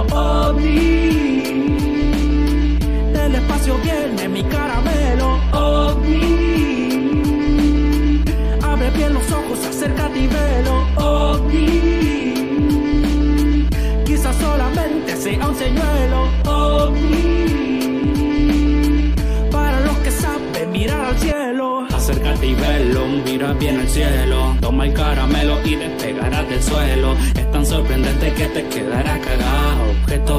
OVNI. Del espacio viene mi caramelo OVNI. Abre bien los ojos, acércate y velo OVNI. Quizás solamente sea un señuelo OVNI. Para los que saben mirar al cielo. Acércate y velo, mira bien al cielo. Toma el caramelo y despegarás del suelo. Es tan sorprendente que te quedarás cagado.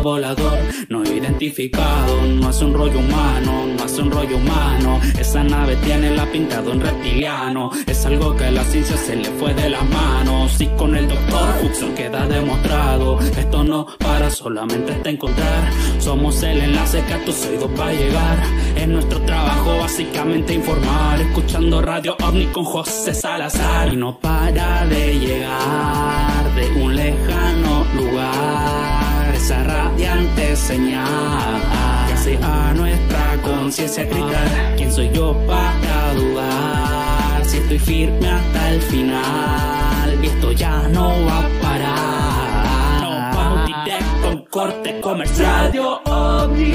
Volador no identificado. No es un rollo humano, no es un rollo humano. Esa nave tiene la pintado en reptiliano. Es algo que a la ciencia se le fue de las manos. Y con el doctor Huxon queda demostrado. Esto no para solamente hasta encontrar. Somos el enlace que a tus oídos va a llegar. Es nuestro trabajo básicamente informar. Escuchando Radio OVNI con José Salazar. Y no para de llegar de un lejano lugar. Esa radiante señal que hace a nuestra conciencia gritar. ¿Quién soy yo para dudar? Si estoy firme hasta el final. Y esto ya no va a parar. Nos vamos directo a un corte comercial. Radio OVNI.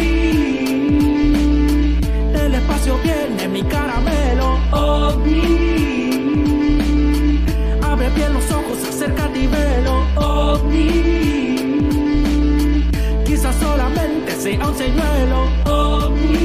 Del espacio viene mi caramelo OVNI. Abre bien los ojos, acércate y velo OVNI. Sea un señuelo OVNI.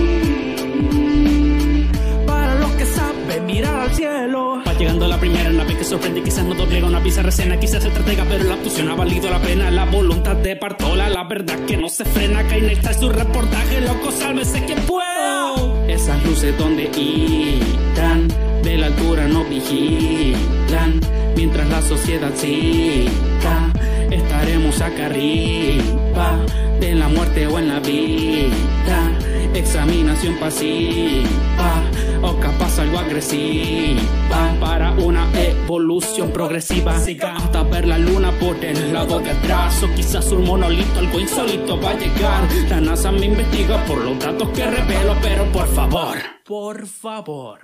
Para los que saben mirar al cielo. Va llegando la primera nave que sorprende, quizás no doblega una pieza recena, quizás se estratega, pero la actuación ha valido la pena. La voluntad de Partola, la verdad que no se frena. Kainet trae su reportaje, loco, sálvese quien pueda. Esas luces donde irán, de la altura no vigilan, mientras la sociedad siga. Estaremos acá arriba, de la muerte o en la vida. Examinación pasiva, o capaz algo agresiva. Para una evolución progresiva, siga hasta ver la luna por el lado de atrás. O quizás un monolito, algo insólito va a llegar. La NASA me investiga por los datos que revelo, pero por favor, por favor,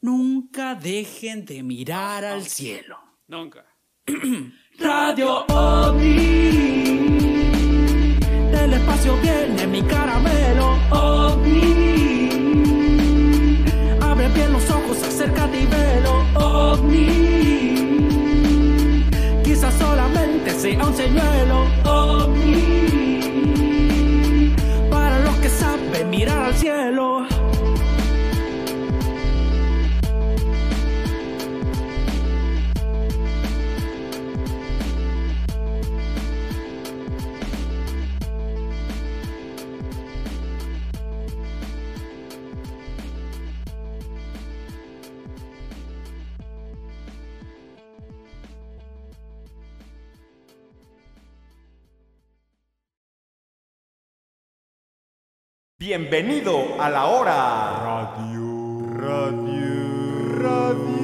nunca dejen de mirar al cielo. Nunca. Radio OVNI. Del espacio viene mi caramelo OVNI. Abre bien los ojos, acércate y velo OVNI. Quizás solamente sea un señuelo OVNI. Para los que saben mirar al cielo. Bienvenido a la hora. Radio. Radio. Radio.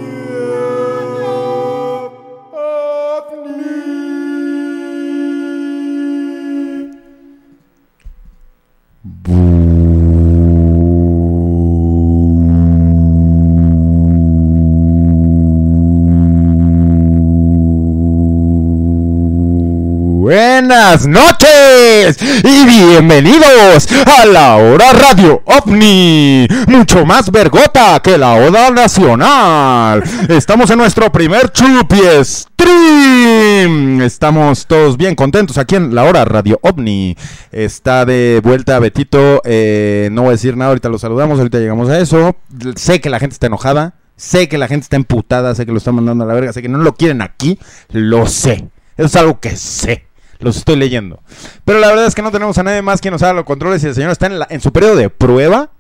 Buenas noches y bienvenidos a la hora radio ovni, mucho más vergota que la oda nacional. Estamos en nuestro primer chupi stream. Estamos todos bien contentos aquí en la hora radio ovni. Está de vuelta Betito, eh, no voy a decir nada, ahorita lo saludamos, ahorita llegamos a eso. Sé que la gente está enojada, sé que la gente está emputada, sé que lo están mandando a la verga, sé que no lo quieren aquí, lo sé. Eso es algo que sé. Los estoy leyendo. Pero la verdad es que no tenemos a nadie más que nos haga los controles y el señor está en, la- en su periodo de prueba.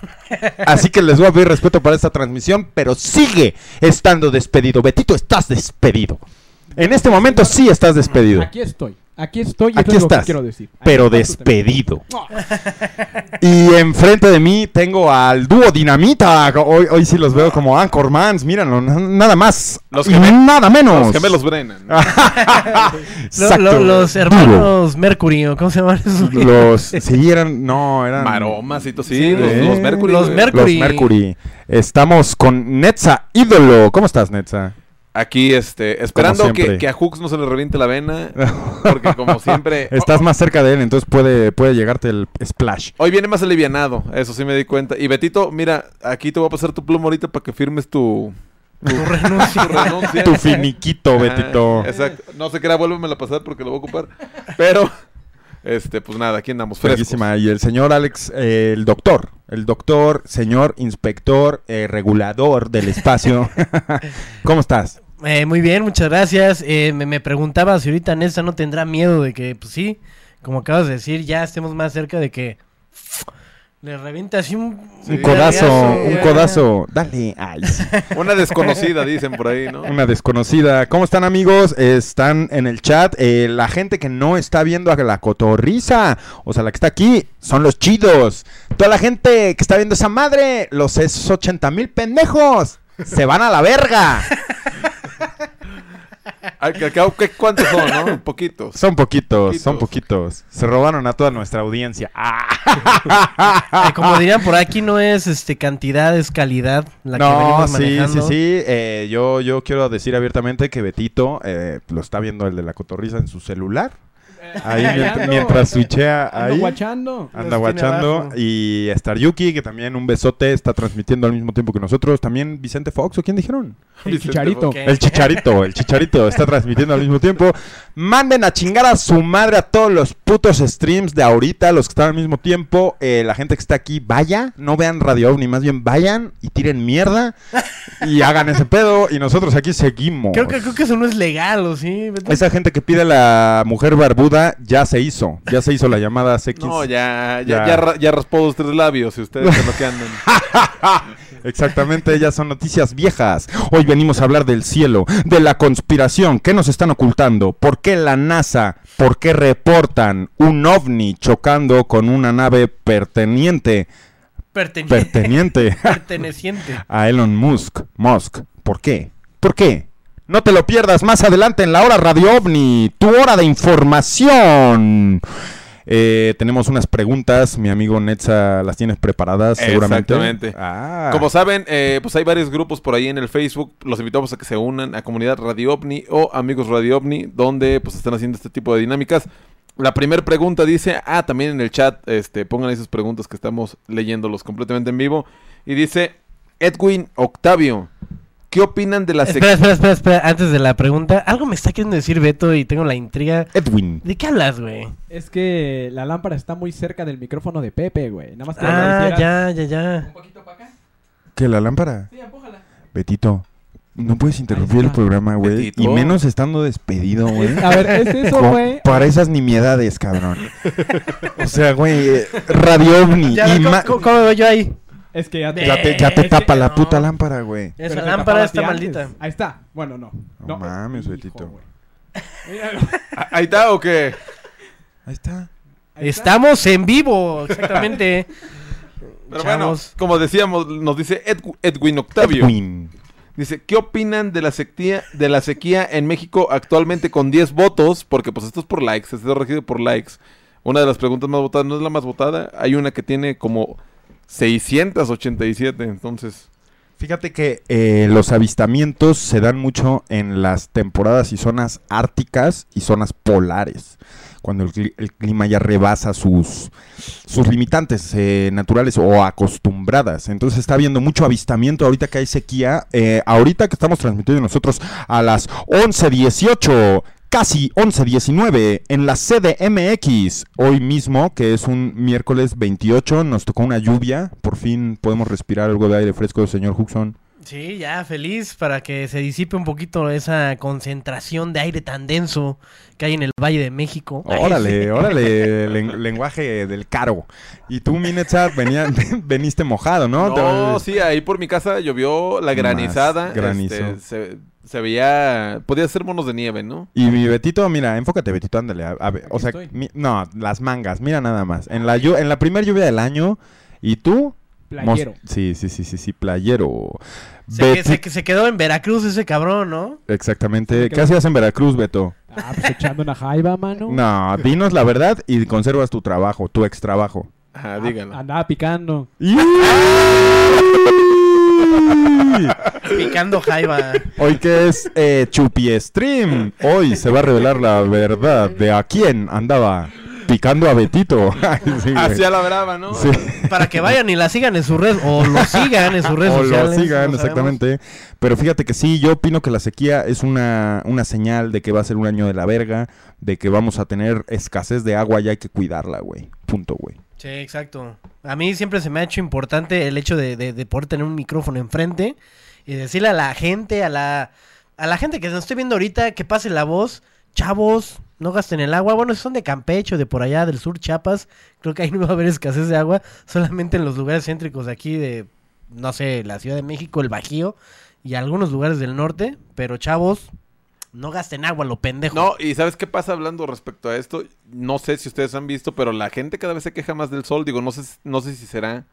Así que les voy a pedir respeto para esta transmisión, pero sigue estando despedido. Betito, estás despedido. En este momento sí estás despedido. Aquí estoy. Aquí estoy y Aquí esto es lo que estás, quiero decir. Aquí pero despedido. Y enfrente de mí tengo al dúo Dinamita. Hoy, hoy sí los veo como Anchormans. Mírenlo, n- nada más. Los nada menos. Los gemelos Brennan. Lo- lo- los Dúo. hermanos Mercury, ¿o ¿cómo se llaman esos? Los. Sí, eran. No, eran. Maromas y todo. Sí, Sí, los, ¿eh? los Mercury. Mercury. Los Mercury. Estamos con Netza Ídolo. ¿Cómo estás, Netza? Aquí, este, esperando que, que a Hooks no se le reviente la vena. Porque como siempre. Estás más cerca de él, entonces puede, puede llegarte el splash. Hoy viene más alivianado, eso sí me di cuenta. Y Betito, mira, aquí te voy a pasar tu pluma ahorita para que firmes tu, Tu renuncia. tu renuncia. Tu finiquito, Ajá, Betito. Exacto. No sé qué era, vuélvemela a pasar porque lo voy a ocupar. Pero, este, pues nada, aquí andamos frescos. Y el señor Alex, eh, el doctor, el doctor, señor inspector, eh, regulador del espacio. ¿Cómo estás? Eh, muy bien, muchas gracias. Eh, me, me preguntaba si ahorita Nessa no tendrá miedo de que, pues sí, como acabas de decir, ya estemos más cerca de que le reviente así un, Sí. Un codazo, un ya. codazo. Dale. Ay, sí. Una desconocida, dicen por ahí, ¿no? Una desconocida. ¿Cómo están amigos? Están en el chat. Eh, la gente que no está viendo a la cotorriza, o sea, la que está aquí, son los chidos. Toda la gente que está viendo esa madre, los esos 80 mil pendejos, se van a la verga. Al que al cabo, ¿qué- ¿cuántos son, no? Poquitos. Son poquitos, son Poquitos. Se robaron a toda nuestra audiencia. Ah. Eh, como dirían por aquí, no es este cantidad, es calidad la que No, venimos sí, sí, manejando. sí. Eh, yo, yo quiero decir abiertamente que Betito eh, lo está viendo el de la cotorriza en su celular. Ahí Ahí mient- ando. mientras switchea ahí. guachando. Anda guachando. Y Star Yuki, que también un besote, está transmitiendo al mismo tiempo que nosotros. También Vicente Fox, ¿o quién dijeron? El chicharito. El Chicharito, el Chicharito está transmitiendo al mismo tiempo. Manden a chingar a su madre a todos los putos streams de ahorita, los que están al mismo tiempo. Eh, la gente que está aquí, vaya, no vean Radio OVNI, más bien vayan y tiren mierda y hagan ese pedo. Y nosotros aquí seguimos. Creo que, creo que eso no es legal, ¿o sí? Esa gente que pide a la mujer barbuda ya se hizo. Ya se hizo la llamada CX. No, ya, Ya. ya, ya, ra- ya raspó dos, tres labios y ustedes son lo que andan. Exactamente, ellas son noticias viejas. Hoy venimos a hablar del cielo, de la conspiración. ¿Qué nos están ocultando? ¿Por qué la NASA? ¿Por qué reportan un ovni chocando con una nave perteniente, Perteni- perteniente perteneciente. a Elon Musk? Musk. ¿Por qué? ¿Por qué? No te lo pierdas más adelante en la hora Radio OVNI, tu hora de información. Eh, tenemos unas preguntas, mi amigo Netza las tienes preparadas seguramente. Exactamente. Ah. Como saben, eh, pues hay varios grupos por ahí en el Facebook. Los invitamos a que se unan a Comunidad Radio OVNI o Amigos Radio OVNI, donde pues están haciendo este tipo de dinámicas. La primera pregunta dice, ah, también en el chat, este, pongan esas preguntas que estamos leyéndolos completamente en vivo. Y dice, Edwin Octavio, ¿qué opinan de la Espera, sección? espera, espera, espera. Antes de la pregunta, algo me está queriendo decir Beto y tengo la intriga. Edwin. ¿De qué hablas, güey? Es que la lámpara está muy cerca del micrófono de Pepe, güey. Nada más que la Ah, ya, ya, ya. Un poquito para acá. ¿Qué, la lámpara? Sí, empújala. Betito, no puedes interrumpir el programa, güey. Betito. Y menos estando despedido, güey. A ver, es eso, güey. Para esas nimiedades, cabrón. o sea, güey, eh, Radio OVNI. Ya, y ¿cómo, ma- cómo- cómo me veo yo ahí? Es que ya te, ya te, ya te que tapa la no. puta lámpara, güey. Esa lámpara está maldita. antes. Ahí está. Bueno, no. No mames, güey. Míralo. Ah, ¿Ahí está o qué? Ahí está. Ahí está. Estamos en vivo, exactamente. Pero bueno, como decíamos, nos dice Ed- Edwin Octavio. Edwin. Dice, ¿qué opinan de la sequía, de la sequía en México actualmente con 10 votos? Porque pues esto es por likes, esto es regido por likes. Una de las preguntas más votadas, no es la más votada, hay una que tiene como 687, entonces... Fíjate que eh, los avistamientos se dan mucho en las temporadas y zonas árticas y zonas polares, cuando el, cli- el clima ya rebasa sus, sus limitantes eh, naturales o acostumbradas. Entonces está habiendo mucho avistamiento ahorita que hay sequía. eh, ahorita que estamos transmitiendo nosotros a las 11.18. Casi 11.19 en la CDMX. Hoy mismo, que es un miércoles 28, nos tocó una lluvia. Por fin podemos respirar algo de aire fresco, señor Huxon. Sí, ya, feliz para que se disipe un poquito esa concentración de aire tan denso que hay en el Valle de México. Órale, órale, len- lenguaje del caro. Y tú, venía, veniste mojado, ¿no? No, Te- sí, ahí por mi casa llovió la Más granizada. granizo. este, se, se veía... Podía ser monos de nieve, ¿no? Y mi Betito, mira, enfócate, Betito, ándale. A, a ver, o sea, mi- no, las mangas, mira nada más. En la, en la primera lluvia del año, y tú... Playero. Sí, sí, sí, sí, sí, playero. Se, que- se, que se quedó en Veracruz ese cabrón, ¿no? Exactamente. Se ¿Qué hacías en Veracruz, Beto? Ah, pues echando una jaiba, mano. No, dinos la verdad y conservas tu trabajo, tu ex trabajo. Ajá, Ah, díganlo. Andaba picando. Picando jaiba. Hoy que es eh, Chupi Stream. Hoy se va a revelar la verdad de a quién andaba picando a Betito. Sí. Hacia la brava, ¿no? Sí. Para que vayan y la sigan en su red. O lo sigan en sus redes O sociales. lo sigan, no sabemos. exactamente. Pero fíjate que sí, yo opino que la sequía es una, una señal de que va a ser un año de la verga, de que vamos a tener escasez de agua y hay que cuidarla, güey. Punto, güey. Sí, exacto. A mí siempre se me ha hecho importante el hecho de, de- de poder tener un micrófono enfrente y decirle a la gente, a la, a la gente que nos estoy viendo ahorita, que pase la voz. Chavos, no gasten el agua. Bueno, son de Campeche o de por allá del sur Chiapas. Creo que ahí no va a haber escasez de agua. Solamente en los lugares céntricos de aquí de, no sé, la Ciudad de México, el Bajío y algunos lugares del norte. Pero chavos, no gasten agua, lo pendejo. No, y ¿sabes qué pasa hablando respecto a esto? No sé si ustedes han visto, pero la gente cada vez se queja más del sol. Digo, no sé, no sé si será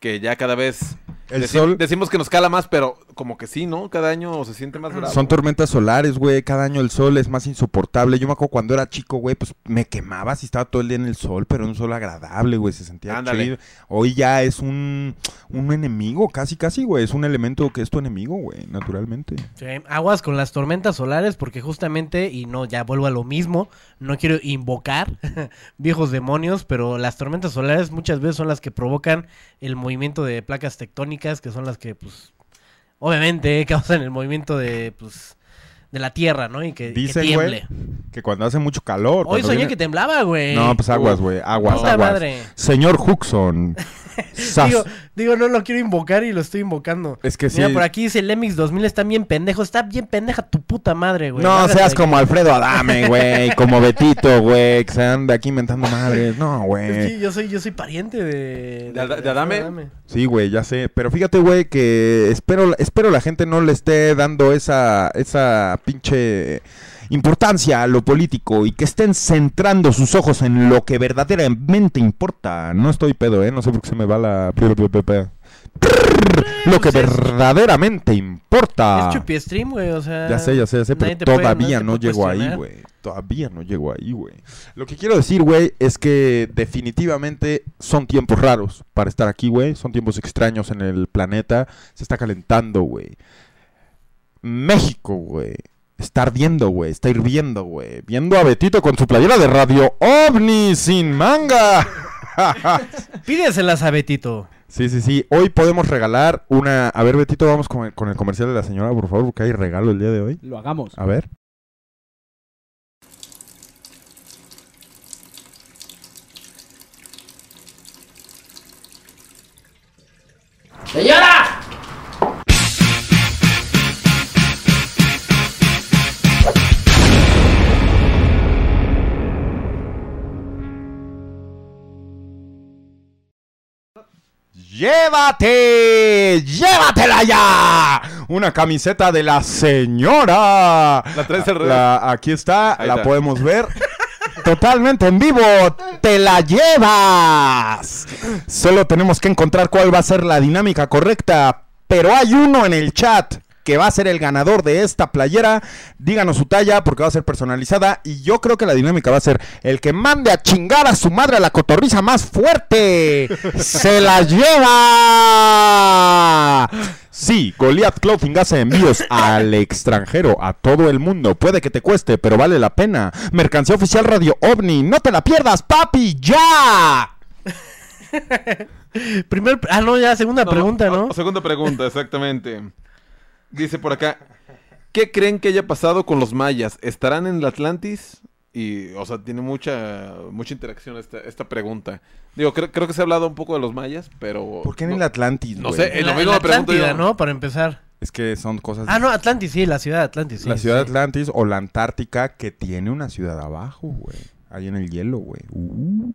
que ya cada vez... El sol- Decimos que nos cala más, pero como que sí, ¿no? Cada año se siente más bravo. Son tormentas solares, güey. Cada año el sol es más insoportable. Yo me acuerdo cuando era chico, güey, pues me quemaba si estaba todo el día en el sol, pero un sol agradable, güey. Se sentía Ándale. chido. Hoy ya es un, un enemigo, casi, casi, güey. Es un elemento que es tu enemigo, güey, naturalmente. Sí, aguas con las tormentas solares porque justamente, y no, ya vuelvo a lo mismo, no quiero invocar viejos demonios, pero las tormentas solares muchas veces son las que provocan el movimiento de placas tectónicas, que son las que, pues, obviamente causan el movimiento de, pues, de la Tierra, ¿no? Y que, tiemble. que cuando hace mucho calor. Hoy soñé viene- que temblaba, güey. No, pues aguas, güey. Aguas, Puta aguas. madre. Señor Huxon. sas- Digo, digo, no lo quiero invocar y lo estoy invocando. Es que sí. Mira, por aquí dice el Lemix 2000 está bien pendejo. Está bien pendeja tu puta madre, güey. No seas como Alfredo Adame, güey. Como Betito, güey. Que se anda aquí inventando madres. No, Es güey. que yo soy, yo soy pariente de... ¿De Ada- de Adame? Sí, güey, ya sé. Pero fíjate, güey, que espero, espero la gente no le esté dando esa, esa pinche importancia a lo político y que estén centrando sus ojos en lo que verdaderamente importa. No estoy pedo, ¿eh? No sé por qué se me va la... Lo que Pues es- verdaderamente importa. Es Chupi Stream, güey, o sea... Ya sé, ya sé, ya sé, pero todavía no llego ahí, güey. Todavía no llego ahí, güey. Lo que quiero decir, güey, es que definitivamente son tiempos raros para estar aquí, güey. Son tiempos extraños en el planeta. Se está calentando, güey. México, güey. Está ardiendo, güey. Está hirviendo, güey. Viendo a Betito con su playera de radio OVNI sin manga. Pídeselas a Betito. Sí, sí, sí. Hoy podemos regalar una... A ver, Betito, vamos con el, con el comercial de la señora, por favor, porque hay regalo el día de hoy. Lo hagamos. A ver. ¡Llévate! ¡Llévatela ya! Una camiseta de la señora. La traes al revés. La- aquí está, Ahí la está. podemos ver. Totalmente en vivo, te la llevas. Solo tenemos que encontrar cuál va a ser la dinámica correcta. Pero hay uno en el chat que va a ser el ganador de esta playera. Díganos su talla porque va a ser personalizada. Y yo creo que la dinámica va a ser el que mande a chingar a su madre a la cotorriza más fuerte. ¡Se la lleva! Sí, Goliath Clothing hace envíos al extranjero, a todo el mundo. Puede que te cueste, pero vale la pena. Mercancía oficial Radio OVNI. No te la pierdas, papi. ¡Ya! Primer... Ah, no, ya, segunda No, pregunta, ¿no? o segunda pregunta, exactamente. Dice por acá, ¿qué creen que haya pasado con los mayas? ¿Estarán en el Atlantis? Y, o sea, tiene mucha mucha interacción esta, esta pregunta. Digo, creo, creo que se ha hablado un poco de los mayas, pero... ¿Por qué en no- el Atlantis? no güey? sé, En lo la, mismo en la me pregunto yo. ¿no? Para empezar. Es que son cosas... Ah, no, Atlantis, sí, la ciudad de Atlantis. sí, la ciudad de sí. Atlantis o la Antártica que tiene una ciudad abajo, güey. Ahí en el hielo, güey. Uh.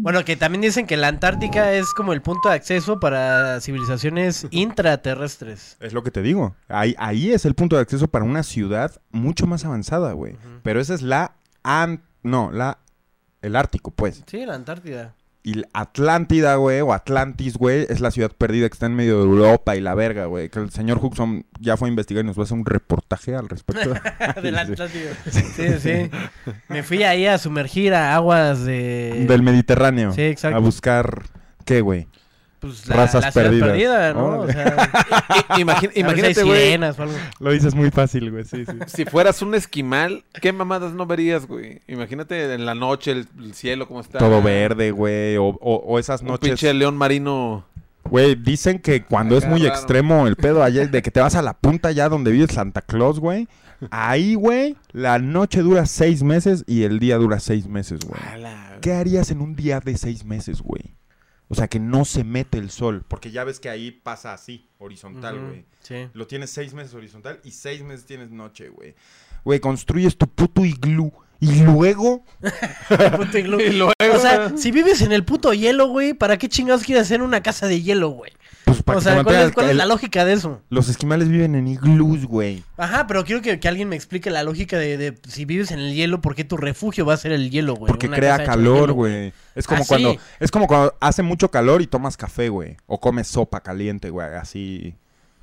Bueno, que también dicen que la Antártica es como el punto de acceso para civilizaciones intraterrestres. Es lo que te digo. Ahí, ahí es el punto de acceso para una ciudad mucho más avanzada, güey. Pero esa es la... An- no, la... El Ártico, pues. Sí, la Antártida. Y Atlántida, güey, o Atlantis, güey, es la ciudad perdida que está en medio de Europa y la verga, güey. Que el señor Huxon ya fue a investigar y nos va a hacer un reportaje al respecto. de la Sí. Atlántida. Sí, sí. Me fui ahí a sumergir a aguas de... Del Mediterráneo. Sí, exacto. A buscar... ¿Qué, güey? Pues la, Razas la perdidas. perdida, ¿no? O sea, imagínate, güey. Lo dices muy fácil, güey, sí, sí. Si fueras un esquimal, ¿qué mamadas no verías, güey? Imagínate en la noche el, el cielo cómo está. Todo verde, güey, o, o- o esas Un noches... pinche león marino. Güey, dicen que cuando es muy raro. extremo el pedo allá, de que te vas a la punta allá donde vive Santa Claus, güey. Ahí, güey, la noche dura seis meses y el día dura seis meses, güey. ¿Qué harías en un día de seis meses, güey? O sea, que no se mete el sol. Porque ya ves que ahí pasa así, horizontal, güey. Sí. Lo tienes seis meses horizontal y seis meses tienes noche, güey. Güey, construyes tu puto iglú. Y luego, Puto iglú. O sea, si vives en el puto hielo, güey, ¿para qué chingados quieres hacer una casa de hielo, güey? Pues para O que sea, te ¿cuál es, cuál es el- la lógica de eso? Los esquimales viven en iglús, güey. Ajá, pero quiero que, que alguien me explique la lógica de, de si vives en el hielo, ¿por qué tu refugio va a ser el hielo, güey? Porque Una crea calor, güey. Es como Ah, cuando sí. es como cuando hace mucho calor y tomas café, güey, o comes sopa caliente, güey, así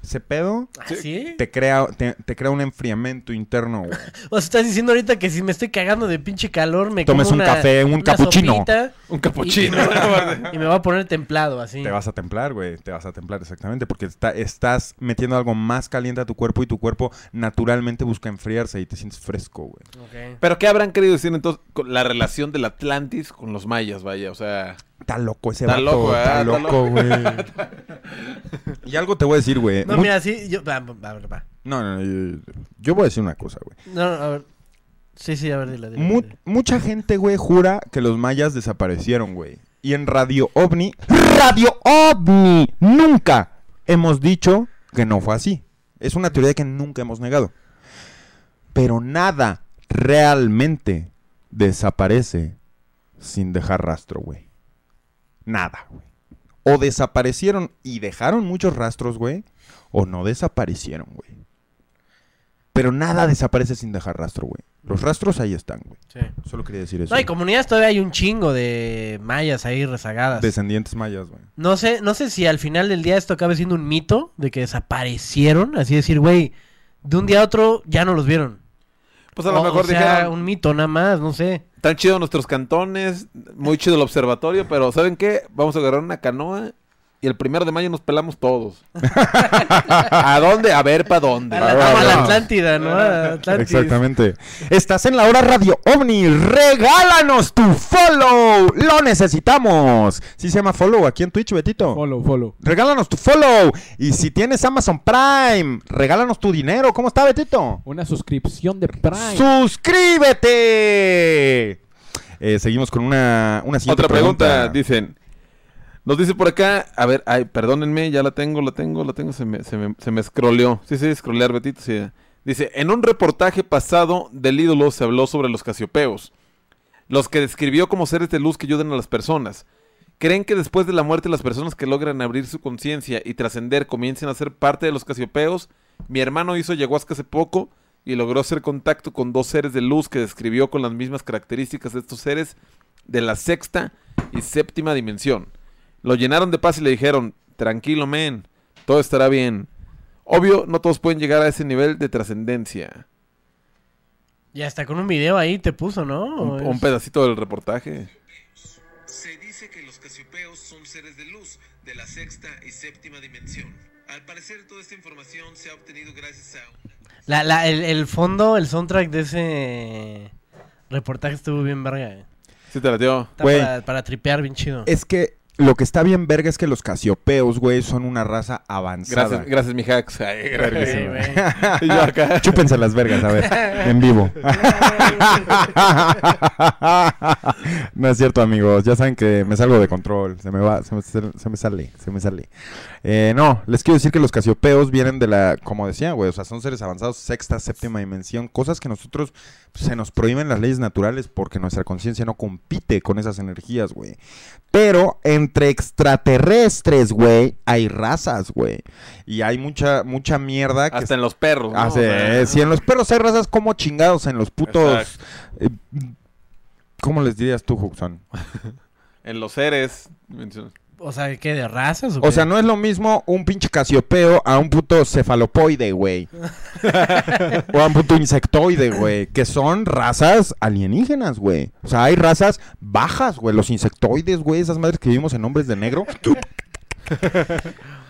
ese pedo ¿Ah, sí? te crea te, te crea un enfriamiento interno, güey. O sea, estás diciendo ahorita que si me estoy cagando de pinche calor, me Tomes como un una- café, un una capuchino. sopita Un capuchino. y me va, y me va a poner templado, así. Te vas a templar, güey, te vas a templar exactamente porque está- estás metiendo algo más caliente a tu cuerpo y tu cuerpo naturalmente busca enfriarse y te sientes fresco, güey. Pero ¿qué habrán querido decir entonces con la relación del Atlantis con los mayas, vaya? O sea, Está loco ese Está vato, loco, está loco, güey. y algo te voy a decir, güey. No, Mu- mira, sí, yo... Va, va, va, no, no, yo, yo voy a decir una cosa, güey. No, no, a ver. Sí, sí, a ver, dile, dile. Mu- dile. mucha gente, güey, jura que los mayas desaparecieron, güey. Y en Radio OVNI, Radio OVNI, nunca hemos dicho que no fue así. Es una teoría que nunca hemos negado. Pero nada realmente desaparece sin dejar rastro, güey. Nada, güey. O desaparecieron y dejaron muchos rastros, güey. O no desaparecieron, güey. Pero nada desaparece sin dejar rastro, güey. Los rastros ahí están, güey. Sí. Solo quería decir eso. No, hay comunidades todavía hay un chingo de mayas ahí rezagadas. Descendientes mayas, güey. No sé, no sé si al final del día esto acabe siendo un mito de que desaparecieron, así decir, güey, de un día a otro ya no los vieron. pues a lo O- mejor o sea, dijeron, un mito nada más, no sé. Tan chido nuestros cantones, muy chido el observatorio, pero ¿saben qué? Vamos a agarrar una canoa y el primero de mayo nos pelamos todos. ¿A dónde? A ver, ¿para dónde? A la, Ah, a. Atlántida, ¿no? A Atlantis. Exactamente. Estás en la hora Radio OVNI. Regálanos tu follow. Lo necesitamos. Sí se llama follow aquí en Twitch, Betito. Follow, follow. Regálanos tu follow. Y si tienes Amazon Prime, regálanos tu dinero. ¿Cómo está, Betito? Una suscripción de Prime. ¡Suscríbete! Eh, seguimos con una, una siguiente Otra pregunta, dicen. Nos dice por acá, a ver, ay, perdónenme, ya la tengo, la tengo, la tengo, se me, se me, se me scrolleó. Sí, sí, scrollear, Betito, sí. Dice, en un reportaje pasado del ídolo se habló sobre los casiopeos, los que describió como seres de luz que ayudan a las personas. ¿Creen que después de la muerte las personas que logran abrir su conciencia y trascender comiencen a ser parte de los casiopeos? Mi hermano hizo ayahuasca hace poco y logró hacer contacto con dos seres de luz que describió con las mismas características de estos seres de la sexta y séptima dimensión. Lo llenaron de paz y le dijeron, tranquilo men, todo estará bien. Obvio, no todos pueden llegar a ese nivel de trascendencia. Y hasta con un video ahí te puso, ¿no? Un, Es- un pedacito del reportaje. Se dice que los casiopeos son seres de luz de la sexta y séptima dimensión. Al parecer toda esta información se ha obtenido gracias a... La, la, el, el fondo, el soundtrack de ese reportaje estuvo bien verga. eh. Sí te la dio. Para, para tripear bien chido. Es que lo que está bien verga es que los casiopeos, güey, son una raza avanzada. Gracias, gracias mi hacks. Ay, Sí, güey. Y yo acá. Chúpense las vergas, a ver, en vivo. no es cierto, amigos. Ya saben que me salgo de control. Se me va, se me, se me sale, se me sale. Eh, no, les quiero decir que los casiopeos vienen de la, como decía, güey, o sea, son seres avanzados, sexta, séptima dimensión, cosas que nosotros pues, se nos prohíben las leyes naturales porque nuestra conciencia no compite con esas energías, güey. Pero entre extraterrestres, güey, hay razas, güey. Y hay mucha, mucha mierda que Hasta en los perros. ¿no? O sea, si en los perros hay razas como chingados, en los putos... Eh, ¿Cómo les dirías tú, Huxon? En los seres. O sea, ¿qué? ¿De razas? O, O qué? sea, no es lo mismo un pinche casiopeo a un puto cefalopoide, güey. o a un puto insectoide, güey. Que son razas alienígenas, güey. O sea, hay razas bajas, güey. Los insectoides, güey. Esas madres que vimos en Hombres de Negro.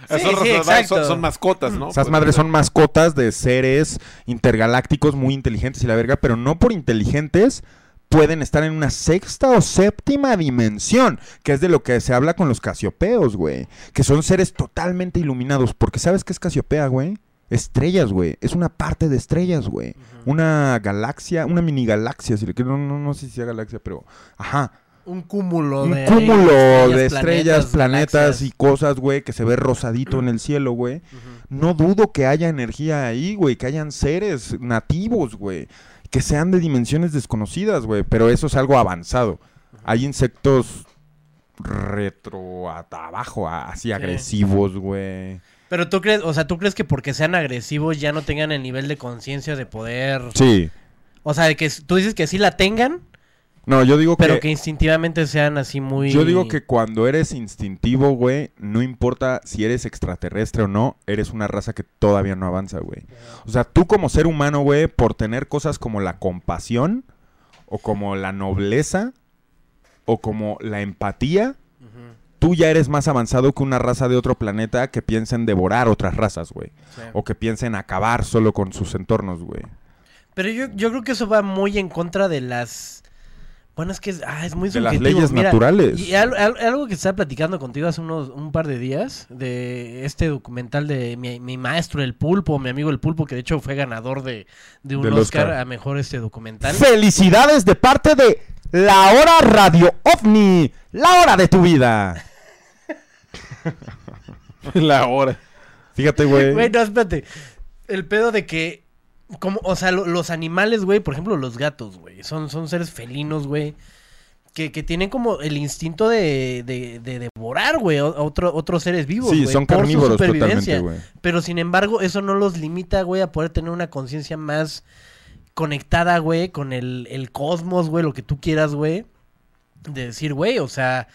son, sí, son- son mascotas, ¿no? Esas Pues, madres son mascotas de seres intergalácticos muy inteligentes y la verga, pero no por inteligentes pueden estar en una sexta o séptima dimensión, que es de lo que se habla con los casiopeos, güey. Que son seres totalmente iluminados. Porque ¿sabes qué es casiopea, güey? Estrellas, güey. Es una parte de estrellas, güey. Una galaxia, una mini galaxia, si le quiero, no, no, no sé si sea galaxia, pero... Ajá. Un cúmulo Un de. cúmulo de estrellas, estrellas, planetas y cosas, güey, que se ve rosadito en el cielo, güey. No dudo que haya energía ahí, güey, que hayan seres nativos, güey, que sean de dimensiones desconocidas, güey, pero eso es algo avanzado. Hay insectos retro hasta abajo, a- así agresivos, güey. Pero tú crees, o sea, tú crees que porque sean agresivos ya no tengan el nivel de conciencia de poder. Sí. O sea, de que tú dices que sí la tengan, No, yo digo pero que... que instintivamente sean así muy. Yo digo que cuando eres instintivo, güey, no importa si eres extraterrestre o no, eres una raza que todavía no avanza, güey. O sea, tú como ser humano, güey, por tener cosas como la compasión, o como la nobleza, o como la empatía, tú ya eres más avanzado que una raza de otro planeta que piensa en devorar otras razas, güey. Sí. O que piensa en acabar solo con sus entornos, güey. Pero yo, yo creo que eso va muy en contra de las. Bueno, es que es, ah, es muy De las subjetivo. leyes Mira, naturales. Y al- al- algo que estaba platicando contigo hace unos un par de días de este documental de mi, mi maestro el pulpo, mi amigo el pulpo, que de hecho fue ganador de, de un Del Oscar, Oscar. a mejor este documental. Felicidades de parte de La Hora Radio OVNI, la hora de tu vida. La hora. Fíjate, güey. Güey, no, espérate. El pedo de que. Como, o sea, lo- los animales, güey, por ejemplo, los gatos, güey. Son, son seres felinos, güey. Que, que tienen como el instinto de, de, de devorar, güey, a otro, otros seres vivos. Sí, son por su carnívoros supervivencia. totalmente, güey. Pero sin embargo, eso no los limita, güey, a poder tener una conciencia más conectada, güey, con el, el cosmos, güey, lo que tú quieras, güey. De decir, güey, o sea,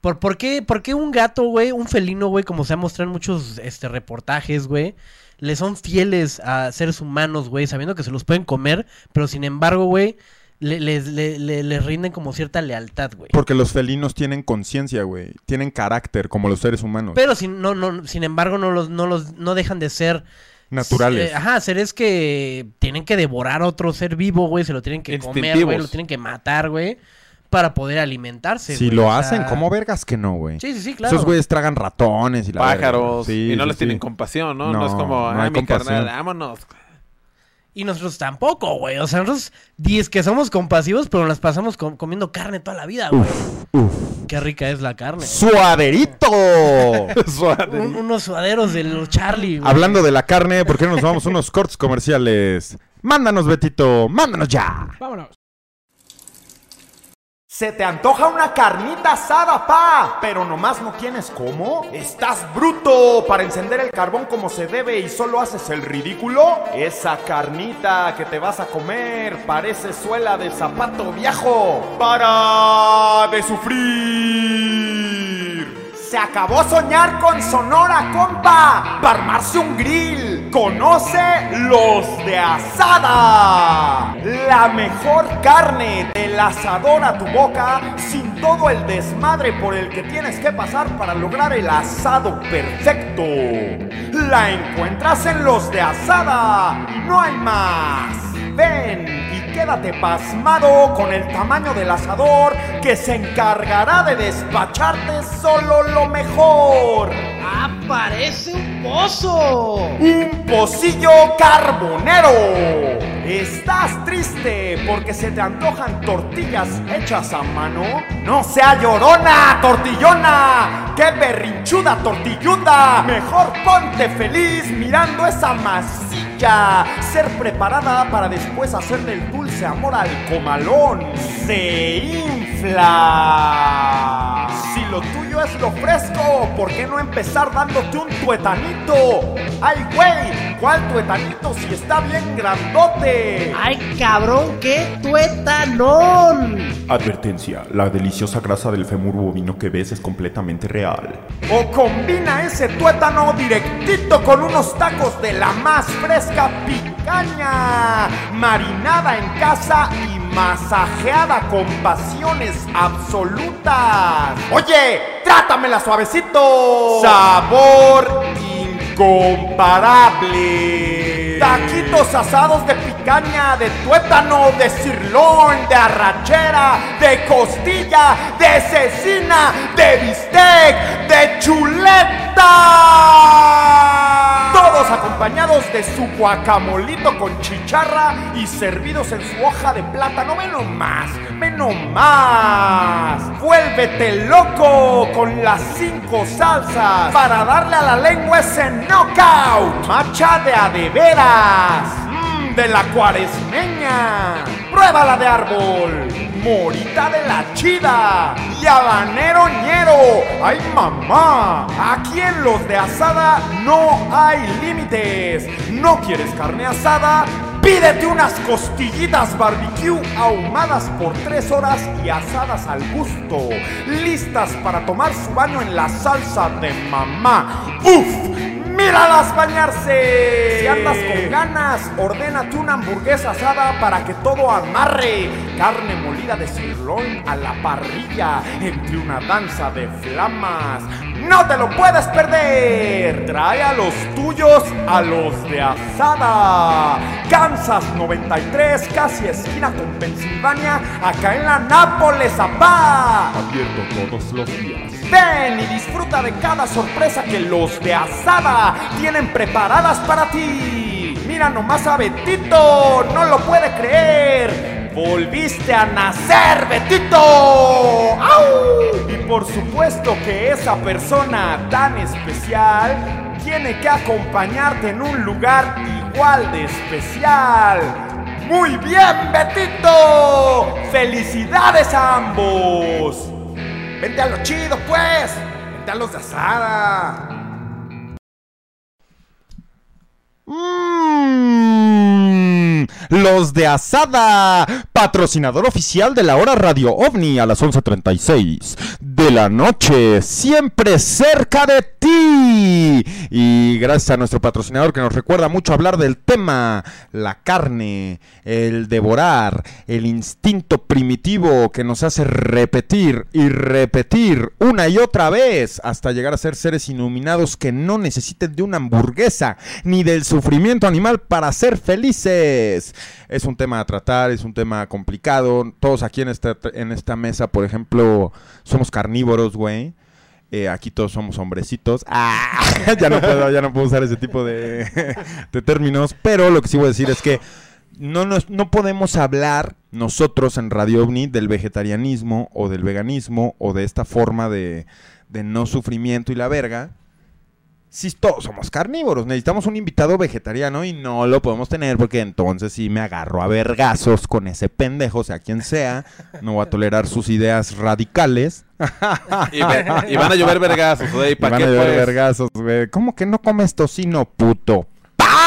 ¿por, por, qué, ¿por qué un gato, güey, un felino, güey, como se ha mostrado en muchos este, reportajes, güey, le son fieles a seres humanos, güey, sabiendo que se los pueden comer, pero sin embargo, güey, le- les, le- le- les rinden como cierta lealtad, güey. Porque los felinos tienen conciencia, güey. Tienen carácter como los seres humanos. Pero sin, no, no, sin embargo, no los, no los, no dejan de ser Naturales. Eh, ajá, seres que tienen que devorar a otro ser vivo, güey. Se lo tienen que comer, güey. Lo tienen que matar, güey. Para poder alimentarse, si güey, lo o sea- hacen, ¿cómo vergas que no, güey? Sí, sí, sí, claro. Esos güeyes tragan ratones y la. Pájaros. Sí, y no sí, les sí. tienen compasión, ¿no? No, No, es como, no hay mi compasión. carnal, vámonos. Y nosotros tampoco, güey. O sea, nosotros diez que somos compasivos, pero nos pasamos com- comiendo carne toda la vida, güey. Qué rica es la carne. ¡Suaderito! Un- unos suaderos de los Charlie, güey. Hablando de la carne, ¿por qué no nos vamos a unos cortes comerciales? Mándanos, Betito, mándanos ya. Vámonos. Se te antoja una carnita asada, pa, pero nomás no tienes cómo. ¿Estás bruto para encender el carbón como se debe y solo haces el ridículo? Esa carnita que te vas a comer parece suela de zapato viejo. ¡Para de sufrir! Se acabó soñar con Sonora, compa. Para armarse un grill. Conoce los de asada. La mejor carne del asador a tu boca sin todo el desmadre por el que tienes que pasar para lograr el asado perfecto. La encuentras en los de asada. No hay más. Ven y quédate pasmado con el tamaño del asador que se encargará de despacharte solo lo mejor. ¡Ah, parece un pozo! Un pocillo carbonero. ¿Estás triste porque se te antojan tortillas hechas a mano? No sea llorona, tortillona. ¡Qué berrinchuda tortilluda! Mejor ponte feliz mirando esa masilla. Ser preparada para después hacerle el dulce amor al comalón. Se infla. Si lo tuyo es lo fresco, ¿por qué no empezar dándote un tuetanito? ¡Ay, güey! ¿Cuál tuetanito si está bien grandote? ¡Ay, cabrón, qué tuetanón! Advertencia, la deliciosa grasa del fémur bovino que ves es completamente real. O combina ese tuétano directito con unos tacos de la más fresca picaña, marinada en casa y masajeada con pasiones absolutas. Oye, trátamela suavecito. Sabor incomparable. Taquitos asados de picaña, de tuétano, de cirlón, de arrachera, de costilla, de cecina, de bistec, de chuleta. Todos acompañados de su guacamolito con chicharra y servidos en su hoja de plátano. Ve nomás, ve nomás. Vuélvete loco con las cinco salsas para darle a la lengua ese knockout. Macha de a de veras. Mm, de la cuaresmeña. Pruébala de árbol. Morita de la chida. Y habanero ñero. ¡Ay, mamá! Aquí en los de asada no hay límites. ¿No quieres carne asada? Pídete unas costillitas barbecue ahumadas por tres horas y asadas al gusto. Listas para tomar su baño en la salsa de mamá. ¡Uf! ¡Míralas bañarse! Si andas con ganas, ordénate una hamburguesa asada para que todo amarre. Carne molida de sirloin a la parrilla entre una danza de flamas. ¡No te lo puedes perder! Trae a los tuyos a los de asada. Kansas 93, casi esquina con Pensilvania, acá en la Nápoles, apá. Abierto todos los días. Ven y disfruta de cada sorpresa que los de Asada tienen preparadas para ti. Mira nomás a Betito, no lo puede creer. Volviste a nacer, Betito. ¡Au! Y por supuesto que esa persona tan especial tiene que acompañarte en un lugar igual de especial. Muy bien, Betito. Felicidades a ambos. Vente a lo chido, pues. Vente a los de asada. Mm, los de Asada, patrocinador oficial de la hora Radio OVNI a las 11.36 de la noche, siempre cerca de ti. Y gracias a nuestro patrocinador que nos recuerda mucho hablar del tema, la carne, el devorar, el instinto primitivo que nos hace repetir y repetir una y otra vez hasta llegar a ser seres iluminados que no necesiten de una hamburguesa ni del sufrimiento animal para ser felices. Es un tema a tratar, es un tema complicado. Todos aquí en esta, en esta mesa, por ejemplo, somos carnívoros, güey. Eh, aquí todos somos hombrecitos. Ah, ya no puedo, ya no puedo usar ese tipo de, de términos. Pero lo que sí voy a decir es que no, nos- no podemos hablar nosotros en Radio OVNI del vegetarianismo o del veganismo o de esta forma de, de no sufrimiento y la verga. Si todos somos carnívoros, necesitamos un invitado vegetariano y no lo podemos tener porque entonces sí me agarro a vergazos con ese pendejo, sea quien sea. No voy a tolerar sus ideas radicales. Y, ve- y van a llover vergazos, güey. Y ¿Para van qué a llover pues? vergazos, güey. ¿Cómo que no comes tocino, puto?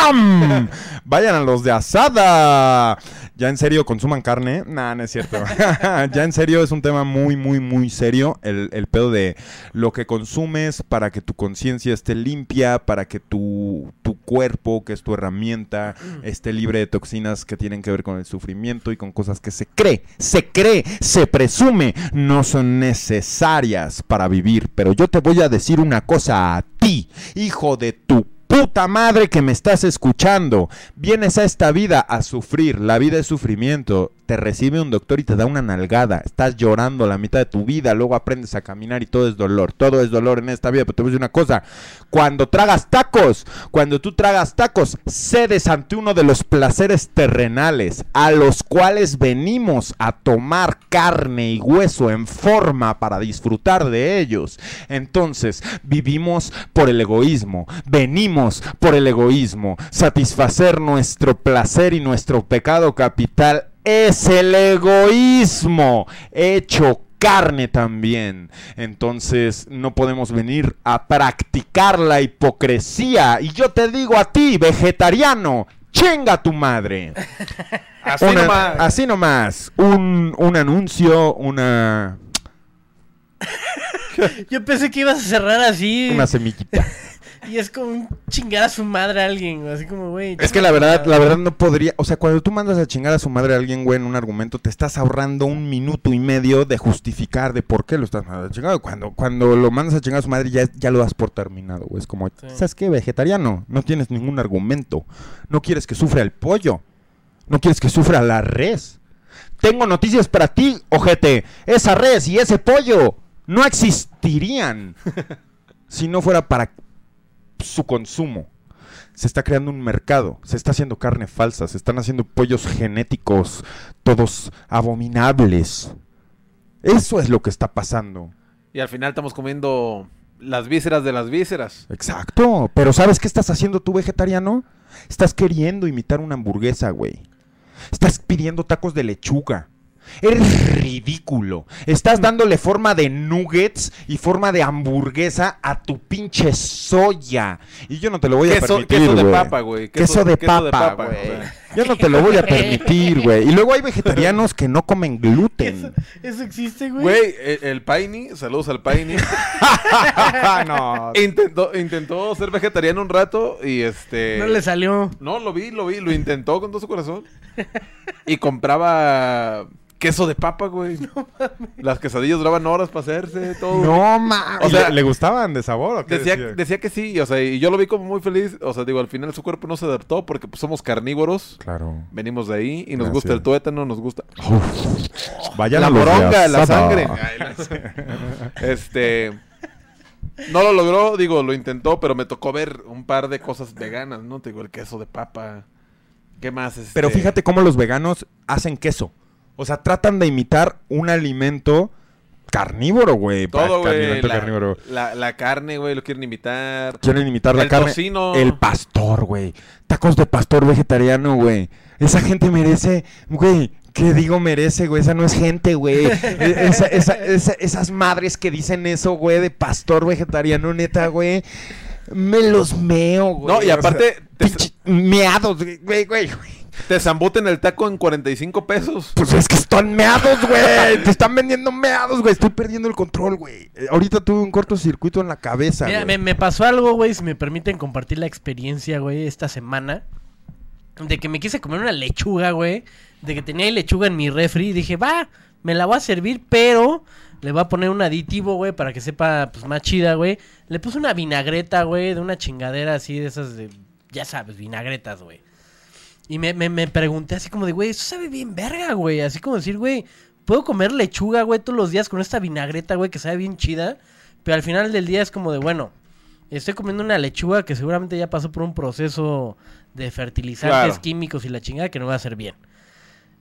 Vayan a los de asada. Ya en serio, consuman carne. Nah, no es cierto. ya en serio, es un tema muy, muy, muy serio. El, el pedo de lo que consumes para que tu conciencia esté limpia, para que tu, tu cuerpo, que es tu herramienta, esté libre de toxinas que tienen que ver con el sufrimiento y con cosas que se cree, se cree, se presume, no son necesarias para vivir. Pero yo te voy a decir una cosa a ti, hijo de tu puta madre que me estás escuchando. Vienes a esta vida a sufrir. La vida es sufrimiento. Te recibe un doctor y te da una nalgada. Estás llorando la mitad de tu vida. Luego aprendes a caminar y todo es dolor. Todo es dolor en esta vida. Pero te voy a decir una cosa. Cuando tragas tacos, cuando tú tragas tacos, cedes ante uno de los placeres terrenales a los cuales venimos a tomar carne y hueso en forma para disfrutar de ellos. Entonces, vivimos por el egoísmo, venimos por el egoísmo. Satisfacer nuestro placer y nuestro pecado capital es el egoísmo hecho carne también. Entonces no podemos venir a practicar la hipocresía. Y yo te digo a ti, vegetariano, chinga tu madre. Así Una- nomás. así nomás. Un, un anuncio, una, Yo pensé que ibas a cerrar así. una semillita. Y es como un chingar a su madre a alguien, güey, así como, güey. Es que la verdad, la verdad no podría, o sea, cuando tú mandas a chingar a su madre a alguien, güey, en un argumento, te estás ahorrando un minuto y medio de justificar de por qué lo estás mandando a chingar. Cuando, cuando lo mandas a chingar a su madre, ya, ya lo das por terminado, güey. Es como, ¿sabes qué? Vegetariano, no tienes ningún argumento. No quieres que sufra el pollo. No quieres que sufra la res. Tengo noticias para ti, ojete. Esa res y ese pollo no existirían si no fuera para su consumo. Se está creando un mercado, se está haciendo carne falsa, se están haciendo pollos genéticos, todos abominables. Eso es lo que está pasando. Y al final estamos comiendo las vísceras de las vísceras. Exacto. Pero ¿sabes qué estás haciendo tú, vegetariano? Estás queriendo imitar una hamburguesa, güey. Estás pidiendo tacos de lechuga. Eres ridículo. Estás dándole forma de nuggets y forma de hamburguesa a tu pinche soya. Y yo no te lo voy a Queso, permitir, queso de papa, güey. Queso, de papa, güey. Yo no te lo voy a permitir, güey. Y luego hay vegetarianos que no comen gluten. ¿Eso existe, güey? Güey, el, el Paini, saludos al Paini. no. intentó, intentó ser vegetariano un rato y este. No le salió. No, lo vi, lo vi, lo intentó con todo su corazón. Y compraba queso de papa, güey. Las quesadillas duraban horas para hacerse, todo. No, ma. O sea, ¿le gustaban de sabor o qué Decía, decía? decía que sí, o sea, y yo lo vi como muy feliz. O sea, digo, al final su cuerpo no se adaptó porque pues, somos carnívoros. Claro. Venimos de ahí y nos Gracias. gusta el tuétano, nos gusta. Vayan la a los de moronga, la sangre. Ay, la- este. No lo logró, digo, lo intentó, pero me tocó ver un par de cosas veganas, ¿no? Te digo, el queso de papa. ¿Qué más? Este, Pero fíjate cómo los veganos hacen queso. O sea, tratan de imitar un alimento carnívoro, güey. Todo, güey. La, carnívoro. la- la carne, güey, lo quieren imitar. Quieren imitar la El carne. tocino. El pastor, güey. Tacos de pastor vegetariano, güey. Esa gente merece, güey. ¿Qué digo merece, güey? Esa no es gente, güey. Esa- esa- esa- esas madres que dicen eso, güey, de pastor vegetariano, neta, güey. Me los meo, güey. No, y O aparte, sea, te- pinche meados, güey, güey, güey. Te zambuten el taco en 45 pesos. Pues es que están meados, güey. Te están vendiendo meados, güey. Estoy perdiendo el control, güey. Eh, ahorita tuve un cortocircuito en la cabeza, Mira, me pasó algo, güey, si me permiten compartir la experiencia, güey, esta semana. De que me quise comer una lechuga, güey. De que tenía lechuga en mi refri. Y dije, va, me la voy a servir, pero le voy a poner un aditivo, güey, para que sepa, pues, más chida, güey. Le puse una vinagreta, güey, de una chingadera así, de esas de, ya sabes, vinagretas, güey. Y me, me, me pregunté así como de, güey, eso sabe bien verga, güey. Así como decir, güey, puedo comer lechuga, güey, todos los días con esta vinagreta, güey, que sabe bien chida. Pero al final del día es como de, bueno, estoy comiendo una lechuga que seguramente ya pasó por un proceso de fertilizantes Claro. químicos y la chingada que no va a hacer bien.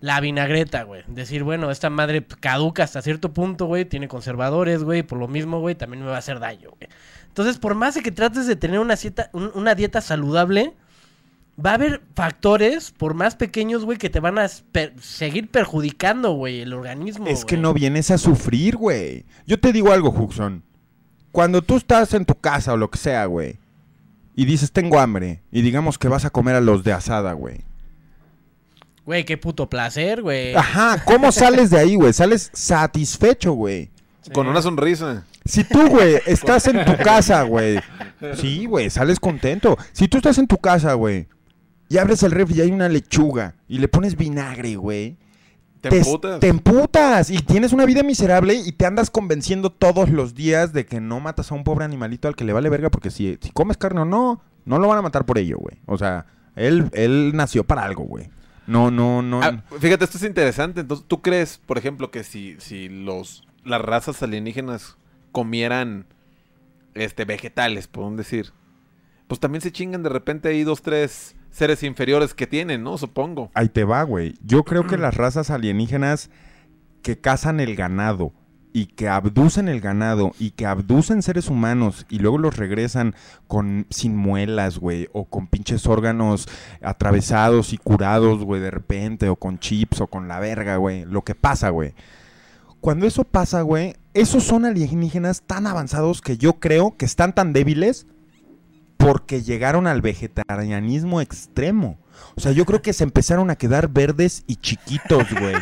La vinagreta, güey. Decir, bueno, esta madre caduca hasta cierto punto, güey. Tiene conservadores, güey. Por lo mismo, güey, también me va a hacer daño, güey. Entonces, por más de que trates de tener una, un- una dieta saludable, va a haber factores, por más pequeños, güey, que te van a per- seguir perjudicando, güey, el organismo. Es que no vienes a sufrir, güey. Yo te digo algo, Juxon. Cuando tú estás en tu casa o lo que sea, güey, y dices tengo hambre, y digamos que vas a comer a los de asada, güey. Güey, qué puto placer, güey. Ajá, ¿cómo sales de ahí, güey? Sales satisfecho, güey. Con una sonrisa. Si tú, güey, estás en tu casa, güey. Sí, güey, sales contento. Si tú estás en tu casa, güey, y abres el refri y hay una lechuga y le pones vinagre, güey. Te emputas. te emputas y tienes una vida miserable y te andas convenciendo todos los días de que no matas a un pobre animalito al que le vale verga porque si, si comes carne o no, no lo van a matar por ello, güey. O sea, él, él nació para algo, güey. No, no, no. Ah, fíjate, esto es interesante. Entonces, ¿tú crees, por ejemplo, que si, si los las razas alienígenas comieran este vegetales, podemos decir, pues también se chingan de repente ahí dos, tres seres inferiores que tienen, ¿no? Supongo. Ahí te va, güey. Yo creo que las razas alienígenas que cazan el ganado y que abducen el ganado y que abducen seres humanos y luego los regresan con sin muelas, güey, o con pinches órganos atravesados y curados, güey, de repente, o con chips o con la verga, güey. Lo que pasa, güey. Cuando eso pasa, güey, esos son alienígenas tan avanzados que yo creo que están tan débiles porque llegaron al vegetarianismo extremo. O sea, yo creo que se empezaron a quedar verdes y chiquitos, güey.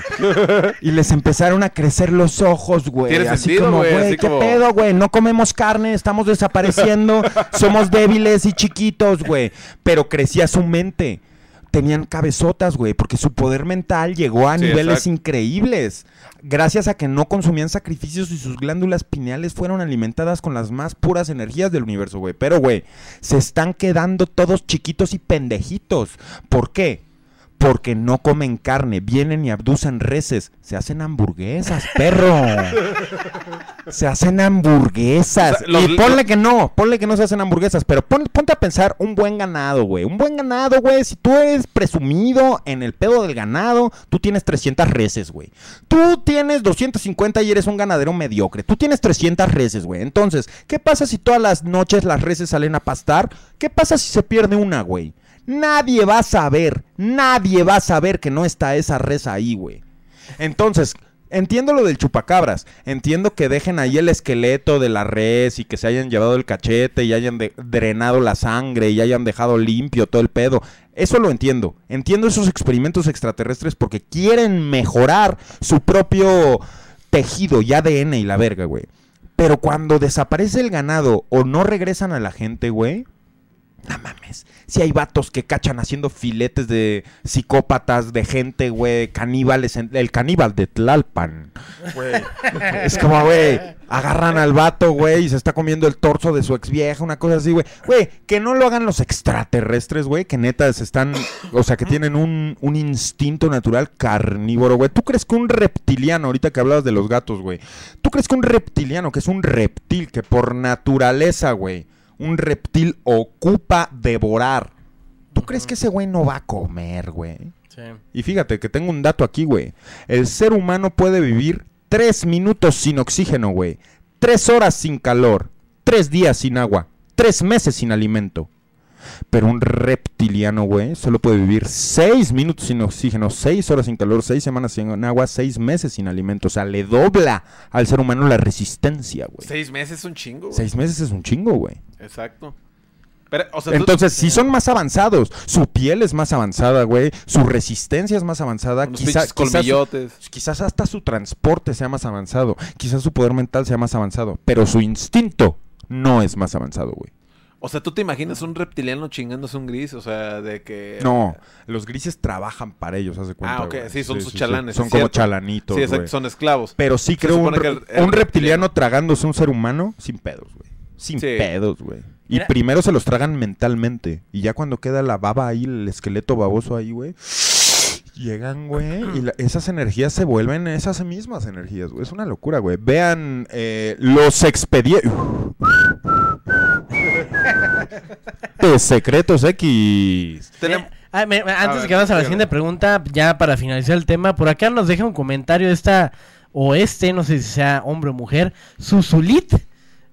y les empezaron a crecer los ojos, güey. Así sentido, como, güey, ¿qué como- pedo, güey? No comemos carne, estamos desapareciendo, somos débiles y chiquitos, güey. Pero crecía su mente. Tenían cabezotas, güey, porque su poder mental llegó a Sí, niveles exacto. increíbles. Gracias a que no consumían sacrificios y sus glándulas pineales fueron alimentadas con las más puras energías del universo, güey. Pero, güey, se están quedando todos chiquitos y pendejitos. ¿Por qué? Porque no comen carne, vienen y abducen reses. Se hacen hamburguesas, perro. Se hacen hamburguesas. O sea, los- y ponle que no, ponle que no se hacen hamburguesas, pero pon- ponte a pensar un buen ganado, güey. Un buen ganado, güey. Si tú eres presumido en el pedo del ganado, tú tienes 300 reses, güey. Tú tienes 250 y eres un ganadero mediocre. Tú tienes 300 reses, güey. Entonces, ¿qué pasa si todas las noches las reses salen a pastar? ¿Qué pasa si se pierde una, güey? Nadie va a saber, nadie va a saber que no está esa res ahí, güey. Entonces, entiendo lo del chupacabras. Entiendo que dejen ahí el esqueleto de la res y que se hayan llevado el cachete y hayan drenado la sangre y hayan dejado limpio todo el pedo. Eso lo entiendo. Entiendo esos experimentos extraterrestres porque quieren mejorar su propio tejido y ADN y la verga, güey. Pero cuando desaparece el ganado o no regresan a la gente, güey, no mames. Si hay vatos que cachan haciendo filetes de psicópatas, de gente, güey, caníbales. en- el caníbal de Tlalpan. güey. es como, güey, agarran al vato, güey, y se está comiendo el torso de su ex vieja, una cosa así, güey. Güey, que no lo hagan los extraterrestres, güey, que neta se están, o sea, que tienen un, un instinto natural carnívoro, güey. ¿Tú crees que un reptiliano, ahorita que hablabas de los gatos, güey, ¿tú crees que un reptiliano, que es un reptil, que por naturaleza, güey, un reptil ocupa devorar. ¿Tú crees que ese güey no va a comer, güey? Sí. Y fíjate que tengo un dato aquí, güey. El ser humano puede vivir tres minutos sin oxígeno, güey. Tres horas sin calor. Tres días sin agua. Tres meses sin alimento. Pero un reptiliano, güey, solo puede vivir seis minutos sin oxígeno, seis horas sin calor, seis semanas sin agua, seis meses sin alimento. O sea, le dobla al ser humano la resistencia, güey. Seis meses es un chingo, güey. Seis meses es un chingo, güey. Exacto. Pero, o sea, tú- Entonces, si son más avanzados, su piel es más avanzada, güey, su resistencia es más avanzada, quizá- quizás, colmillotes. quizás hasta su transporte sea más avanzado, quizás su poder mental sea más avanzado, pero su instinto no es más avanzado, güey. O sea, ¿tú te imaginas un reptiliano chingándose un gris? O sea, de que... No, los grises trabajan para ellos, haz de cuenta. Ah, ok, güey. sí, son sus chalanes, Son es como cierto. chalanitos, Sí, exacto, güey. son esclavos. Pero sí Se creo un, supone que re- el- el un reptiliano reptiliano- tragándose un ser humano sin pedos, güey. Sin Sí. pedos, güey. Y Mira- primero se los tragan mentalmente. Y ya cuando queda la baba ahí, el esqueleto baboso ahí, güey. Llegan, güey. Y la- esas energías se vuelven esas mismas energías, güey. Es una locura, güey. Vean eh, los expedientes. Secretos X. Tenemos- Eh, ah, me- me- antes de que vayamos a la siguiente pregunta, ya para finalizar el tema, por acá nos deja un comentario esta o este, no sé si sea hombre o mujer, Susulit.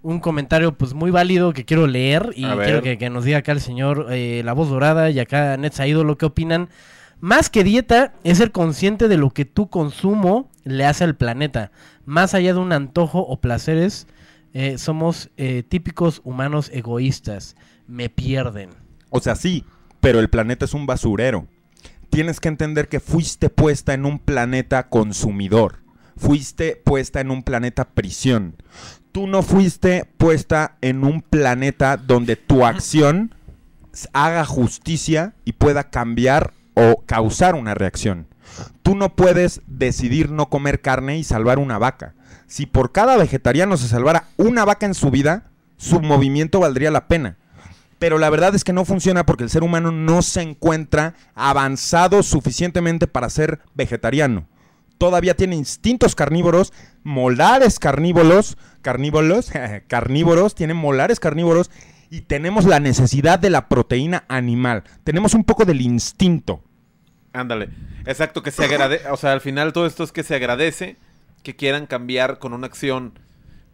Un comentario pues muy válido que quiero leer y quiero que, que nos diga acá el señor eh, La Voz Dorada y acá Netza lo que opinan. Más que dieta es ser consciente de lo que tu consumo le hace al planeta. Más allá de un antojo o placeres, eh, somos eh, típicos humanos egoístas. Me pierden. O sea, sí, pero el planeta es un basurero. Tienes que entender que fuiste puesta en un planeta consumidor. Fuiste puesta en un planeta prisión. Tú no fuiste puesta en un planeta donde tu acción haga justicia y pueda cambiar o causar una reacción. Tú no puedes decidir no comer carne y salvar una vaca. Si por cada vegetariano se salvara una vaca en su vida, su movimiento valdría la pena. Pero la verdad es que no funciona porque el ser humano no se encuentra avanzado suficientemente para ser vegetariano. Todavía tiene instintos carnívoros, molares carnívoros, carnívoros, carnívoros, tiene molares carnívoros y tenemos la necesidad de la proteína animal. Tenemos un poco del instinto. Ándale. Exacto, que se agradece. O sea, al final todo esto es que se agradece que quieran cambiar con una acción.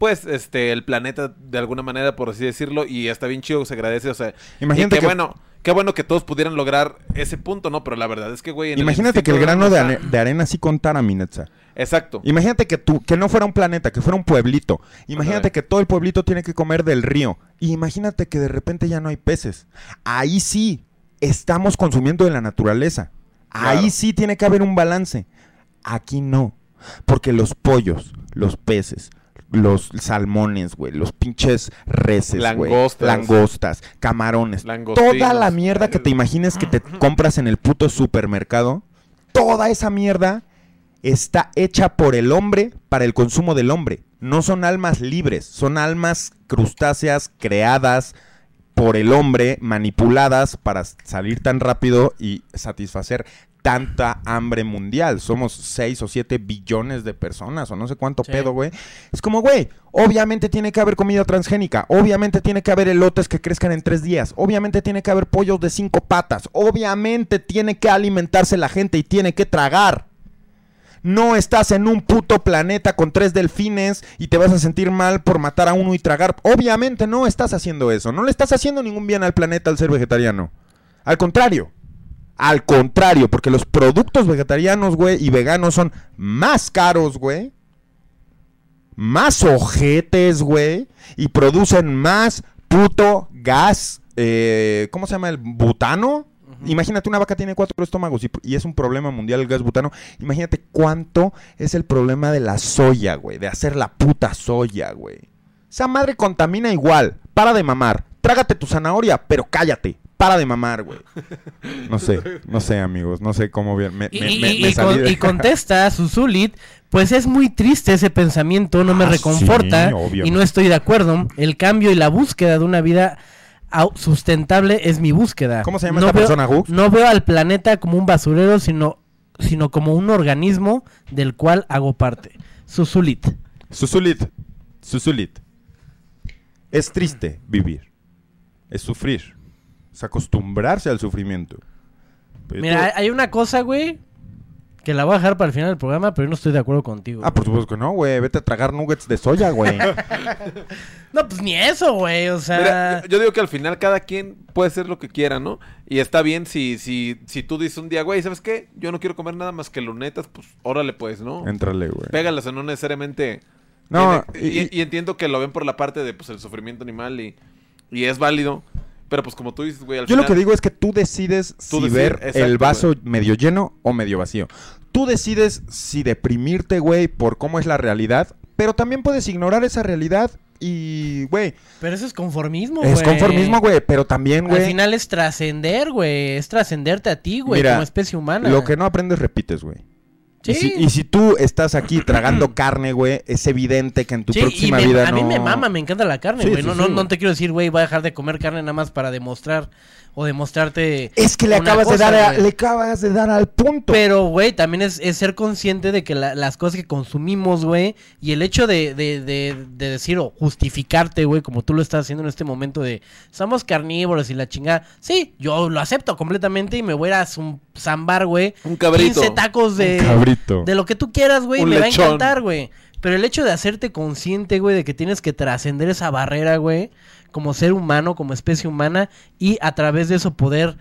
Pues, este, el planeta de alguna manera, por así decirlo, y está bien chido, se agradece, o sea, Imagínate y que, que- bueno, qué bueno que todos pudieran lograr ese punto, ¿no? Pero la verdad es que, güey... en Imagínate que el grano de, arena sí contara, Minetza. Exacto. Imagínate que tú, que no fuera un planeta, que fuera un pueblito. Imagínate que todo el pueblito tiene que comer del río. Y imagínate que de repente ya no hay peces. Ahí sí estamos consumiendo de la naturaleza. Ahí Claro. sí tiene que haber un balance. Aquí no. Porque los pollos, los peces, los salmones, güey, los pinches reses, güey, Langostas. langostas, camarones, toda la mierda que te imagines que te compras en el puto supermercado, toda esa mierda está hecha por el hombre para el consumo del hombre. No son almas libres, son almas crustáceas creadas por el hombre, manipuladas para salir tan rápido y satisfacer tanta hambre mundial. Somos 6 o 7 billones de personas o no sé cuánto Sí. pedo, güey. Es como, güey, obviamente tiene que haber comida transgénica, obviamente tiene que haber elotes que crezcan en tres días, obviamente tiene que haber pollos de cinco patas, obviamente tiene que alimentarse la gente y tiene que tragar. No estás en un puto planeta con tres delfines y te vas a sentir mal por matar a uno y tragar. Obviamente no estás haciendo eso. No le estás haciendo ningún bien al planeta al ser vegetariano. Al contrario. Al contrario, porque los productos vegetarianos, güey, y veganos son más caros, güey. Más ojetes, güey. Y producen más puto gas. eh, ¿Cómo se llama? ¿El butano? Imagínate, una vaca tiene cuatro estómagos y, y es un problema mundial el gas butano. Imagínate cuánto es el problema de la soya, güey. De hacer la puta soya, güey. Esa madre contamina igual. Para de mamar. Trágate tu zanahoria, pero cállate. Para de mamar, güey. No sé, no sé, amigos. No sé cómo bien. Me, Y, me- y- me- y- me y salí con- de- y contesta Suzulit, pues es muy triste ese pensamiento, no me Ah, reconforta sí, y no estoy de acuerdo. El cambio y la búsqueda de una vida sustentable es mi búsqueda. ¿Cómo se llama no esta veo, persona, Gus? No veo al planeta como un basurero, sino, sino como un organismo del cual hago parte. Suzulit. Susulit. Susulit. Es triste vivir. Es sufrir. Es acostumbrarse al sufrimiento. Pero Mira, tú- hay- una cosa, güey, que la voy a dejar para el final del programa, pero yo no estoy de acuerdo contigo. Ah, por supuesto que no, güey. Vete a tragar nuggets de soya, güey. No, pues ni eso, güey, o sea... Mira, yo, digo que al final cada quien puede hacer lo que quiera, ¿no? Y está bien si, si, si tú dices un día, güey, ¿sabes qué? Yo no quiero comer nada más que lunetas, pues órale pues, ¿no? Éntrale, güey. Pégalas o no necesariamente... No, tiene- y, y- y entiendo que lo ven por la parte de pues el sufrimiento animal y, y es válido. Pero pues como tú dices, güey, al Yo lo final... que digo es que tú decides Tú si decides, ver exacto, el vaso medio lleno o medio vacío. Tú decides si deprimirte, güey, por cómo es la realidad, pero también puedes ignorar esa realidad y, güey, Pero eso es conformismo, güey. es conformismo, güey, pero también, Al güey, final es trascender, güey. Es trascenderte a ti, güey, Mira, como especie humana. lo que no aprendes repites, güey. Y, si, y si tú estás aquí tragando carne, güey, es evidente que en tu Sí, y próxima me- vida a no... mí me mama, me encanta la carne, Sí, güey. no, no, no te quiero decir, güey, voy a dejar de comer carne nada más para demostrar o demostrarte. Es que le una acabas, cosa, de dar a- le acabas de dar al punto. Pero, güey, también es, es ser consciente de que la- las cosas que consumimos, güey, y el hecho de, de, de, de decir o justificarte, güey, como tú lo estás haciendo en este momento de somos carnívoros y la chingada. Sí, yo lo acepto completamente y me voy a zum- zambar, güey. Un cabrito. 15 tacos de, Cabrito. de lo que tú quieras, güey, Un me va a encantar, güey. Pero el hecho de hacerte consciente, güey, de que tienes que trascender esa barrera, güey, como ser humano, como especie humana, y a través de eso poder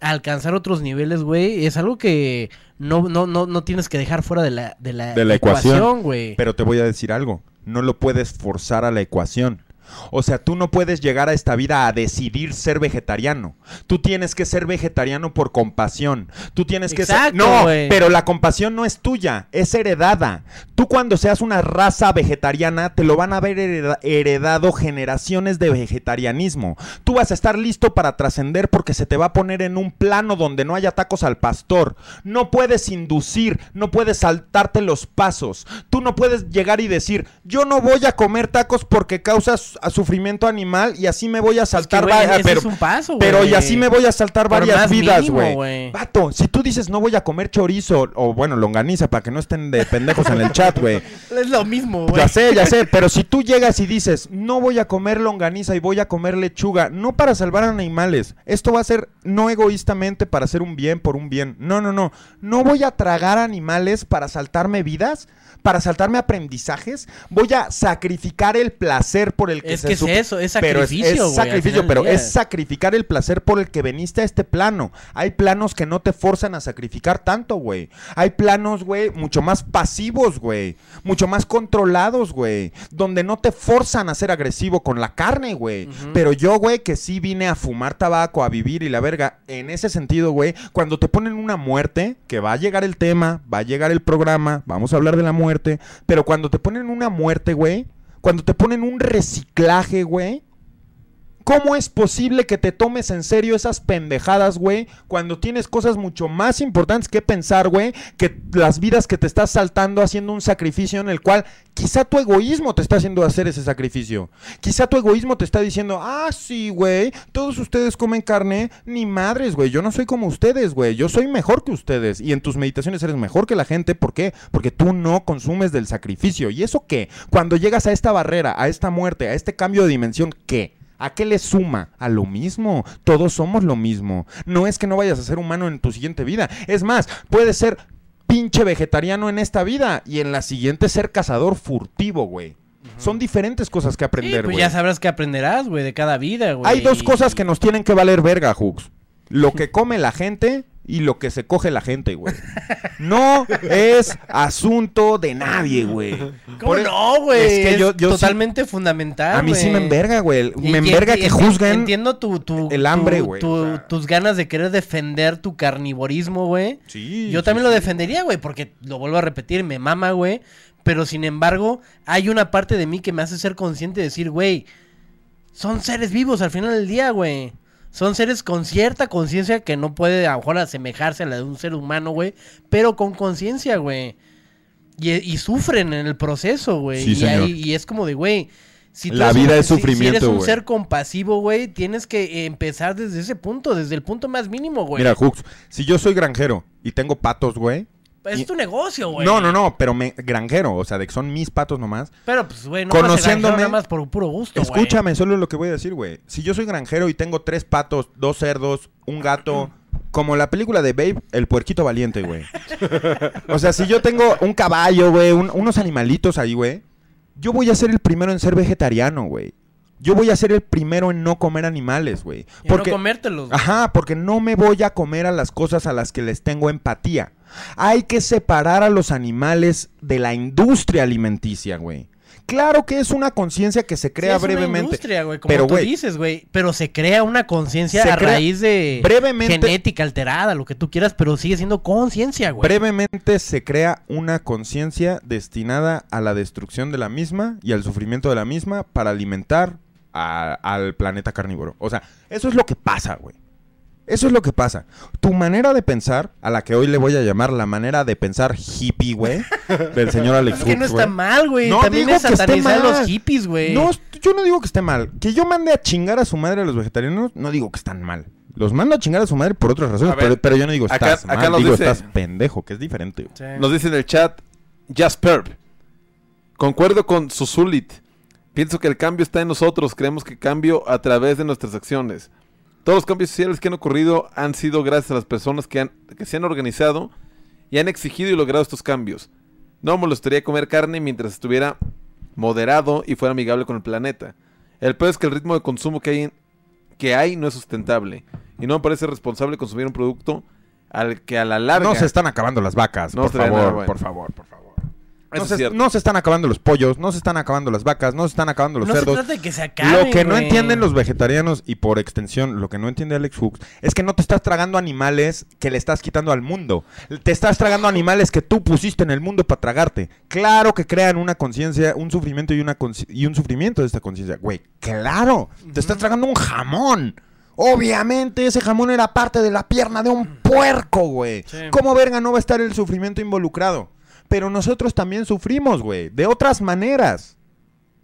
alcanzar otros niveles, güey, es algo que no, no, no, no tienes que dejar fuera de la, de la, de la ecuación, güey. Pero te voy a decir algo, no lo puedes forzar a la ecuación. O sea, tú no puedes llegar a esta vida a decidir ser vegetariano. Tú tienes que ser vegetariano por compasión. Tú tienes que ser... No, pero la compasión no es tuya, es heredada. Tú cuando seas una raza vegetariana, te lo van a haber hereda- heredado generaciones de vegetarianismo. Tú vas a estar listo para trascender porque se te va a poner en un plano donde no haya tacos al pastor. No puedes inducir, no puedes saltarte los pasos. Tú no puedes llegar y decir, yo no voy a comer tacos porque causa su- a sufrimiento animal y así me voy a saltar güey, va- ese pero, es un paso, pero y así me voy a saltar Por varias vidas, güey. Vato, si tú dices no voy a comer chorizo o bueno, longaniza para que no estén de pendejos en el chat, güey. Es lo mismo, güey. Ya sé, ya sé, pero si tú llegas y dices, no voy a comer longaniza y voy a comer lechuga, no para salvar animales, esto va a ser no egoístamente para hacer un bien por un bien, no, no, no, no voy a tragar animales para saltarme vidas, para saltarme aprendizajes, voy a sacrificar el placer por el que Es se que es eso, es pero sacrificio, es, güey, al sacrificio, pero es sacrificar el placer por el que veniste a este plano. Hay planos que no te forzan a sacrificar tanto, güey. Hay planos, güey, mucho más pasivos, güey. Mucho más controlados, güey. Donde no te forzan a ser agresivo con la carne, güey. Pero yo, güey, que sí vine a fumar tabaco, a vivir y la verga. En ese sentido, güey, cuando te ponen una muerte, que va a llegar el tema, va a llegar el programa, vamos a hablar de la muerte. Pero cuando te ponen una muerte, güey, cuando te ponen un reciclaje, güey. ¿Cómo es posible que te tomes en serio esas pendejadas, güey? Cuando tienes cosas mucho más importantes que pensar, güey, que las vidas que te estás saltando haciendo un sacrificio en el cual quizá tu egoísmo te está haciendo hacer ese sacrificio. Quizá tu egoísmo te está diciendo, ah, sí, güey, todos ustedes comen carne, ni madres, güey, yo no soy como ustedes, güey, yo soy mejor que ustedes. Y en tus meditaciones eres mejor que la gente, ¿por qué? Porque tú no consumes del sacrificio. ¿Y eso qué? Cuando llegas a esta barrera, a esta muerte, a este cambio de dimensión, ¿qué? ¿A qué le suma? A lo mismo. Todos somos lo mismo. No es que no vayas a ser humano en tu siguiente vida. Es más, puedes ser pinche vegetariano en esta vida y en la siguiente ser cazador furtivo, güey. Son diferentes cosas que Sí, aprender, pues güey. ya sabrás que aprenderás, güey, de cada vida, güey. Hay dos cosas que nos tienen que valer verga, Hooks. Lo que come la gente y lo que se coge la gente, güey. No es asunto de nadie, güey. ¿Cómo Por e- no, güey? Es que yo, yo sí- totalmente fundamental, a mí sí me enverga, güey. Me enverga que juzguen Entiendo tu, tu- el hambre, tu- güey, tu- o sea. tus ganas de querer defender tu carnivorismo, güey. Sí, Yo también sí. lo defendería, güey, porque lo vuelvo a repetir, me mama, güey. Pero sin embargo, hay una parte de mí que me hace ser consciente de decir, güey, son seres vivos al final del día, güey. Son seres con cierta conciencia que no puede a lo mejor asemejarse a la de un ser humano, güey. Pero con conciencia, güey. Y, y sufren en el proceso, güey. Sí, y, ahí- y es como de, güey. Si tú La eres un- vida es si- Si, sufrimiento, eres un ser compasivo, güey, tienes que empezar desde ese punto, desde el punto más mínimo, güey. Mira, Hooks, si yo soy granjero y tengo patos, güey. Es tu negocio, güey. No, no, no, pero me, granjero, o sea, de que son mis patos nomás. Pero pues, güey, no Conociéndome- nada más por puro gusto, güey. Escúchame, solo lo que voy a decir, güey. Si yo soy granjero y tengo tres patos, dos cerdos, un gato, como la película de Babe, el puerquito valiente, güey. O sea, si yo tengo un caballo, güey, un- unos animalitos ahí, güey, yo voy a ser el primero en ser vegetariano, güey. Yo voy a ser el primero en no comer animales, güey. Porque, no comértelos. güey. Ajá, porque no me voy a comer a las cosas a las que les tengo empatía. Hay que separar a los animales de la industria alimenticia, güey. Claro que es una conciencia que se crea Sí, es una brevemente. industria, güey, como pero, tú dices, güey. Pero se crea una conciencia a raíz de brevemente- genética alterada, lo que tú quieras, pero sigue siendo conciencia, güey. brevemente se crea una conciencia destinada a la destrucción de la misma y al sufrimiento de la misma para alimentar a- al planeta carnívoro. O sea, eso es lo que pasa, güey. Eso es lo que pasa. Tu manera de pensar, a la que hoy le voy a llamar la manera de pensar hippie, güey, del señor Alex Es que no está mal, güey. No También digo es que esté a los mal. hippies, güey. No, yo no digo que esté mal. Que yo mande a chingar a su madre a los vegetarianos, no digo que están mal. Los mando a chingar a su madre por otras razones, ver, pero, pero yo no digo acá- estás acá mal, nos digo dice- estás pendejo, que es diferente. Sí. Nos dice en el chat Jasper. Concuerdo con Susulit. Pienso que el cambio está en nosotros. Creemos que cambio a través de nuestras acciones. Todos los cambios sociales que han ocurrido han sido gracias a las personas que, han, que se han organizado y han exigido y logrado estos cambios. No me molestaría comer carne mientras estuviera moderado y fuera amigable con el planeta. El peor es que el ritmo de consumo que hay, que hay no es sustentable. Y no me parece responsable consumir un producto al que a la larga... No se están acabando las vacas, No por favor, bueno. por favor, por favor. No se, no se están acabando los pollos, no se están acabando las vacas, no se están acabando los no se cerdos. trata de que se acaben, Lo que no entienden los vegetarianos y por extensión lo que no entiende Alex Hooks es que no te estás tragando animales que le estás quitando al mundo. Te estás tragando animales que tú pusiste en el mundo para tragarte. Claro que crean una conciencia, un sufrimiento y, una y un sufrimiento de esta conciencia. Güey, claro. Te estás tragando un jamón. Obviamente ese jamón era parte de la pierna de un puerco, güey. Sí. ¿Cómo verga no va a estar el sufrimiento involucrado? Pero nosotros también sufrimos, güey. De otras maneras.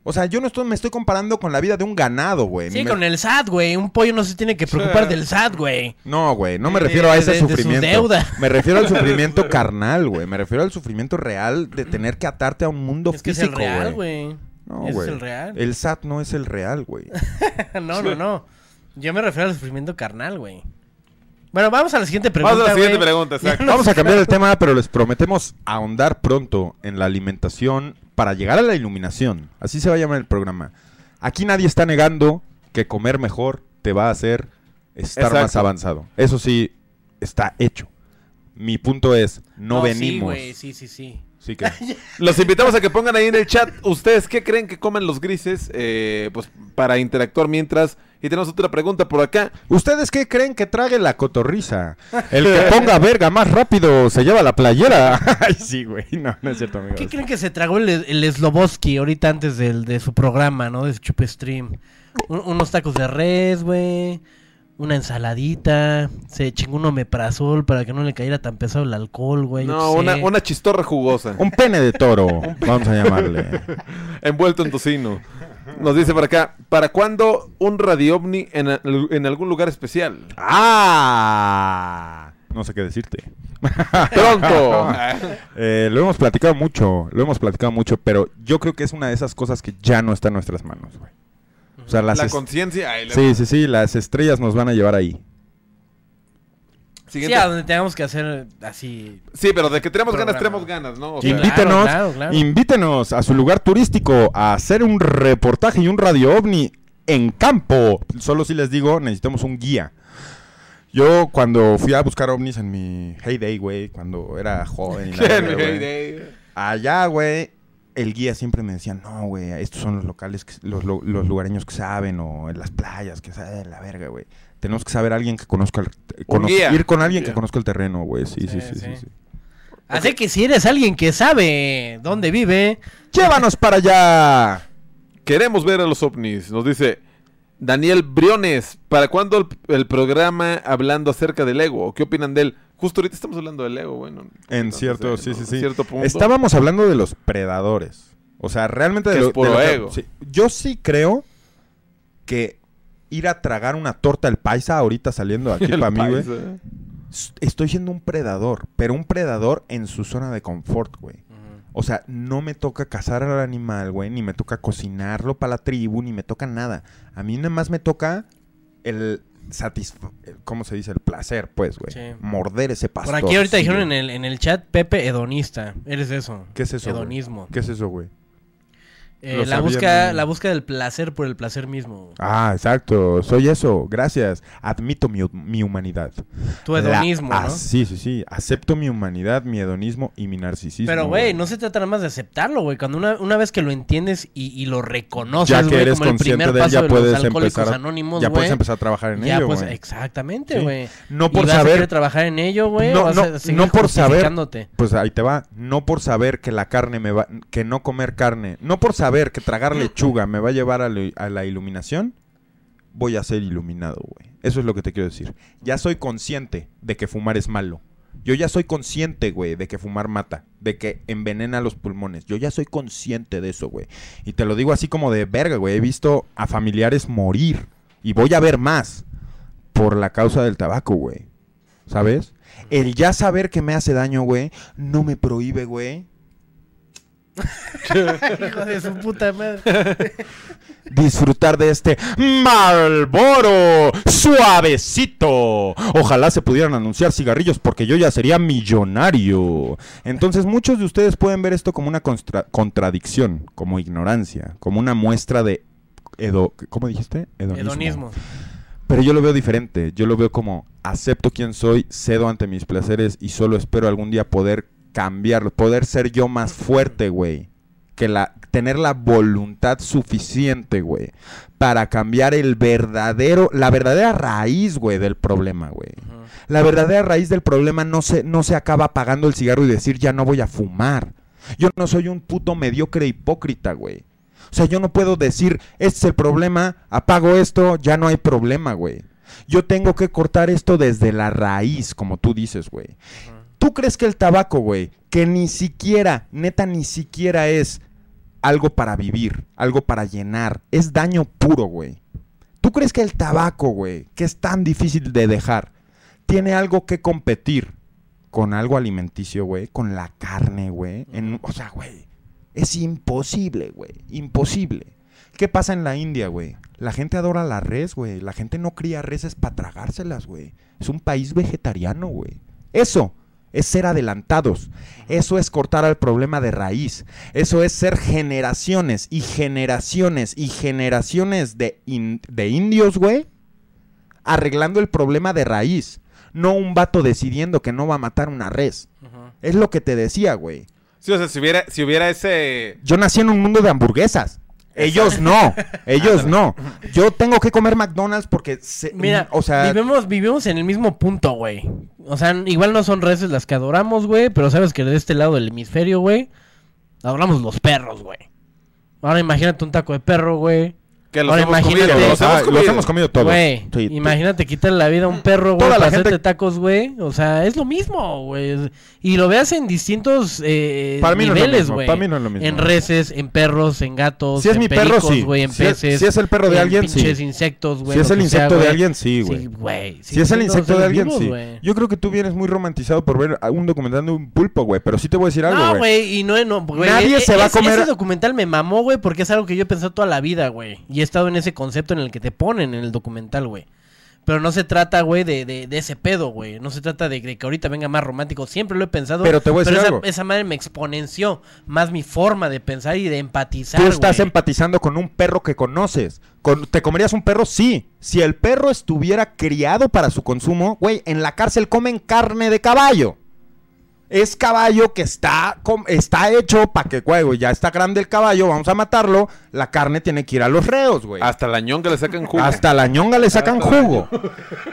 O sea, yo no estoy, me estoy comparando con la vida de un ganado, güey. Sí, Me- con el SAT, güey. Un pollo no se tiene que preocupar del SAT, güey. No, güey, no me De- refiero a ese de- de sus sufrimiento. deudas. Me refiero al sufrimiento carnal, güey. Me refiero al sufrimiento real de tener que atarte a un mundo Es que es el físico, real, güey. No, güey. es el real. El SAT no es el real, güey. no, no, no. Yo me refiero al sufrimiento carnal, güey. Bueno, vamos a la siguiente pregunta, Vamos a la siguiente güey. pregunta, exacto. Vamos a cambiar el tema, pero les prometemos ahondar pronto en la alimentación para llegar a la iluminación. Así se va a llamar el programa. Aquí nadie está negando que comer mejor te va a hacer estar Exacto. más avanzado. Eso sí, está hecho. Mi punto es, no, venimos. güey, sí, sí, sí. Sí que- Los invitamos a que pongan ahí en el chat ustedes qué creen que comen los grises eh, pues para interactuar mientras y tenemos otra pregunta por acá ¿Ustedes qué creen que trague la cotorriza? El que ponga verga más rápido se lleva la playera. Ay, sí, güey. No, no es cierto, amigos. ¿Qué creen que se tragó el, el Sloboski ahorita antes del, de su programa, ¿no? De su chupe stream. Un- unos tacos de res, güey. Una ensaladita. Se chingó un omeprazol para que no le cayera tan pesado el alcohol, güey. no una, chistorra jugosa Un pene de toro, vamos a llamarle. envuelto en tocino nos dice por acá ¿para cuándo un radio ovni en, en algún lugar especial? ¡Ah! No sé qué decirte. pronto Eh, lo hemos platicado mucho, lo hemos platicado mucho, pero yo creo que es una de esas cosas que ya no está en nuestras manos, güey. O sea, las la conciencia la- Sí, sí, sí, las estrellas nos van a llevar ahí. Sí, siguiente- a donde tengamos que hacer así. sí pero de que tenemos ganas tenemos ganas ¿no? O sea, Invítenos, claro, claro. invítenos a su lugar turístico a hacer un reportaje y un radio ovni en campo. Solo si les digo, necesitamos un guía. Yo cuando fui a buscar ovnis en mi heyday, güey, cuando era joven y la verga, güey, allá, güey, el guía siempre me decía, no, güey, estos son los locales, que- los, lo- los lugareños que saben, o en las playas, que saben la verga, güey. Tenemos que saber a alguien que conozca el... guía. ir con alguien Guía. que conozca el terreno, güey. Sí, sí, Sí, sí, sí, sí. sí. Así que si eres alguien que sabe dónde vive, ¡Llévanos para allá! Queremos ver a los ovnis. Nos dice Daniel Briones. ¿Para cuándo el, el programa hablando acerca del ego? ¿Qué opinan de él? Justo ahorita estamos hablando del ego, bueno. En cierto, eh, sí, ¿no? sí, sí. cierto punto. Estábamos hablando de los predadores. O sea, realmente de Que lo, es puro de lo que- ego. sí. Yo sí creo que ir a tragar una torta al paisa ahorita saliendo aquí El para mí, güey. paisa. s- Estoy siendo un predador, pero un predador en su zona de confort, güey. O sea, no me toca cazar al animal, güey, ni me toca cocinarlo para la tribu, ni me toca nada. A mí nada más me toca el- ¿cómo se dice? El placer, pues, güey. Sí. Morder ese pastor. por aquí ahorita sí, dijeron en el, en el chat, Pepe hedonista. Eres eso. ¿Qué es eso? güey? Hedonismo. ¿Qué es eso, güey? Eh, la, busca, la busca del placer por el placer mismo. Ah, exacto. Soy eso. Gracias. Admito mi, mi humanidad. Tu hedonismo, La- ah, ¿no? sí, sí, sí. Acepto mi humanidad, mi hedonismo y mi narcisismo. Pero, güey, no se trata nada más de aceptarlo, güey. Cuando una, una vez que lo entiendes y, y lo reconoces, ya que güey, eres como el consciente primer de paso ya de los puedes alcohólicos empezar a, anónimos, ya puedes empezar a trabajar en ya, ello, pues, güey. exactamente, Sí. güey. No ¿Y por vas a saber- querer trabajar en ello, güey? No, vas no, a no por saber. Pues ahí te va. No por saber que la carne me va. Que no comer carne. No por saber que tragar lechuga me va a llevar a, a la iluminación. Voy a ser iluminado, güey. Eso es lo que te quiero decir. Ya soy consciente de que fumar es malo. Yo ya soy consciente, güey, de que fumar mata, de que envenena los pulmones. Yo ya soy consciente de eso, güey. Y te lo digo así como de verga, güey. He visto a familiares morir. Y voy a ver más por la causa del tabaco, güey. ¿Sabes? El ya saber que me hace daño, güey, no me prohíbe, güey, Hijo de su puta madre. disfrutar de este Malboro suavecito. Ojalá se pudieran anunciar cigarrillos porque yo ya sería millonario. Entonces muchos de ustedes pueden ver esto como una contradicción, como ignorancia, como una muestra de edo- ¿cómo dijiste? Hedonismo. Pero yo lo veo diferente. Yo lo veo como acepto quién soy, cedo ante mis placeres y solo espero algún día poder cambiarlo, poder ser yo más fuerte, güey. Que la tener la voluntad suficiente, güey, para cambiar el verdadero, la verdadera raíz, güey, del problema, güey. La verdadera raíz del problema no se no se acaba apagando el cigarro y decir ya no voy a fumar. Yo no soy un puto mediocre hipócrita, güey. O sea, yo no puedo decir, este es el problema, apago esto, ya no hay problema, güey. Yo tengo que cortar esto desde la raíz, como tú dices, güey. ¿Tú crees que el tabaco, güey, que ni siquiera, neta, ni siquiera es algo para vivir, algo para llenar, es daño puro, güey? ¿Tú crees que el tabaco, güey, que es tan difícil de dejar, tiene algo que competir con algo alimenticio, güey? Con la carne, güey. O sea, güey, es imposible, güey. Imposible. ¿Qué pasa en la India, güey? La gente adora la res, güey. La gente no cría reses para tragárselas, güey. Es un país vegetariano, güey. Eso Es ser adelantados. Eso es cortar al problema de raíz. Eso es ser generaciones y generaciones y generaciones de, in- de indios, güey, arreglando el problema de raíz. No un vato decidiendo que no va a matar una res. Es lo que te decía, güey. Sí, o sea, si hubiera, si hubiera ese... Yo nací en un mundo de hamburguesas. Ellos no, ellos no. Yo tengo que comer McDonald's porque, se- Mira, o sea, vivimos, vivimos en el mismo punto, güey. O sea, igual no son reses las que adoramos, güey, pero sabes que de este lado del hemisferio, güey, adoramos los perros, güey. Ahora imagínate un taco de perro, güey. Que los Ahora hemos imagínate- comido, los Ah, hemos comido. los hemos comido todos. Sí, imagínate quitarle la vida a un perro, güey, Toda para la hacerte gente- tacos, güey. O sea, es lo mismo, güey. Y lo veas en distintos eh, Para mí es niveles, güey. para mí no es lo mismo. En reses, en perros, en gatos, Si es en mi perro, sí. güey, en Si es- peces. si es el perro de en alguien, sí. pinches insectos, güey. si es el sea, insecto de alguien, sí, güey. Sí, güey. si es el insecto de alguien, sí. güey. Yo creo que tú vienes muy romantizado por ver a un documental de un pulpo, güey. Pero sí te voy a decir algo, No, güey. y no, no, güey. Nadie e- se va a comer- Ese documental me mamó, güey, porque es algo que yo he pensado toda la vida, güey. Y he estado en ese concepto en el que te ponen en el documental, güey. Pero no se trata, güey, de, de, de ese pedo, güey. No se trata de, de que ahorita venga más romántico. Siempre lo he pensado. Pero te voy a decir esa, algo. esa madre me exponenció más mi forma de pensar y de empatizar, Tú estás güey. empatizando con un perro que conoces. Con- ¿Te comerías un perro? Sí. Si el perro estuviera criado para su consumo, güey, en la cárcel comen carne de caballo. Es caballo que está, está hecho para que, güey, güey, ya está grande el caballo, vamos a matarlo. La carne tiene que ir a los reos, güey. Hasta la ñonga le sacan jugo. Hasta la ñonga le sacan jugo.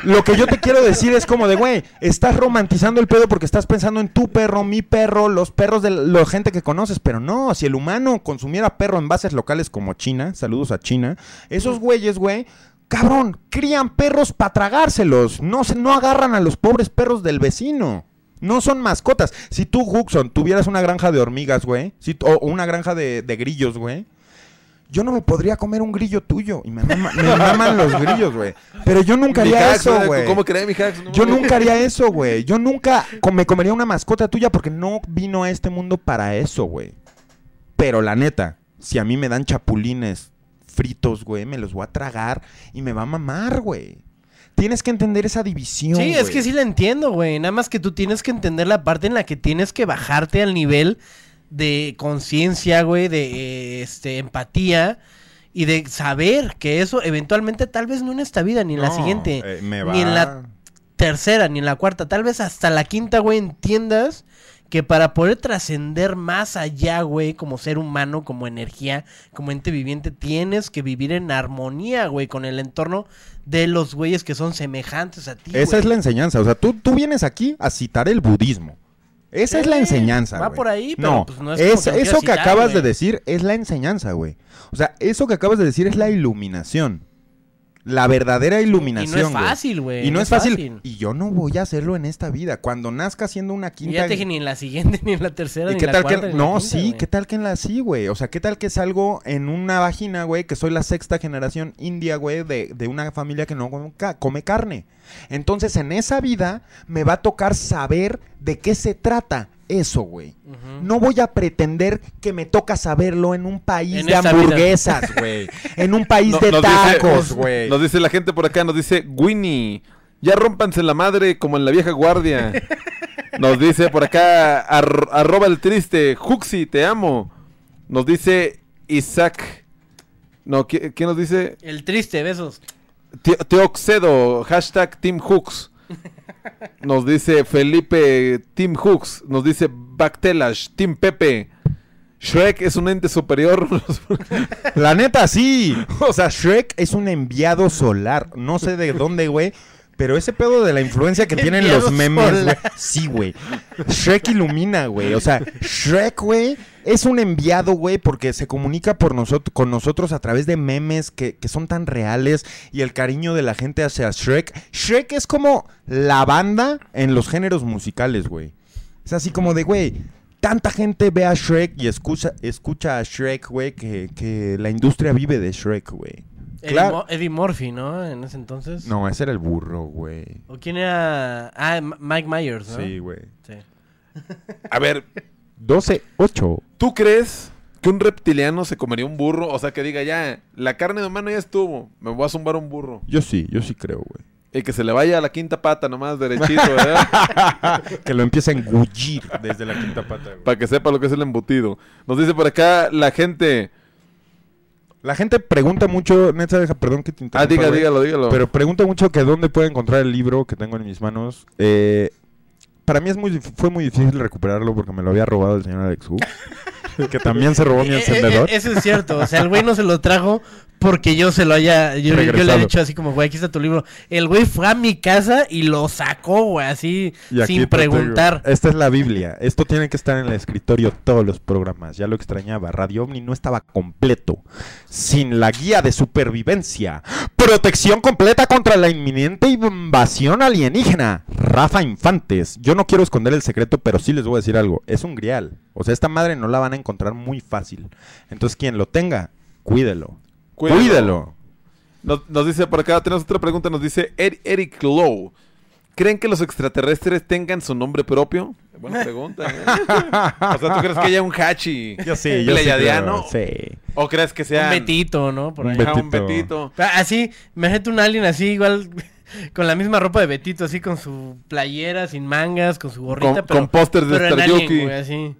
Lo que yo te quiero decir es como de, güey, estás romantizando el pedo porque estás pensando en tu perro, mi perro, los perros de la gente que conoces. Pero no, si el humano consumiera perro en bases locales como China, saludos a China, esos güeyes, güey, cabrón, crían perros para tragárselos. No, se, no agarran a los pobres perros del vecino. No son mascotas. Si tú, Huxon, tuvieras una granja de hormigas, güey, si- o una granja de, de grillos, güey, yo no me podría comer un grillo tuyo. Y me, mama- me maman los grillos, güey. Pero yo nunca Mi haría eso, güey. ¿Cómo cree mi? No, Yo nunca haría eso, güey. Yo nunca me comería una mascota tuya porque no vino a este mundo para eso, güey. Pero la neta, si a mí me dan chapulines fritos, güey, me los voy a tragar y me va a mamar, güey. Tienes que entender esa división. Sí, es que sí la entiendo, güey. Nada más que tú tienes que entender la parte en la que tienes que bajarte al nivel de conciencia, güey, de eh, este empatía y de saber que eso eventualmente tal vez no en esta vida ni en la siguiente, eh, me ni en va- la tercera, ni en la cuarta, tal vez hasta la quinta, güey, entiendas que para poder trascender más allá, güey, como ser humano, como energía, como ente viviente, tienes que vivir en armonía, güey, con el entorno de los güeyes que son semejantes a ti. Esa güey. es la enseñanza. O sea, tú, tú vienes aquí a citar el budismo. Esa es la enseñanza. va güey. por ahí, pero, no, pues, no es es- que eso que citar, acabas de decir es la enseñanza, güey. O sea, eso que acabas de decir es la iluminación. La verdadera iluminación. Y no es fácil, güey. Y no, es fácil. Y yo no voy a hacerlo en esta vida. Cuando nazca siendo una Y quinta. ya te dije ni en la siguiente, ni en la tercera, ¿Y ni qué la tal cuarta, que.? ni en la No, quinta, sí. ¿qué tal que en la sí, güey? O sea, ¿qué tal que salgo en una vagina, güey, que soy la sexta generación india, güey, de, de una familia que no come carne? Entonces, en esa vida me va a tocar saber de qué se trata eso, güey. No voy a pretender que me toca saberlo en un país En de hamburguesas, güey. en un país No- de tacos, güey. Nos dice la gente por acá, nos dice Winnie, ya rómpanse la madre como en la vieja guardia. Nos dice por acá, ar- arroba el triste, Juxi, te amo. Nos dice Isaac. No, ¿qui- ¿quién nos dice? El triste, besos. Te- Teoxedo, hashtag Team Hooks. Nos dice Felipe Team Hooks. Nos dice Bactelash, Team Pepe. Shrek es un ente superior. La neta, sí. O sea, Shrek es un enviado solar. No sé de dónde, güey. Pero ese pedo de la influencia que tienen los memes, güey. Sí, güey. Shrek ilumina, güey. O sea, Shrek, güey, es un enviado, güey, porque se comunica por nosotros, con nosotros a través de memes que, que son tan reales y el cariño de la gente hacia Shrek. Shrek es como la banda en los géneros musicales, güey. Es así como de, güey, tanta gente ve a Shrek y escucha, escucha a Shrek, güey, que, que la industria vive de Shrek, güey. Eddie, Claro. Mo- Eddie Murphy, ¿no? En ese entonces. No, ese era el burro, güey. ¿O quién era? Ah, Mike Myers, ¿no? Sí, güey. Sí. A ver, 12, 8. ¿tú crees que un reptiliano se comería un burro? O sea, que diga, ya, la carne de humano ya estuvo, me voy a zumbar un burro. Yo sí, yo sí creo, güey. Y que se le vaya a la quinta pata nomás, derechito, ¿verdad? que lo empiece a engullir desde la quinta pata. güey. Para que sepa lo que es el embutido. Nos dice por acá la gente. La gente pregunta mucho, Netza, deja, perdón que te Ah, interrumpa, diga, güey, dígalo, dígalo. Pero pregunta mucho que dónde puede encontrar el libro que tengo en mis manos. Eh, para mí es muy, dif- fue muy difícil recuperarlo porque me lo había robado el señor Alex Hu. que también se robó mi Eh, eh, encendedor. eh, eso es cierto. O sea, el güey no se lo trajo porque yo se lo haya. Yo, yo le he dicho así como, güey, aquí está tu libro. El güey fue a mi casa y lo sacó, güey, así, sin tengo. preguntar. Esta es la Biblia. Esto tiene que estar en el escritorio todos los programas. Ya lo extrañaba. Radio OVNI no estaba completo. Sin la guía de supervivencia. Protección completa contra la inminente invasión alienígena. Rafa Infantes. Yo no quiero esconder el secreto, pero sí les voy a decir algo. Es un grial. O sea, esta madre no la van a encontrar muy fácil. Entonces, quien lo tenga, cuídelo. Cuídelo. Nos, nos dice por acá, tenemos otra pregunta, nos dice Eri- Eric Lowe. ¿Creen que los extraterrestres tengan su nombre propio? Buena pregunta. ¿eh? o sea, ¿tú crees que haya un Hachi Yo sí, yo sí pleiadiano? creo, sí. ¿O crees que sea Un Betito, ¿no? Por ahí. Un un Betito. Betito? Ah, Así, imagínate un alien así, igual. Con la misma ropa de Betito, así con su playera, sin mangas, con su gorrita. Con- pero, con pósters de Star alien, Yuki. güey, así.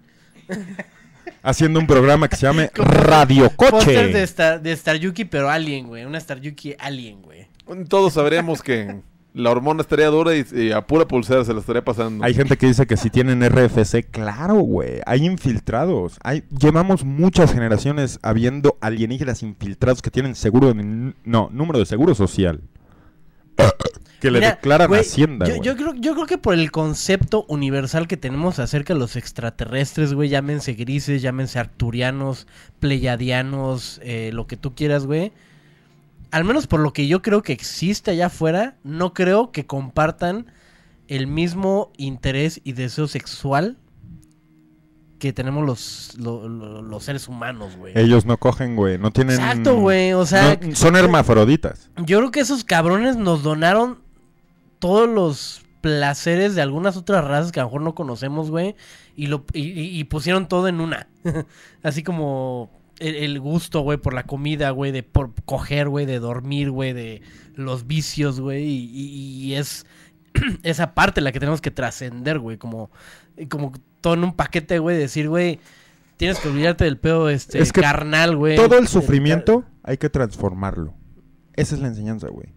Haciendo un programa que se llame Radio Póster de Coche. Star, de Star Yuki, pero alien, güey. Una Star Yuki alien, güey. Todos sabremos que la hormona estaría dura y, y a pura pulsera se la estaría pasando. Hay gente que dice que si tienen RFC, claro, güey. Hay infiltrados. Hay, llevamos muchas generaciones habiendo alienígenas infiltrados que tienen seguro de, no, número de seguro social. Que le Mira, declaran Hacienda, yo, yo creo, yo creo que por el concepto universal que tenemos acerca de los extraterrestres, güey, llámense grises, llámense arturianos, pleyadianos, eh, lo que tú quieras, güey. Al menos por lo que yo creo que existe allá afuera, no creo que compartan el mismo interés y deseo sexual que tenemos los, lo- lo- los seres humanos, güey. Ellos no cogen, güey. No tienen. Exacto, güey, o sea, no- son hermafroditas. Yo creo que esos cabrones nos donaron todos los placeres de algunas otras razas que a lo mejor no conocemos, güey. Y, lo, y, pusieron todo en una. Así como el, el gusto, güey, por la comida, güey, de por coger, güey, de dormir, güey, de los vicios, güey. Y, es esa parte la que tenemos que trascender, güey. Como, como todo en un paquete, güey, decir, güey. Tienes que olvidarte del pedo este, Es que carnal, güey. Todo el sufrimiento hay que transformarlo. Esa es la enseñanza, güey.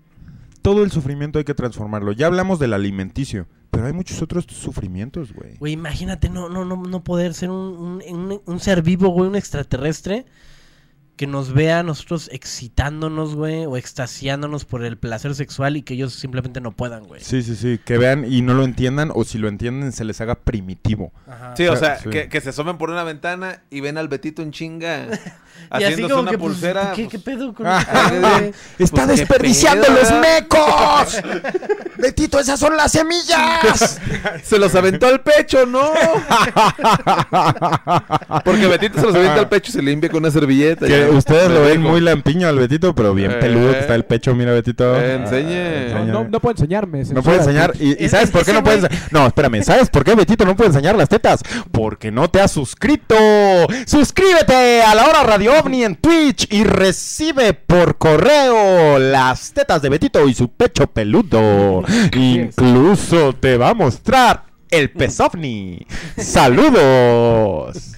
Todo el sufrimiento hay que transformarlo. Ya hablamos del alimenticio, pero hay muchos otros sufrimientos, güey. Güey, imagínate no, no, no, no poder ser un, un, un- un ser vivo, güey, un extraterrestre que nos vea a nosotros excitándonos, güey, o extasiándonos por el placer sexual y que ellos simplemente no puedan, güey. Sí, sí, sí. Que vean y no lo entiendan, o si lo entienden, se les haga primitivo. Ajá. Sí, o sea, Sí. Que, que se asomen por una ventana y ven al Betito en chinga Y así haciéndose como una que, pues, pulsera. ¿qué, pues, qué pedo con Ah, esto, güey? ¡Está Pues, ¿qué desperdiciando pedo, los mecos! ¡Betito, esas son las semillas! Se los aventó al pecho, ¿no? Porque Betito se los avienta al pecho y se limpia con una servilleta. que ustedes lo ven muy lampiño al Betito, pero bien Eh. peludo que está el pecho. Mira, Betito. Eh, enseñe. Ah, No, enseña. no, no puedo enseñarme. No puede enseñar. ¿Y, y Es- sabes es por qué no puede enseñar? No, espérame. ¿Sabes por qué Betito no puede enseñar las tetas? Porque no te has suscrito. Suscríbete a la hora Radio OVNI en Twitch y recibe por correo las tetas de Betito y su pecho peludo. Incluso te va a mostrar el pez ovni. ¡Saludos!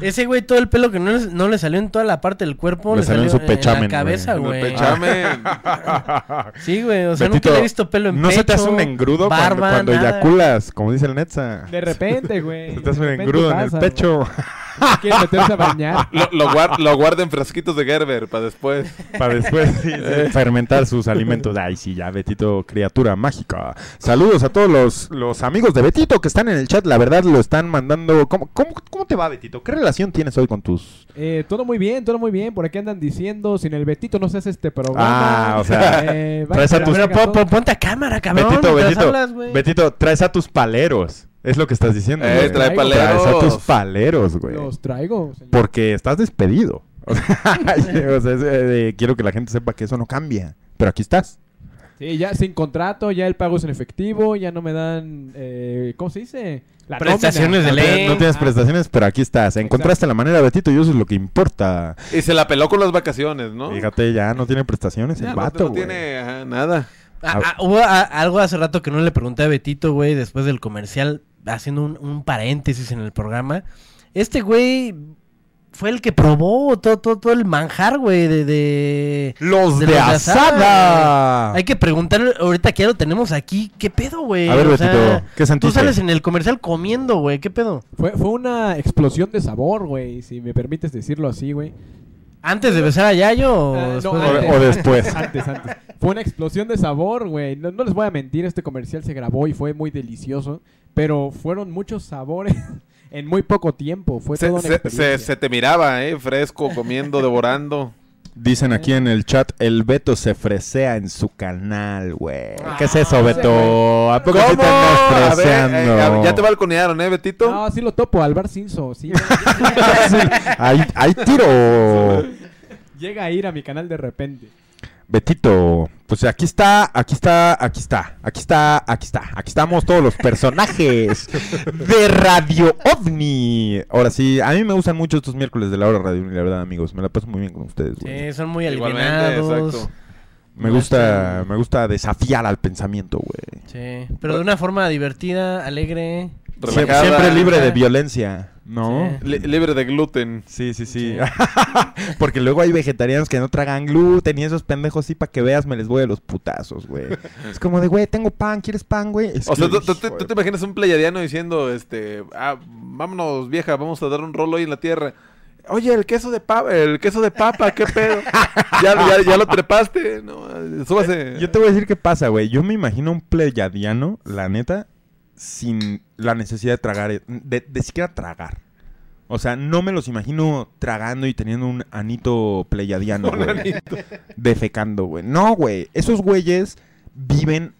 Ese güey, todo el pelo que no le, no le salió en toda la parte del cuerpo, Le le, salió salió, en su pechamen, la cabeza, En güey. pechamen. Sí, güey, o sea, Betito, nunca le he visto pelo en ¿No pecho, se te hace un engrudo cuando- barba, cuando, eyaculas? Como dice el Netza. De repente, güey. Se te hace un engrudo en el pecho. güey. Quiere meterse a bañar. Lo, lo, guar- lo guarda en frasquitos de Gerber para después. Para después sí, sí, fermentar sus alimentos. Ay, sí, ya, Betito, criatura mágica. Saludos a todos los, los amigos de Betito que están en el chat. La verdad, lo están mandando. ¿Cómo, cómo, cómo te va, Betito? ¿Qué relación tienes hoy con tus. Eh, todo muy bien, todo muy bien. Por aquí andan diciendo, sin el Betito no se hace este programa. Ah, o sea, Eh, traes a tus- Pero ponte a cámara, cabrón. Betito, Betito, hablas. Betito, traes a tus paleros. Es lo que estás diciendo. Eh, trae Traigo. Traes a tus paleros. paleros, güey. Los traigo, señor. Porque estás despedido. O sea, o sea, es, eh, quiero que la gente sepa que eso no cambia. Pero aquí estás. Sí, ya sin contrato, ya el pago es en efectivo, ya no me dan, eh, ¿cómo se dice? La Prestaciones nómina. de ley. No tienes Ah, prestaciones, pero aquí estás. Encontraste la manera, Betito, y eso es lo que importa. Y se la peló con las vacaciones, ¿no? Fíjate, ya no tiene prestaciones Ya, el no- vato, no, güey. tiene ajá, nada. Ah, ah, hubo algo hace rato que no le pregunté a Betito, güey, después del comercial, haciendo un, un paréntesis en el programa. Este güey fue el que probó todo, todo, todo el manjar, güey, de, de... Los de, asada. Hay que preguntarle, ahorita que ya lo tenemos aquí, ¿qué pedo, güey? A ver, O sea, Betito, ¿qué Tú sales en el comercial comiendo, güey, ¿qué pedo? Fue, fue una explosión de sabor, güey, si me permites decirlo así, güey. ¿Antes de besar a Yayo o Ah, no, después de- antes. O después. Antes, antes. Fue una explosión de sabor, güey. No, no les voy a mentir, este comercial se grabó y fue muy delicioso. Pero fueron muchos sabores en muy poco tiempo. Fue Se, toda una se- se- se te miraba, ¿eh? Fresco, comiendo, devorando. Dicen aquí en el chat, el Beto se fresea en su canal, güey. ¿Qué es Ah, eso, ese Beto? ¿A poco sí ¿Cómo? te andas A ver, freseando? eh, a- ya te balconearon, ¿eh, Betito? No, sí lo topo, Alvar Cinso. Sí, Hay, hay tiro. llega a ir a mi canal de repente. Betito, pues aquí está, aquí está, aquí está, aquí está, aquí está. Aquí estamos todos los personajes de Radio OVNI. Ahora sí, a mí me gustan mucho estos miércoles de la hora Radio OVNI, la verdad, amigos. Me la paso muy bien con ustedes, güey. Sí, son muy alivianados. exacto. Me gusta, me gusta desafiar al pensamiento, güey. Sí, pero de una forma divertida, alegre. Relajada. Siempre libre de violencia, ¿no? Sí. Li- libre de gluten. Sí, sí, sí. Porque luego hay vegetarianos que no tragan gluten y esos pendejos sí, para que veas, me les voy a los putazos, güey. Es como de, güey, tengo pan, ¿quieres pan, güey? Es O sea, ¿tú, te imaginas un pleiadiano diciendo, este, ah, vámonos vieja, vamos a dar un rol hoy en la tierra. Oye, el queso de papa, el queso de papa, qué pedo. ya, ya, ya lo trepaste, no, súbase. Yo te voy a decir qué pasa, güey. Yo me imagino un pleyadiano, la neta, sin la necesidad de tragar, eh, de, de siquiera tragar. O sea, no me los imagino tragando y teniendo un anito pleyadiano, güey. anito. Defecando, güey. No, güey. Esos güeyes viven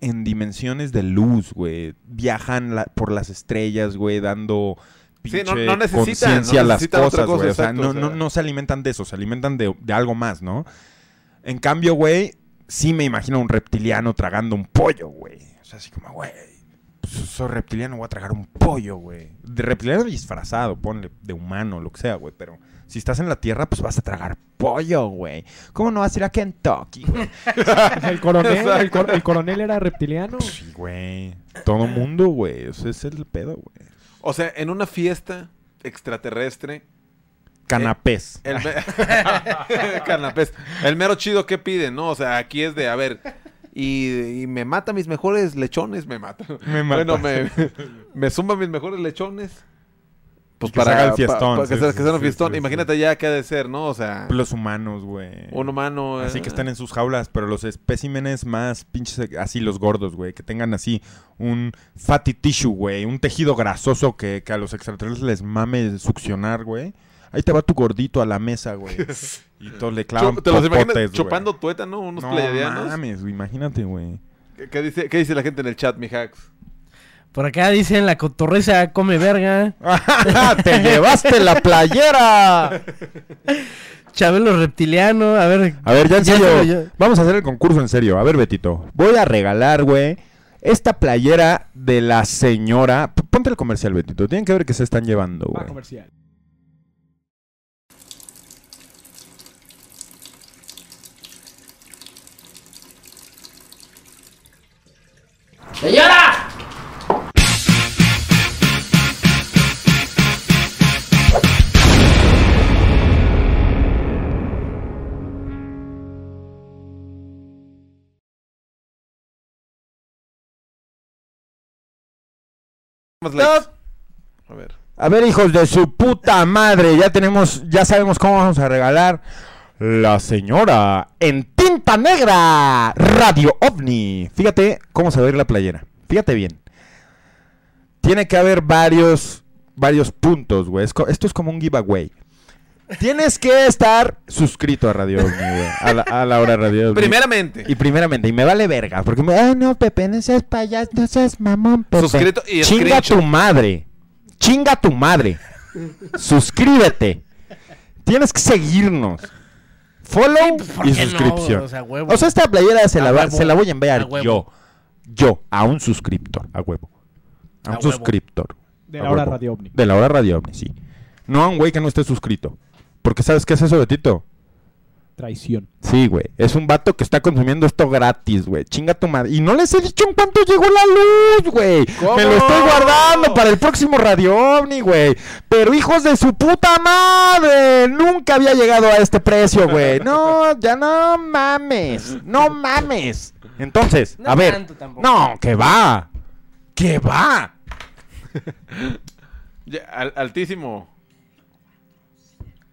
en dimensiones de luz, güey. Viajan la- por las estrellas, güey, dando Sí, no- pinche no necesitan, conciencia no a las cosas, cosa, güey. O sea, no, no, no se alimentan de eso, se alimentan de, de algo más, ¿no? En cambio, güey, sí me imagino a un reptiliano tragando un pollo, güey. O sea, así como, güey, soy reptiliano, voy a tragar un pollo, güey. De reptiliano disfrazado, ponle, de humano, lo que sea, güey. Pero si estás en la Tierra, pues vas a tragar pollo, güey. ¿Cómo no vas a ir a Kentucky, güey? El coronel, el, cor- el coronel era reptiliano. Sí, güey. Todo mundo, güey. Ese es el pedo, güey. O sea, en una fiesta extraterrestre, Canapés. el Canapés. El mero chido que piden, ¿no? O sea, aquí es de, a ver, y, y me mata mis mejores lechones, me mata. Me mata. Bueno, me, me zumba mis mejores lechones. Pues Que se para, haga el fiestón, pa- que sí, se, sí, que sea un sí, fiestón. Imagínate ya qué ha de ser, ¿no? O sea, Los humanos, güey. un humano. Así eh, que están en sus jaulas, pero los especímenes más pinches, así los gordos, güey, que tengan así un fatty tissue, güey, un tejido grasoso que, que a los extraterrestres les mame succionar, güey. Ahí te va tu gordito a la mesa, güey. Y todos le clavan chu- ¿Te los imaginas güey. chupando tuétano unos No pleiadianos? mames, güey, imagínate, güey. ¿Qué, qué dice, ¿Qué dice la gente en el chat, mi hacks? Por acá dicen la cotorreza come verga. ¡Te llevaste la playera! Chabelo reptiliano. A ver. A ver, ya en serio, ya- vamos a hacer el concurso en serio. A ver, Betito, voy a regalar, güey, esta playera de la señora. P- Ponte el comercial, Betito. Tienen que ver que se están llevando, Va güey. comercial. Más likes. A ver. A ver, hijos de su puta madre, ya tenemos, ya sabemos cómo vamos a regalar la señora en tinta negra, Radio OVNI. Fíjate cómo se va a ir la playera. Fíjate bien. Tiene que haber varios, varios puntos, güey. Esto es como un giveaway. Tienes que estar suscrito a Radio OVNI, güey. A la, a la hora Radio OVNI. Primeramente, Y primeramente, y me vale verga, porque me, ay no, Pepe, no seas payaso, no seas mamón, Pepe. Suscrito y Chinga tu madre. Chinga tu madre. Suscríbete. Tienes que seguirnos. Follow pues, ¿por y no? suscripción. O sea, huevo. O sea, esta playera se A la, va- huevo. se la voy a enviar yo. Yo, a un suscriptor, a huevo. A un huevo. suscriptor. De la hora. Radio OVNI. De la hora Radio OVNI, sí. No a un güey que no esté suscrito. Porque ¿sabes qué es eso, Betito? Traición. Sí, güey. Es un vato que está consumiendo esto gratis, güey. Chinga tu madre. Y no les he dicho en cuánto llegó la luz, güey. Me lo estoy guardando para el próximo Radio OVNI, güey. Pero hijos de su puta madre. Nunca había llegado a este precio, güey. No, ya no mames. No mames. Entonces, No a ver. No, que va. Que va. Altísimo.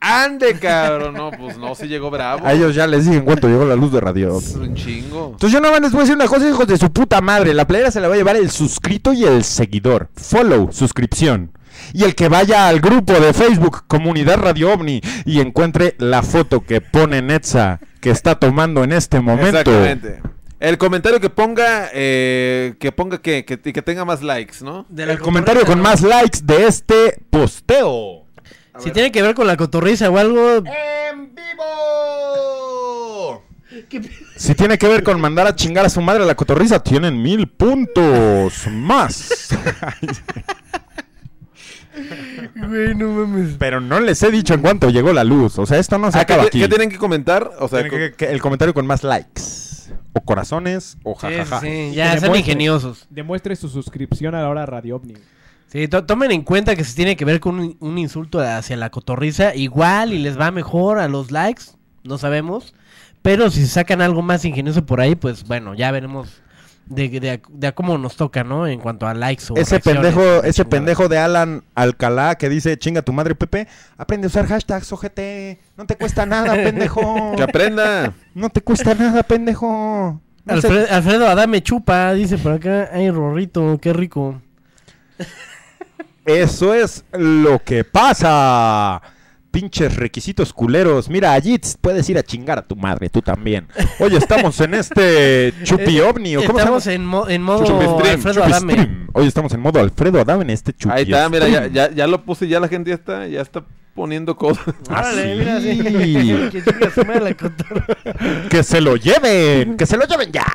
Ande, cabrón. No, pues no, si llegó bravo. A ellos ya les dije en cuánto llegó la luz de Radio OVNI. Es un chingo. Entonces yo no les voy a decir una cosa, hijos de su puta madre. La playera se la va a llevar el suscrito y el seguidor. Follow, suscripción. Y el que vaya al grupo de Facebook Comunidad Radio OVNI y encuentre la foto que pone Netza que está tomando en este momento. Exactamente. El comentario que ponga, eh, que ponga que, que, que tenga más likes, ¿no? El comentario con más likes de este posteo. Si tiene que ver con la cotorriza o algo. ¡En vivo! Si tiene que ver con mandar a chingar a su madre a la cotorriza, tienen mil puntos más. Güey, no mames. Pero no les he dicho en cuánto llegó la luz. O sea, esto no se Ah, ¿qué, acaba qué- aquí. qué tienen que comentar? O sea, Tiene que- que- el comentario con más likes. O corazones, o Sí, jajaja. sí, sí, ya sean ingeniosos. Demuestre su suscripción a la hora Radio OVNI. Sí, to- tomen en cuenta que si tiene que ver con un, un insulto hacia la cotorriza, igual y les va mejor a los likes, no sabemos. Pero si sacan algo más ingenioso por ahí, pues bueno, ya veremos de, de, a- de a cómo nos toca, ¿no? En cuanto a likes o Ese pendejo, ese chingada. pendejo de Alan Alcalá que dice chinga tu madre Pepe, aprende a usar hashtags OGT, no te cuesta nada, pendejo. que aprenda. No te cuesta nada, pendejo. No sé- Alfred- Alfredo Adame chupa, dice por acá. Ay, Rorrito, qué rico. Eso es lo que pasa. Pinches requisitos culeros. Mira, Jits, puedes ir a chingar a tu madre, tú también. Oye, estamos en este Chupi OVNI, ¿o cómo se llama? Estamos en, mo- en modo Chupi stream, Alfredo Chupi Adame. Stream. Hoy estamos en modo Alfredo Adame en este Chupi Ahí está, mira, ya, ya, ya lo puse, ya la gente ya está, ya está poniendo cosas. Sí. mira, sí. que se lo lleven, que se lo lleven ya.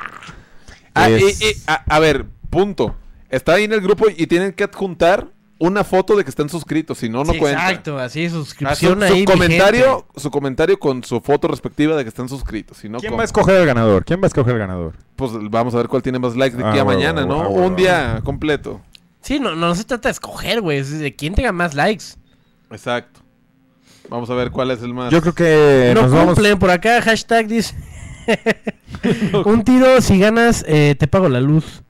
Ah, y- Es- y- a, a ver, punto. Está ahí en el grupo y tienen que adjuntar una foto de que están suscritos, si no, no Sí, cuenta. Exacto, así, Ah, su, suscripción su ahí. comentario, su comentario con su foto respectiva de que están suscritos. Si no, ¿Quién ¿cómo? va a escoger el ganador? ¿Quién va a escoger el ganador? pues vamos a ver cuál tiene más likes de aquí Ah, a huevo, mañana, ¿no? Un día completo. Sí, no, no se trata de escoger, güey. Es de quién tenga más likes. Exacto. Vamos a ver cuál es el más. Yo creo que no nos vamos... cumplen por acá. Hashtag dice. un tiro, si ganas, eh, te pago la luz.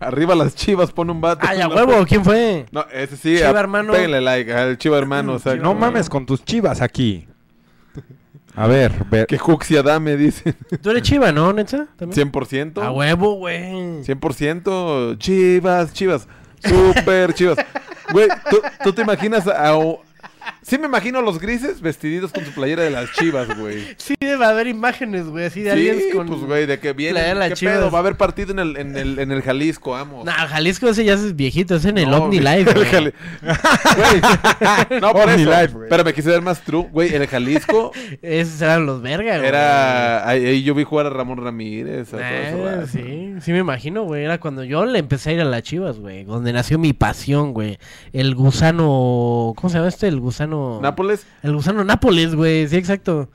Arriba las chivas, pone un vato. Ay, a huevo, ¿quién fue? No, ese sí. Chiva a- hermano. Péguenle like al chiva hermano. o sea, No mames con tus chivas aquí. A ver, ver. Que Juxia dame, dice. ¿Tú eres chiva, no, Netza? ¿También? 100%. A huevo, güey. 100%. Chivas, chivas. Super chivas. Güey, ¿tú, tú te imaginas a... Sí me imagino los grises vestiditos con su playera de las chivas, güey. Sí, debe haber imágenes, güey, así de Sí, aliens con... pues güey, de que viene. playera de las ¿Qué Chivas. pedo? Va a haber partido en el, en el, en el Jalisco, vamos. Nah, Jalisco ese ya es viejito, es en el No, OVNI güey, güey. Jali- Güey, no, por Omni eso. Live, güey. Pero me quise ver más true. Güey, el Jalisco Esos eran los vergas, güey. era... Ahí, ahí yo vi jugar a Ramón Ramírez. a todo eso, ¿verdad? sí, sí me imagino, güey. Era cuando yo le empecé a ir a las chivas, güey. Donde nació mi pasión, güey. El gusano. ¿Cómo se llama este? El gusano. Nápoles El gusano Nápoles, güey. Sí, exacto.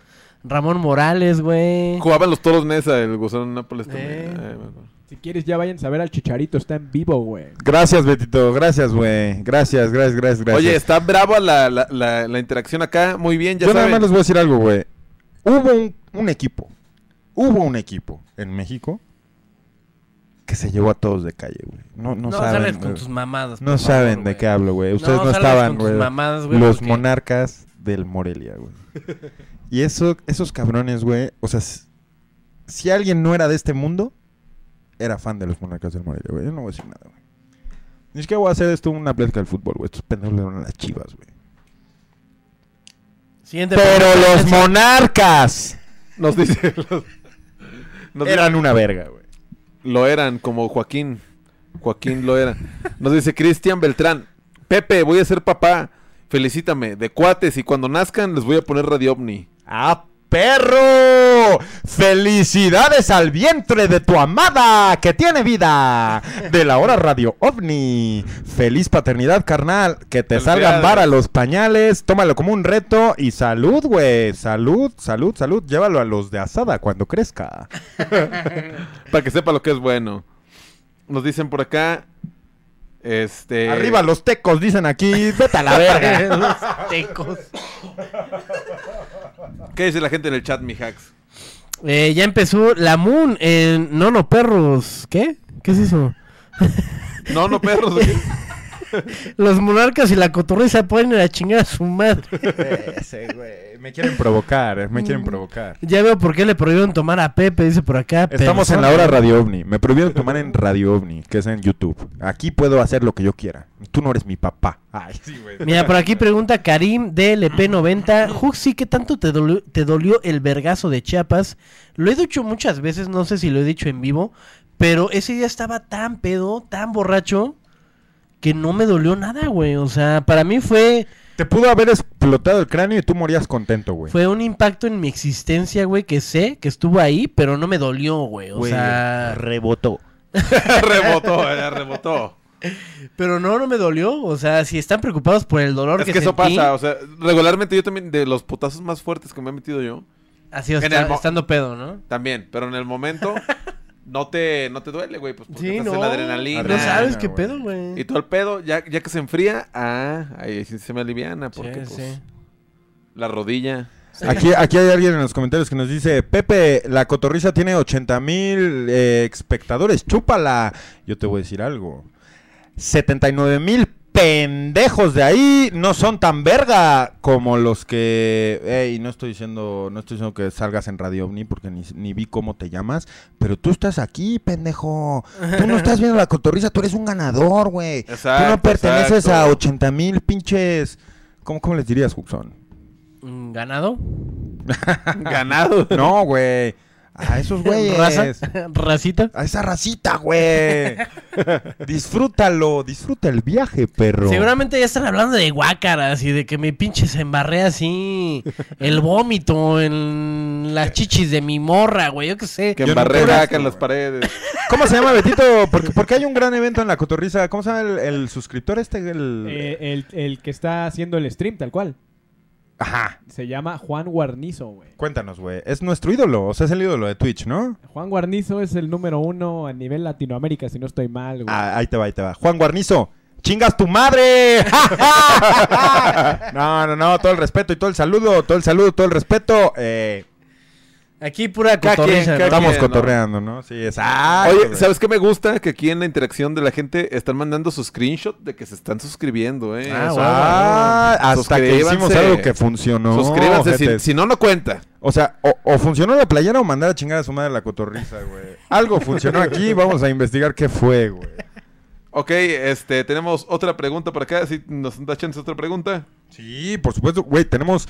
Ramón Morales, güey. jugaban los toros Nesa, el gusano Nápoles también. Eh. Ay, acuerdo. Si quieres, ya vayan a ver al Chicharito. Está en vivo, güey. Gracias, Betito. Gracias, güey. Gracias, gracias, gracias, gracias. Oye, está brava la, la, la, la interacción acá. Muy bien, ya Yo nada saben. más les voy a decir algo, güey. Hubo un, un equipo. Hubo un equipo en México que se llevó a todos de calle, güey. No, no, No, saben. sales con tus mamadas. No saben de qué hablo, güey. Ustedes no, estaban, con tus güey. mamadas, güey, Los porque- monarcas del Morelia, güey. y eso, esos cabrones, güey. O sea, si alguien no era de este mundo, era fan de los monarcas del Morelia, güey. Yo no voy a decir nada, güey. Ni siquiera voy a hacer esto una plática del fútbol, güey. Estos pendejos le van a las chivas, güey. Siguiente Pero los monarcas Nos dice. los- nos eran dice- una verga, güey. Lo eran, como Joaquín. Joaquín lo era. Nos dice Cristian Beltrán. Pepe, voy a ser papá. Felicítame. De cuates. Y cuando nazcan les voy a poner Radio OVNI. ¡Ah, perro! Felicidades al vientre de tu amada que tiene vida. De la hora Radio OVNI. Feliz paternidad, carnal. Que te salgan para los pañales. Tómalo como un reto. Y salud, güey. Salud, salud, salud. Llévalo a los de asada cuando crezca. Para que sepa lo que es bueno. Nos dicen por acá. Este. Arriba los tecos, dicen aquí. Vete a la verga. Los tecos. ¿Qué dice la gente en el chat, mi hacks? Eh, ya empezó la Moon. Eh, no, no, perros. ¿Qué? ¿Qué es eso? No, no, perros. Los monarcas y la cotorriza pueden ir a chingar a su madre. Ese, güey. Me quieren provocar, eh, me quieren provocar. Ya veo por qué le prohibieron tomar a Pepe, dice por acá. Estamos en la hora Radio OVNI. Me prohibieron tomar en Radio OVNI, que es en YouTube. Aquí puedo hacer lo que yo quiera. Tú no eres mi papá. Ay, sí, güey. Mira, por aquí pregunta Karim DLP90. Juxi, ¿qué tanto te dolió, te dolió el vergazo de Chiapas? Lo he dicho muchas veces, no sé si lo he dicho en vivo, pero ese día estaba tan pedo, tan borracho, que no me dolió nada, güey. O sea, para mí fue, Te pudo haber explotado el cráneo y tú morías contento, güey. fue un impacto en mi existencia, güey, que sé que estuvo ahí, pero no me dolió, güey. O Güey, sea, rebotó. rebotó, eh, rebotó. pero no, no me dolió. O sea, si están preocupados por el dolor Es que, que eso sentí, pasa, o sea, regularmente yo también, de los putazos más fuertes que me he metido yo, así en está- estando pedo, ¿no? también, pero en el momento no te, no te duele, güey, pues porque Sí, estás no. en la adrenalina. No sabes qué pedo, güey. Y todo el pedo, ya, ya que se enfría, ah, ahí sí se me aliviana, porque Sí, pues, sí. la rodilla. Aquí, aquí hay alguien en los comentarios que nos dice, Pepe, la cotorriza tiene 80 mil eh, espectadores, chúpala. Yo te voy a decir algo. 79 mil pendejos de ahí no son tan verga como los que... Ey, no estoy diciendo, no estoy diciendo que salgas en Radio OVNI porque ni, ni vi cómo te llamas, pero tú estás aquí, pendejo. Tú no estás viendo la cotorriza, tú eres un ganador, güey. Tú no Exacto, perteneces a exacto. 80 mil pinches... ¿Cómo, ¿Cómo les dirías, Huxon? ¿Ganado? Ganado. No, güey. A esos güeyes. ¿Raza? ¿Racita? A esa racita, güey. Disfrútalo, disfruta el viaje, perro. Seguramente ya están hablando de guácaras y de que me pinches embarré así el vómito en las chichis de mi morra, güey. Yo qué sé. Que embarré eso, en las paredes. ¿Cómo se llama, Betito? Porque, porque hay un gran evento en la cotorriza. ¿Cómo se llama el, el suscriptor este? El... Eh, el, el que está haciendo el stream, tal cual. Ajá. Se llama Juan Guarnizo, güey. Cuéntanos, güey. Es nuestro ídolo. O sea, es el ídolo de Twitch, ¿no? Juan Guarnizo es el número uno a nivel Latinoamérica, si no estoy mal, güey. Ah, ahí te va, ahí te va. Juan Guarnizo. ¡Chingas tu madre! no, no, no. Todo el respeto y todo el saludo. Todo el saludo, todo el respeto. Eh, Aquí pura ¿no? estamos cotorreando, ¿no? Sí, exacto. Oye. ¿sabes qué me gusta? Que aquí en la interacción de la gente están mandando su screenshot de que se están suscribiendo, ¿eh? Ah, O sea. Ah, hasta que hicimos algo que funcionó. suscríbanse, si, si no, no cuenta. O sea, o, o funcionó la playera o mandar a chingar a su madre la cotorriza, güey. Algo funcionó aquí, vamos a investigar qué fue, güey. Ok, este, tenemos otra pregunta por acá. Si nos da chance otra pregunta. Sí, por supuesto, güey, tenemos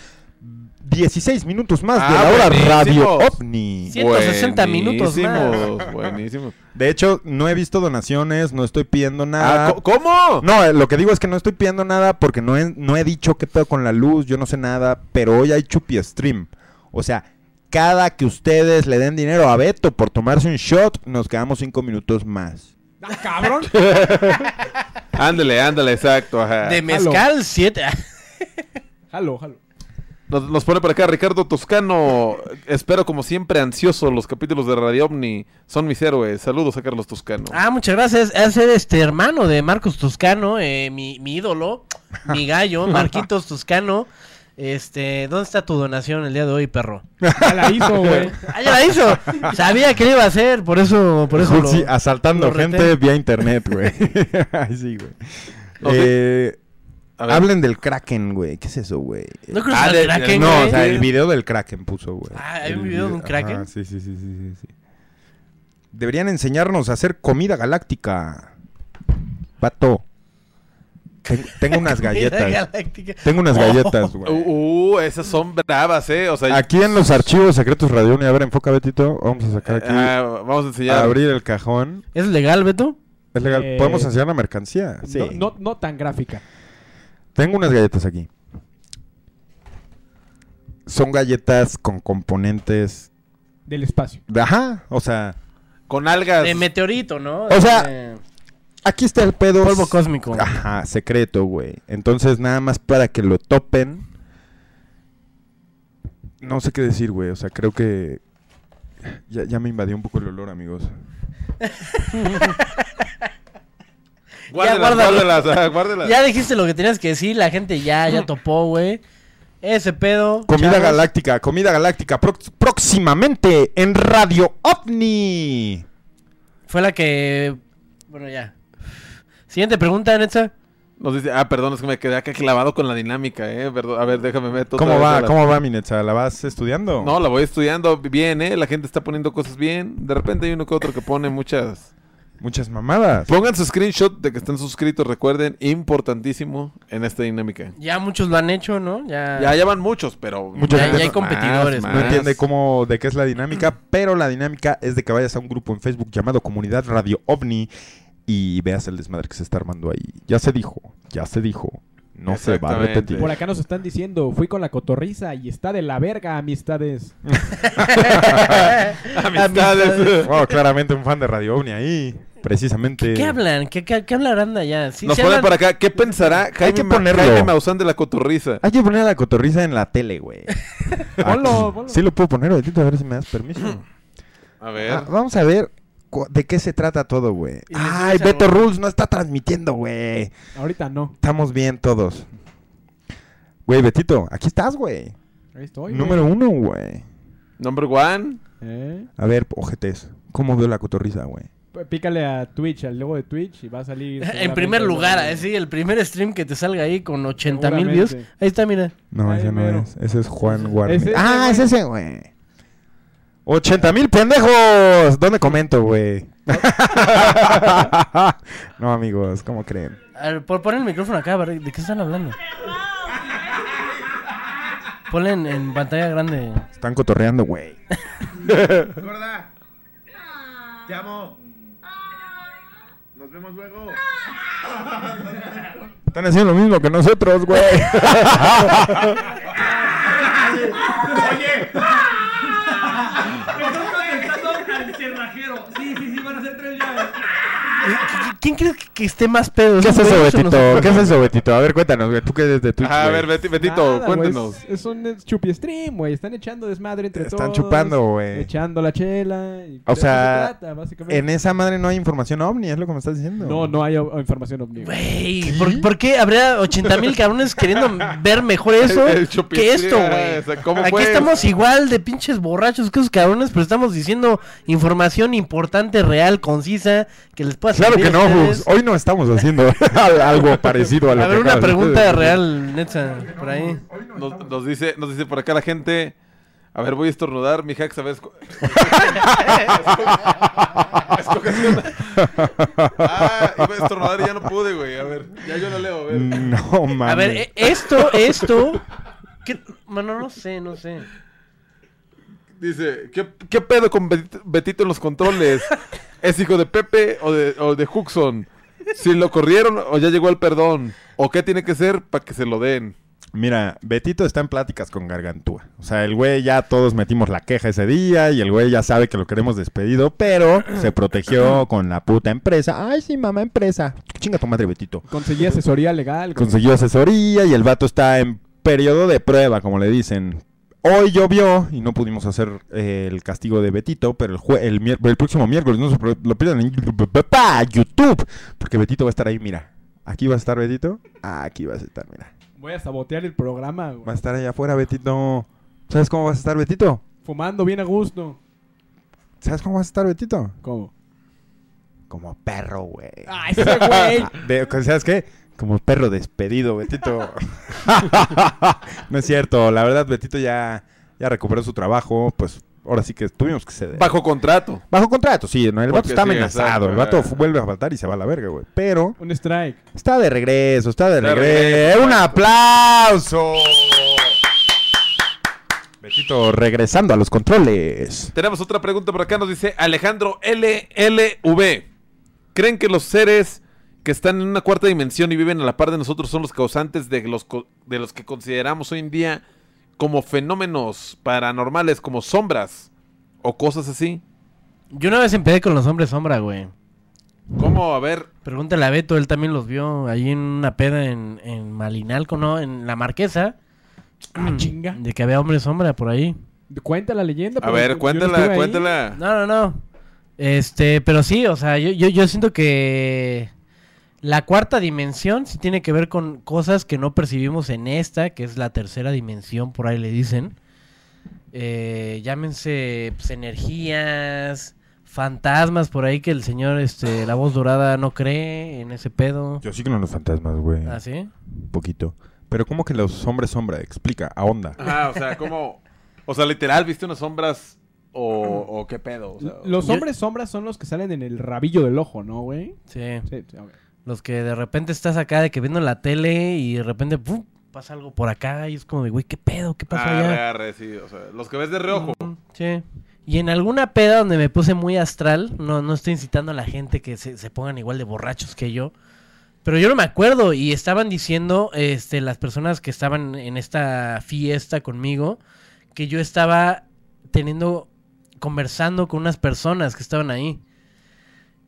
16 minutos más de Ah, la hora buenísimo. Radio OVNI. 160 minutos más. Buenísimos, Buenísimo. De hecho, no he visto donaciones, no estoy pidiendo nada. Ah, ¿co- ¿Cómo? No, eh, lo que digo es que no estoy pidiendo nada porque no he, no he dicho qué pedo con la luz, yo no sé nada, pero hoy hay chupi stream. O sea, cada que ustedes le den dinero a Beto por tomarse un shot, nos quedamos cinco minutos más. ¡Ah, cabrón! Ándale, ándale, exacto. Ajá. De mezcal 7. jalo, jalo. Nos, nos pone por acá Ricardo Toscano. Espero como siempre ansioso los capítulos de Radio Omni. Son mis héroes. Saludos a Carlos Toscano. Ah, muchas gracias. Es el este hermano de Marcos Toscano, eh, mi, mi ídolo, mi gallo, Marquitos Toscano. Este, ¿dónde está tu donación el día de hoy, perro? Ya la hizo, güey. Ah, ya la hizo. Sabía que lo iba a hacer, por eso, por eso lo- asaltando lo gente vía internet, güey. Sí, güey. Eh. Hablen del Kraken, güey. ¿Qué es eso, güey? ¿No creo Ah, que de- sea el Kraken, no, güey? o sea, el video del Kraken puso, güey. Ah, ¿hay un El video de un Kraken? Ajá, sí, sí, sí, sí, sí, sí. Deberían enseñarnos a hacer comida galáctica. Pato. Ten- tengo unas galletas. Galáctica. Tengo unas Oh. galletas, güey. Uh, uh, esas son bravas, eh. O sea, Aquí en los archivos secretos Radio Uni, a ver, enfoca Betito. Vamos a sacar aquí. ah, vamos a a enseñar. abrir el cajón. ¿Es legal, Beto? Es legal. Eh, ¿Podemos enseñar la mercancía? Sí. No, no, no tan gráfica. Tengo unas galletas aquí. Son galletas con componentes Del espacio. ajá, o sea, Con algas. De meteorito, ¿no? O sea, De aquí está el pedo. polvo cósmico. Ajá, secreto, güey. Entonces, nada más para que lo topen. No sé qué decir, güey. O sea, creo que. Ya, ya me invadió un poco el olor, amigos. Guárdelas, guárdalo. guárdelas, guárdelas. Ya dijiste lo que tenías que decir, la gente ya, ya topó, güey. Ese pedo. Comida chavos. galáctica, comida galáctica. prox- próximamente en Radio OVNI. Fue la que. Bueno, ya. Siguiente pregunta, Netza. Nos dice, ah, perdón, es que me quedé acá clavado con la dinámica, eh. Perdón, a ver, déjame meter. ¿Cómo va? ¿Cómo va, Minetza? ¿La vas estudiando? No, la voy estudiando bien, eh. La gente está poniendo cosas bien. De repente hay uno que otro que pone muchas. Muchas mamadas. Pongan su screenshot de que están suscritos, recuerden, importantísimo en esta dinámica. Ya muchos lo han hecho, ¿no? Ya. Ya, ya van muchos, pero. Mucha Ya- gente ya hay no- competidores, más, No entiende cómo, de qué es la dinámica, pero la dinámica es de que vayas a un grupo en Facebook llamado Comunidad Radio OVNI y veas el desmadre que se está armando ahí. Ya se dijo, ya se dijo. No se va a repetir. Por acá nos están diciendo, fui con la cotorriza y está de la verga, amistades. Amistades. Oh, claramente un fan de Radio OVNI ahí, precisamente. ¿Qué hablan? ¿Qué, qué, qué hablarán de allá? Sí, Nos ponen hablan- por acá, ¿qué pensará Jaime, que Ma- ponerlo. Jaime Maussan de la cotorriza? Hay que poner a la cotorriza en la tele, güey. Ponlo, Aquí. ponlo. Sí lo puedo poner, Betito, a ver si me das permiso. A ver. Ah, vamos a ver de qué se trata todo, güey. Ay, Beto algo. Rules no está transmitiendo, güey. Ahorita no. Estamos bien todos. Güey, Betito, aquí estás, güey. Ahí estoy. Número uno, güey. Number one. ¿Eh? A ver, ojetes. ¿Cómo veo la cotorriza, güey? Pícale a Twitch, al logo de Twitch y va a salir. En primer lugar, algo. así, el primer stream que te salga ahí con 80 mil views. Ahí está, mira. No, Ay, ese no es. Ese es Juan ese, ah, güey. es ese, güey. 80 mil pendejos. ¿Dónde comento, güey? no, amigos, ¿cómo creen? A ver, por poner el micrófono acá, ¿de qué están hablando? Ponle en, en pantalla grande. Están cotorreando, güey. Gorda. Te amo. Nos vemos luego. Están haciendo lo mismo que nosotros, güey. Oye. Sí, sí, sí, van a ser tres llaves. ¿Quién crees que, que esté más pedo? ¿Qué es ¿Esos eso, Betito? ¿Qué es eso, Betito? A ver, cuéntanos, güey. Tú que eres de Twitch, A ver, Beti- Betito, Nada, güey, cuéntenos. Es, es un chupi stream, güey. Están echando desmadre entre Están todos. chupando, güey. Echando la chela. y O sea, se trata, básicamente. En esa madre no hay información ovni, es lo que me estás diciendo. No, no hay o- información ovni. Güey, ¿por, por qué habría 80 mil cabrones queriendo ver mejor eso El que esto, güey? o sea, ¿cómo Aquí estamos igual de pinches borrachos que esos cabrones, pero estamos diciendo información importante, real, concisa, que les pueda Claro servir que a no, Hoy no estamos haciendo al- algo parecido a lo A ver, que una pregunta real, neta, por ahí. Nos, nos dice, nos dice por acá la gente. A ver, voy a estornudar, mi hacks, a ver. esco- Escoge una. Ah, iba a estornudar y ya no pude, güey. A ver, ya yo lo leo, a ver. No, mames. A ver, eh, esto, esto... ¿qué? Bueno, no sé, no sé. Dice, ¿qué, qué pedo con Betito en los controles? ¿Es hijo de Pepe o de, o de Huxon? Si lo corrieron o ya llegó el perdón. ¿O qué tiene que ser para que se lo den? Mira, Betito está en pláticas con Gargantúa. O sea, el güey ya todos metimos la queja ese día y el güey ya sabe que lo queremos despedido, pero se protegió con la puta empresa. Ay, sí, mamá, empresa. Chinga tu madre, Betito. Conseguí asesoría legal. Consiguió asesoría y el vato está en periodo de prueba, como le dicen. Hoy llovió y no pudimos hacer eh, el castigo de Betito, pero el, jue- el, el próximo miércoles no se lo pierdan en YouTube, porque Betito va a estar ahí, mira. Aquí va a estar Betito, aquí vas a estar, mira. Voy a sabotear el programa, güey. Va a estar allá afuera, Betito. ¿Sabes cómo vas a estar, Betito? Fumando bien a gusto. ¿Sabes cómo vas a estar, Betito? ¿Cómo? Como perro, güey. ¡Ah, ese güey! ¿Sabes qué? Como perro despedido, Betito. no es cierto, la verdad, Betito ya, ya recuperó su trabajo, pues ahora sí que tuvimos que ceder. Bajo contrato. Bajo contrato, sí, no, el vato está sí, amenazado, exacto, el vato eh. vuelve a faltar y se va a la verga, güey. Pero Un strike. está de regreso, está de De regreso. regreso, ¡Un aplauso! Betito regresando a los controles. Tenemos otra pregunta por acá. Nos dice Alejandro LLV. ¿Creen que los seres que están en una cuarta dimensión y viven a la par de nosotros son los causantes de los, co- de los que consideramos hoy en día como fenómenos paranormales, como sombras o cosas así. Yo una vez empecé con los hombres sombra, güey. ¿Cómo? A ver, Pregúntale a Beto, él también los vio ahí en una peda en, en Malinalco, ¿no? En La Marquesa. Ah, chinga. De que había hombres sombra por ahí. Cuenta la leyenda. a ver, cuéntala, ahí. cuéntala. No, no, no. Este, pero sí, o sea, yo, yo, yo siento que la cuarta dimensión sí tiene que ver con cosas que no percibimos en esta, que es la tercera dimensión, por ahí le dicen. Eh, llámense pues, energías, fantasmas por ahí que el señor, este, la voz dorada no cree en ese pedo. Yo sí creo en los fantasmas, güey. ¿Ah, sí? Un poquito. Pero ¿cómo que los hombres sombra? Explica, a onda. Ajá, o sea, ¿cómo? O sea, literal, ¿viste unas sombras o, o qué pedo? O sea, Los hombres sombras son los que salen en el rabillo del ojo, ¿no, güey? Sí. Sí. Los que de repente estás acá de que viendo la tele y de repente ¡pum! pasa algo por acá y es como de, güey, ¿qué pedo? ¿Qué pasó arre, allá? arre, sí, o sea, los que ves de reojo. Sí. Y en alguna peda donde me puse muy astral, no, no estoy incitando a la gente que se, se pongan igual de borrachos que yo. Pero yo no me acuerdo y estaban diciendo este, las personas que estaban en esta fiesta conmigo que yo estaba teniendo, conversando con unas personas que estaban ahí.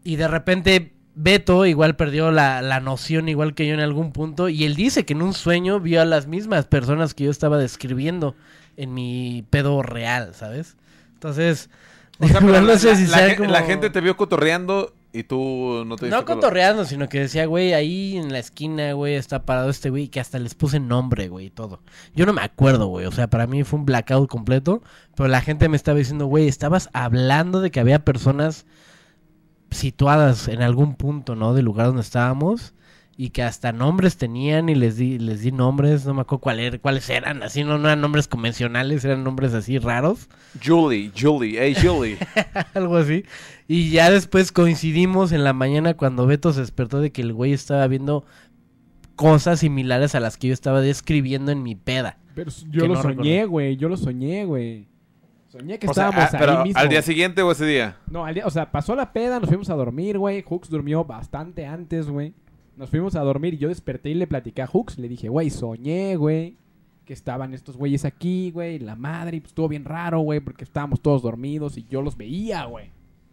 Y de repente Beto igual perdió la, la noción igual que yo en algún punto y él dice que en un sueño vio a las mismas personas que yo estaba describiendo en mi pedo real, ¿sabes? Entonces, O sea, igual pero no la, sé la- si la sea gen- como- la gente te vio cotorreando y tú no te No cotorreando, sino que decía, güey, ahí en la esquina, güey, está parado este güey, que hasta les puse nombre, güey, y todo. Yo no me acuerdo, güey, o sea, para mí fue un blackout completo, pero la gente me estaba diciendo, güey, estabas hablando de que había personas situadas en algún punto, ¿no? Del lugar donde estábamos y que hasta nombres tenían y les di les di nombres, no me acuerdo cuál era- cuáles eran, así no, no eran nombres convencionales, eran nombres así raros. Julie, Julie, hey Julie. Algo así. Y ya después coincidimos en la mañana cuando Beto se despertó de que el güey estaba viendo cosas similares a las que yo estaba describiendo en mi peda. Pero yo lo no soñé, güey. Yo lo soñé, güey. Soñé que O sea, estábamos ah, pero ahí mismo. al día siguiente o ese día. No, al día, o sea, pasó la peda, nos fuimos a dormir, güey. Hooks durmió bastante antes, güey. Nos fuimos a dormir y yo desperté y le platicé a Hooks. Le dije, güey, soñé, güey. Que estaban estos güeyes aquí, güey. La madre, y pues estuvo bien raro, güey. Porque estábamos todos dormidos y yo los veía, güey.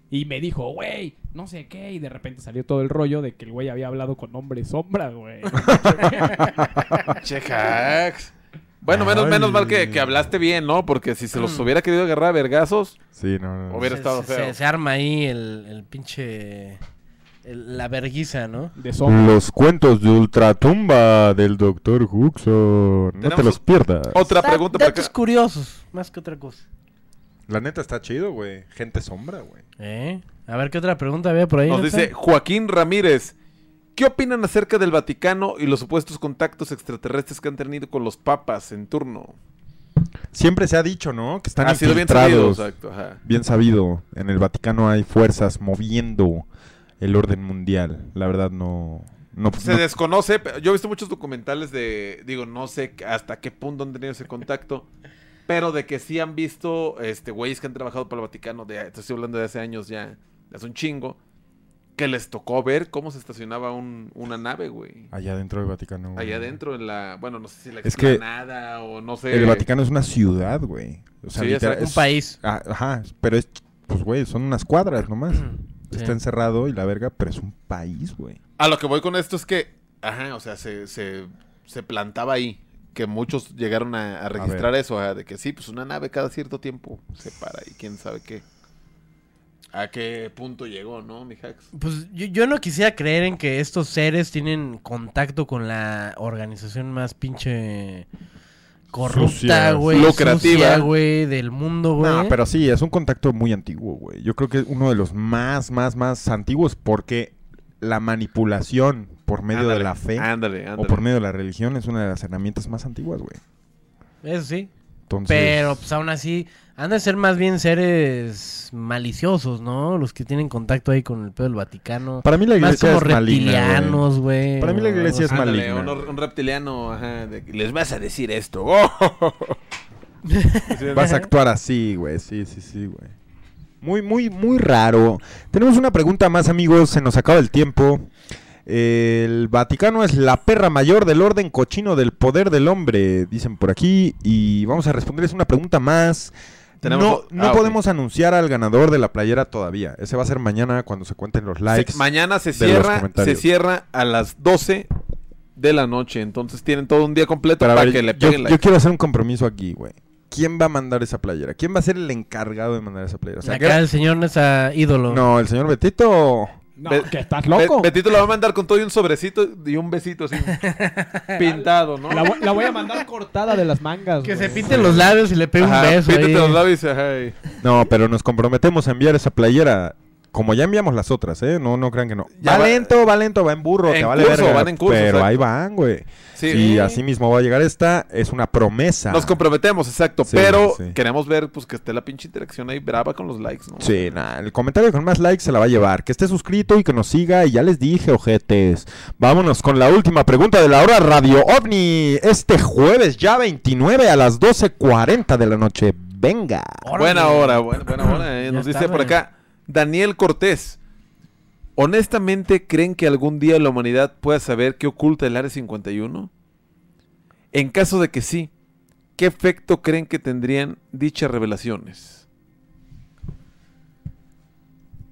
Y me dijo, güey, no sé qué. Y de repente salió todo el rollo de que el güey había hablado con hombre sombra, güey. Che, hacks. Bueno, menos, Ay. menos mal que, que hablaste bien, ¿no? Porque si se los hubiera querido agarrar a vergazos, Sí, no, no. Hubiera Se- estado se, feo. se- se arma ahí el, el pinche... el- la verguiza, ¿no? De sombra. Los cuentos de Ultratumba del Dr. Huxon. No te los pierdas. otra Da- pregunta para datos acá. curiosos, más que otra cosa. La neta está chido, güey. Gente sombra, güey. ¿Eh? A ver qué otra pregunta había por ahí. Nos ¿no dice está? Joaquín Ramírez. ¿Qué opinan acerca del Vaticano y los supuestos contactos extraterrestres que han tenido con los papas en turno? Siempre se ha dicho, ¿no? Que están ha sido bien sabido, exacto. Ajá. Bien sabido. En el Vaticano hay fuerzas moviendo el orden mundial. La verdad no... no, Se no- desconoce, yo he visto muchos documentales de, digo, no sé hasta qué punto han tenido ese contacto, pero de que sí han visto, este, güeyes que han trabajado para el Vaticano, de, te estoy hablando de hace años ya, hace un chingo, que les tocó ver cómo se estacionaba un- una nave, güey. Allá dentro del Vaticano. güey. Allá adentro en la, bueno, no sé si la Es que explanada o no sé. El Vaticano es una ciudad, güey. O sea, Sí, literal, exacto. Un país. Ah, Ajá, pero es... Pues, güey, son unas cuadras nomás. Sí. Está encerrado y la verga, pero es un país, güey. A lo que voy con esto es que, ajá, o sea, se, se, se plantaba ahí. Que muchos llegaron a, a registrar eso, ajá, de que sí, pues una nave cada cierto tiempo se para y quién sabe qué. ¿A qué punto llegó, no, mi hacks? Pues yo, yo no quisiera creer en que estos seres tienen contacto con la organización más pinche corrupta, güey. lucrativa. güey, del mundo, güey. No, pero sí, es un contacto muy antiguo, güey. Yo creo que es uno de los más, más, más antiguos porque la manipulación por medio de la fe Ándale, o por medio de la religión es una de las herramientas más antiguas, güey. Eso sí. Entonces, Pero pues aún así, han de ser más bien seres maliciosos, ¿no? Los que tienen contacto ahí con el pedo del Vaticano. para mí la Más iglesia como es reptilianos, güey. Para mí la iglesia es. Ándale, maligna. un, un reptiliano, ajá, de que les vas a decir esto. Vas a actuar así, güey. Sí, sí, sí, güey. Muy, muy, muy raro. Tenemos una pregunta más, amigos. Se nos acaba el tiempo. El Vaticano es la perra mayor del orden cochino del poder del hombre, dicen por aquí. Y vamos a responderles una pregunta más. Tenemos- no no ah, podemos anunciar al ganador de la playera todavía. Ese va a ser mañana cuando se cuenten los likes. Se- mañana se cierra, se cierra a las 12 de la noche. Entonces tienen todo un día completo Pero para ver, que le yo, peguen yo like. quiero hacer un compromiso aquí, güey. ¿Quién va a mandar esa playera? ¿Quién va a ser el encargado de mandar esa playera? O sea, Acá el señor no es a ídolo. No, el señor Betito. No, Be- que estás Be- loco. Betito lo va a mandar con todo y un sobrecito y un besito así pintado, ¿no? La, voy- la voy a mandar cortada de las mangas. Que se pinte los labios y le pegue un beso. píntate ahí. los labios y- No, pero nos comprometemos a enviar esa playera. Como ya enviamos las otras, ¿eh? No, no crean que no. Ya va, va- lento, va lento, va en burro, En te vale curso, verga, van en curso, Pero exacto. ahí van, güey. Sí. Y así mismo va a llegar esta. Es una promesa. Nos comprometemos, exacto. Sí, pero sí. queremos ver pues que esté la pinche interacción ahí brava con los likes, ¿no? Sí, nah, el comentario con más likes se la va a llevar. Que esté suscrito y que nos siga. Y ya les dije, ojetes. Vámonos con la última pregunta de la hora Radio OVNI. Este jueves, ya 29 a las 12.40 de la noche. Venga. Buena hora, buena, buena hora. eh. Nos dice por acá Daniel Cortés. ¿Honestamente creen que algún día la humanidad pueda saber qué oculta el Área 51? En caso de que sí, ¿qué efecto creen que tendrían dichas revelaciones?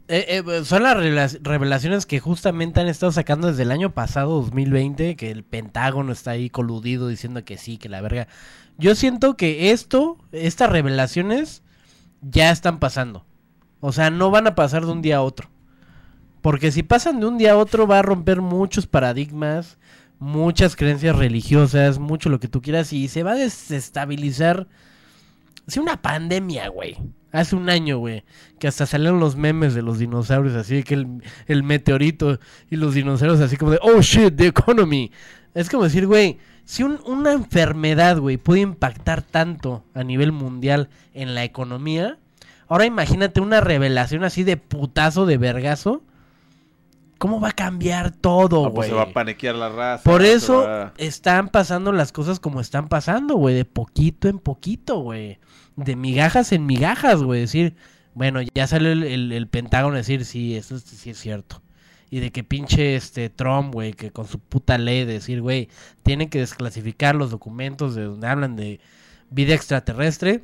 Eh, eh, son las revela- revelaciones que justamente han estado sacando desde el año pasado, 2020, que el Pentágono está ahí coludido diciendo que sí, que la verga. Yo siento que esto, estas revelaciones, ya están pasando. O sea, no van a pasar de un día a otro. Porque si pasan de un día a otro va a romper muchos paradigmas, muchas creencias religiosas, mucho lo que tú quieras y se va a desestabilizar. Sí, una pandemia, güey. Hace un año, güey. Que hasta salieron los memes de los dinosaurios, así que el, el meteorito y los dinosaurios así como de, oh shit, the economy. Es como decir, güey, si un- una enfermedad, güey, puede impactar tanto a nivel mundial en la economía, ahora imagínate una revelación así de putazo, de vergazo. ¿Cómo va a cambiar todo, Ah, pues güey? se va a paniquear la raza. Por eso va- están pasando las cosas como están pasando, güey, de poquito en poquito, güey. De migajas en migajas, güey. Decir, bueno, ya salió el, el- el Pentágono a decir, sí, eso es- sí es cierto. Y de que pinche este Trump, güey, que con su puta ley de decir, güey, tienen que desclasificar los documentos de donde hablan de vida extraterrestre.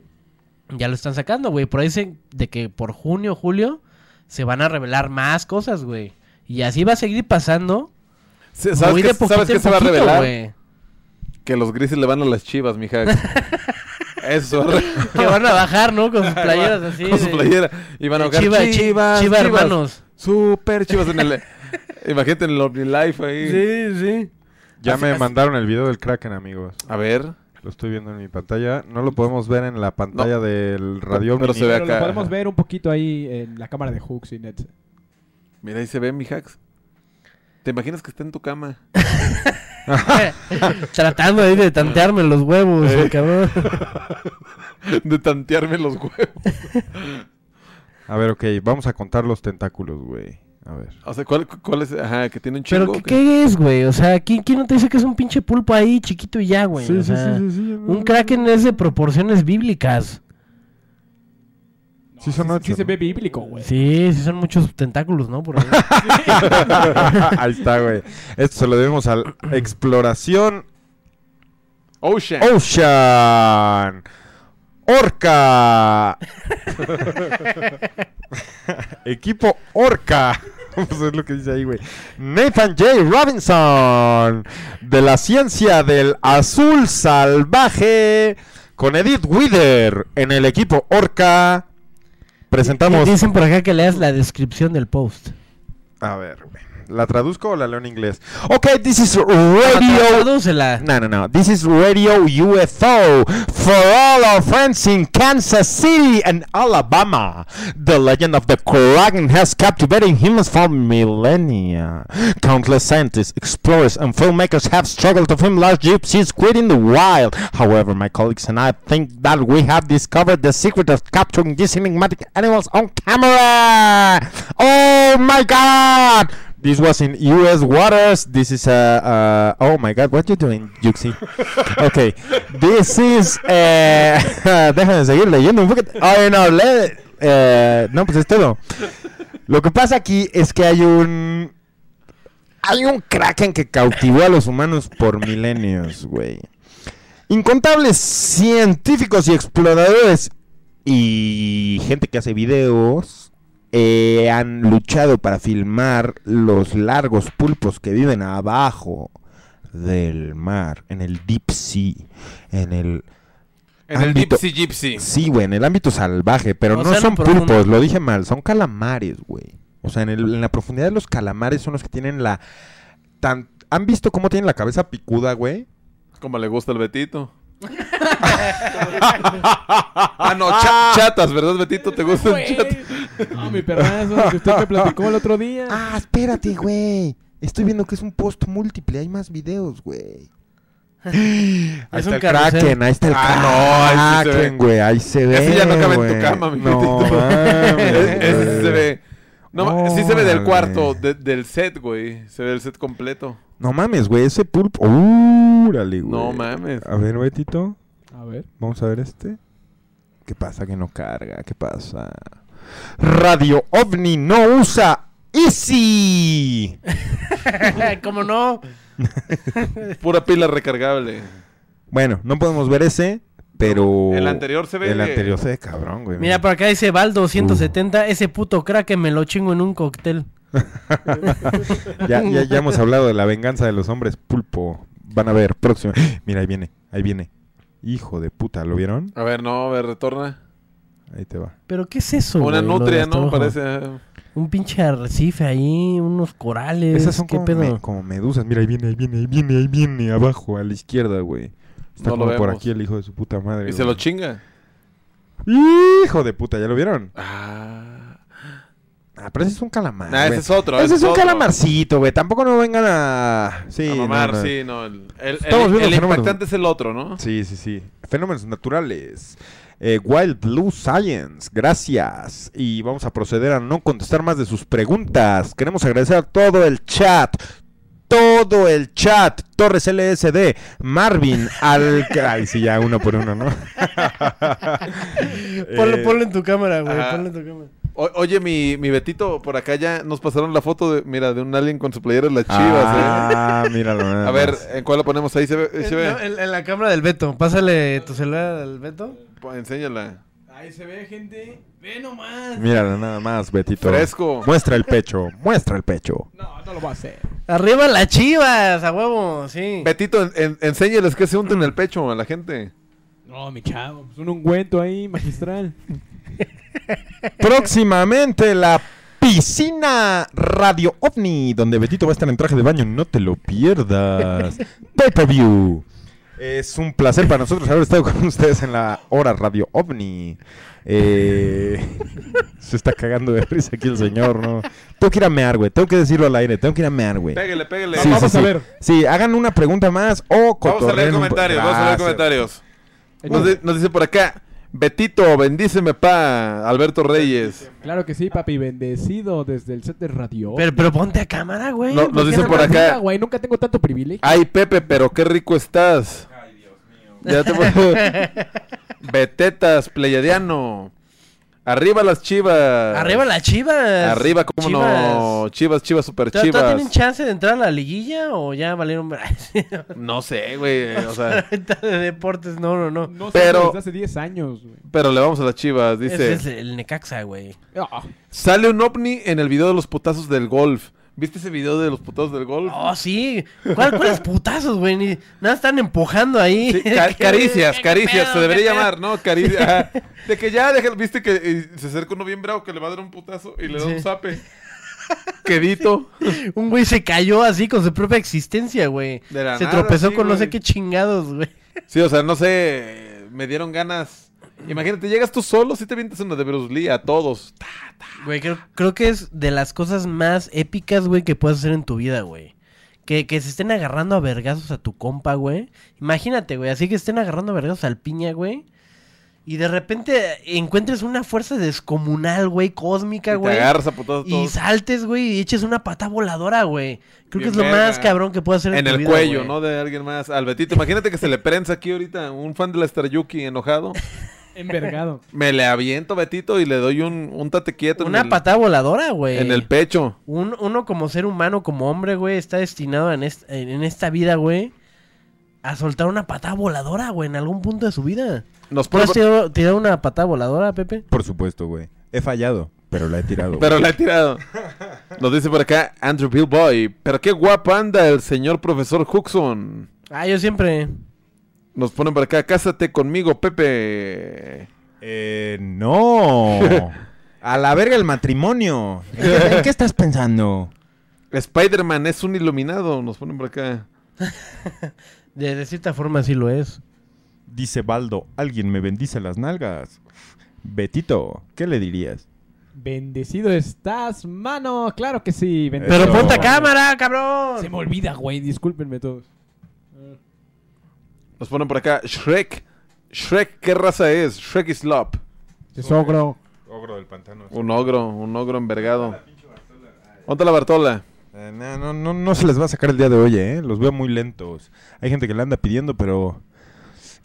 Ya lo están sacando, güey. Por ahí dicen de que por junio, julio, se van a revelar más cosas, güey. Y así va a seguir pasando. ¿Sabes qué, de poquito ¿sabes qué en se va a revelar? Que los grises le van a las chivas, mija. Eso. Que van a bajar, ¿no? Con sus playeras así. Con su playera. Y van a de jugar Chiva, chivas, Chiva chivas. hermanos. Super chivas en el... Imagínate en el OmniLife ahí. Sí, sí. Ya Así- me así- mandaron el video del Kraken, amigos. A ver. Lo estoy viendo en mi pantalla. No lo podemos ver en la pantalla del radio. pero se ve Pero acá. lo podemos ver un poquito ahí en la cámara de Hooks y Nets. Mira, ahí se ve mi hacks. ¿Te imaginas que está en tu cama? Tratando ahí de tantearme los huevos, Eh. cabrón. De tantearme los huevos. A ver, ok. Vamos a contar los tentáculos, güey. A ver. O sea, ¿cuál, cuál es? Ajá, que tiene un chingo. Pero, ¿o ¿qué, es, güey? O sea, ¿quién, ¿quién no te dice que es un pinche pulpo ahí chiquito y ya, güey? O sea, Un kraken es de proporciones bíblicas. Sí son sí, ocho, sí se ¿no? ve bíblico, güey. Sí, sí son muchos tentáculos, ¿no? Por ahí. Ahí está, güey. Esto se lo debemos al Exploración Ocean. Ocean. Orca. Equipo Orca. Vamos a ver lo que dice ahí, güey. Nathan J. Robinson. De la ciencia del azul salvaje. Con Edith Wither. En el equipo Orca. Presentamos. Dicen por acá que leas la descripción del post. A ver, güey. ¿La traduzco o la leo en inglés? Ok, this is radio. Tradúcela. No, no, no. This is Radio UFO for all our friends in Kansas City and Alabama. The legend of the Kraken has captivated humans for millennia. Countless scientists, explorers, and filmmakers have struggled to film large gypsy squid in the wild. However, my colleagues and I think that we have discovered the secret of capturing these enigmatic animals on camera. Oh my God! This was in U.S. waters. This is a. Uh, oh my God, what you doing, Yuxi? okay, this is. Uh, déjame seguir leyendo un poquito. Oh, no, le, eh, no, pues es todo. Lo que pasa aquí es que hay un. Hay un kraken que cautivó a los humanos por milenios, güey. Incontables científicos y exploradores y gente que hace videos eh, han luchado para filmar los largos pulpos que viven abajo del mar, en el deep sea, en el En el ámbito- Gypsy Gypsy. Sí, güey, en el ámbito salvaje, pero O no sea, son profundo. pulpos, lo dije mal, son calamares, güey. O sea, en, el- en la profundidad de los calamares son los que tienen la... Tan, ¿Han visto cómo tienen la cabeza picuda, güey? Como le gusta al Betito. ah, no, cha- chatas, ¿verdad, Betito? ¿Te gustan chatas? No, mi perrazo, que usted me platicó el otro día. Ah, espérate, güey. Estoy viendo que es un post múltiple, hay más videos, güey. Ahí Es está un el carrusel. Kraken, ahí está el Ah, no, ahí sí se ve. Kraken, güey, ahí se ve. Ese ya no cabe en tu güey. cama, mi No, mames, Ese- se ve. No, ma- sí se ve del Órale. cuarto, de- del set, güey. Se ve el set completo. No mames, güey, ese pulpo. Úrale, güey. No mames. A ver, Betito. A ver. Vamos a ver este. ¿Qué pasa que no carga? ¿Qué pasa? Radio OVNI no usa Easy. ¿Cómo no? Pura pila recargable. Bueno, no podemos ver ese, pero... El anterior se ve- El anterior se ve cabrón, güey. Mira, por acá dice Valdo 170, ese puto crack me lo chingo en un cóctel. ya, ya, ya hemos hablado de la venganza de los hombres pulpo. Van a ver, próximo. Mira, ahí viene, ahí viene. Hijo de puta, ¿lo vieron? A ver, no, a ver, retorna. Ahí te va. ¿Pero qué es eso? Una güey, nutria, ¿no? Parece. ah, Un pinche arrecife ahí, unos corales. Esas son ¿Qué como, pedo? me- como medusas. Mira, ahí viene, ahí viene, ahí viene, ahí viene, abajo, a la izquierda, güey. Está No lo como por aquí el hijo de su puta madre. Y se lo chinga. Hijo de puta, ¿ya lo vieron? Ah. Ah, pero ese es un calamar. Nah, ese es otro. Ese es un otro. calamarcito, güey. Tampoco no vengan a. Sí, A no, mamar, no. sí, no. El, el, el- el impactante es el otro, ¿no? Sí, sí, sí. Fenómenos naturales. Eh, Wild Blue Science, gracias. Y vamos a proceder a no contestar más de sus preguntas. Queremos agradecer a todo el chat. Todo el chat. Torres LSD. Marvin. Al... Ay, sí, ya uno por uno, ¿no? Ponlo, Eh, ponlo en tu cámara, güey. Ponlo en tu cámara. O- oye, mi, mi Betito, por acá ya nos pasaron la foto de, mira, de un alien con su playera de las chivas, Ah, míralo. ¿eh? nada A ver. ¿en cuál la ponemos? Ahí se ve. se no, en- en la cámara del Beto. Pásale tu celular al Beto. Enséñala. Ahí se ve, gente. Ve nomás. Míralo nada más, Betito. Fresco. Muestra el pecho. Muestra el pecho. No, no lo va a hacer. Arriba las chivas, a huevo, sí. Betito, en- en- enséñales qué se unta en el pecho a la gente. No, mi chavo. Es un ungüento ahí, magistral. Próximamente la piscina Radio OVNI, donde Betito va a estar en traje de baño. No te lo pierdas. Pay-per-view. Es un placer para nosotros haber estado con ustedes en la hora Radio OVNI. Eh, se está cagando de risa aquí el señor, ¿no? Tengo que ir a mear, güey. Tengo que decirlo al aire. Tengo que ir a mear, güey. Pégale, pégale. Sí, Vamos sí, a sí. ver. Sí, hagan una pregunta más o Vamos a leer comentarios, vamos a leer comentarios. Nos, di- nos dice por acá, Betito, bendíceme pa, Alberto Reyes. Claro que sí, papi. Bendecido desde el set de radio. Pero, pero ponte a cámara, güey. No, ¿Por nos qué dice no por me- acá. Güey, nunca tengo tanto privilegio. Ay, Pepe, pero qué rico estás. Ay, Dios mío. Ya te voy- Betetas, Pleiadiano. Arriba las chivas. Arriba las chivas. Arriba, cómo no. Chivas, chivas, super ¿Todavía chivas. tienen chance de entrar a la liguilla o ya valieron? No sé, güey. O sea, de deportes, no, no, no. No sé, Pero- desde hace 10 años, güey. pero le vamos a las chivas. Dice: Ese es el Necaxa, güey. Ah, Sale un ovni en el video de los putazos del golf. ¿Viste ese video de los putazos del golf? Oh, sí. ¿Cuál, ¿Cuáles putazos, güey? Ni- Nada están empujando ahí. Sí, ca- ¿Qué- caricias, caricias, se debería llamar, ¿no? Caricias. De que ya, viste que eh, se acerca uno bien bravo que le va a dar un putazo y le da Sí. un zape. Quedito. Un güey se cayó así con su propia existencia, güey. De la Se nada, tropezó sí, con no sé qué chingados, güey. Sí, o sea, no sé, me dieron ganas. Imagínate, llegas tú solo, si te vienes una de Bruce Lee a todos. Güey, creo, creo que es de las cosas más épicas, güey, que puedes hacer en tu vida, güey. Que, que se estén agarrando a vergazos a tu compa, güey. Imagínate, güey, así que estén agarrando a vergazos al piña, güey. Y de repente encuentres una fuerza descomunal, güey, cósmica, Y te güey. agarras a putazos Y todos. saltes, güey, y eches una pata voladora, güey. Creo Bien que es lo verga. más cabrón que puedes hacer en, En tu el vida, cuello, güey. ¿no? De alguien más. Al Betito, imagínate que se le prensa aquí ahorita un fan de la Star Yuki enojado. envergado. Me le aviento, Betito, y le doy un, un tate quieto en Una el- patada voladora, güey. en el pecho. Un- uno como ser humano, como hombre, güey, está destinado en, est- en- en esta vida, güey, a soltar una patada voladora, güey, en algún punto de su vida. Nos ¿Tú has tirado, tirado una patada voladora, Pepe? Por supuesto, güey. He fallado, pero la he tirado. Pero la he tirado. Nos dice por acá Andrew Billboy. Pero qué guapo anda el señor profesor Huxon. Ah, yo siempre. Nos ponen por acá, cásate conmigo, Pepe. Eh, no. A la verga el matrimonio. ¿En qué, en qué estás pensando? Spider-Man es un iluminado. Nos ponen por acá. De, de cierta forma sí lo es. Dice Baldo, alguien me bendice las nalgas. Betito, ¿qué le dirías? Bendecido estás, mano. Claro que sí. Pero bendecido. ponte a cámara, cabrón. Se me olvida, güey. Discúlpenme todos. Nos ponen por acá, Shrek. Shrek, ¿qué raza es? Shrek is Lop. Es ogro. Ogro del pantano. Un ogro, un ogro envergado. ¿Dónde la Bartola? Eh, no, no, no, no se les va a sacar el día de hoy, ¿eh? Los veo muy lentos. Hay gente que le anda pidiendo, pero...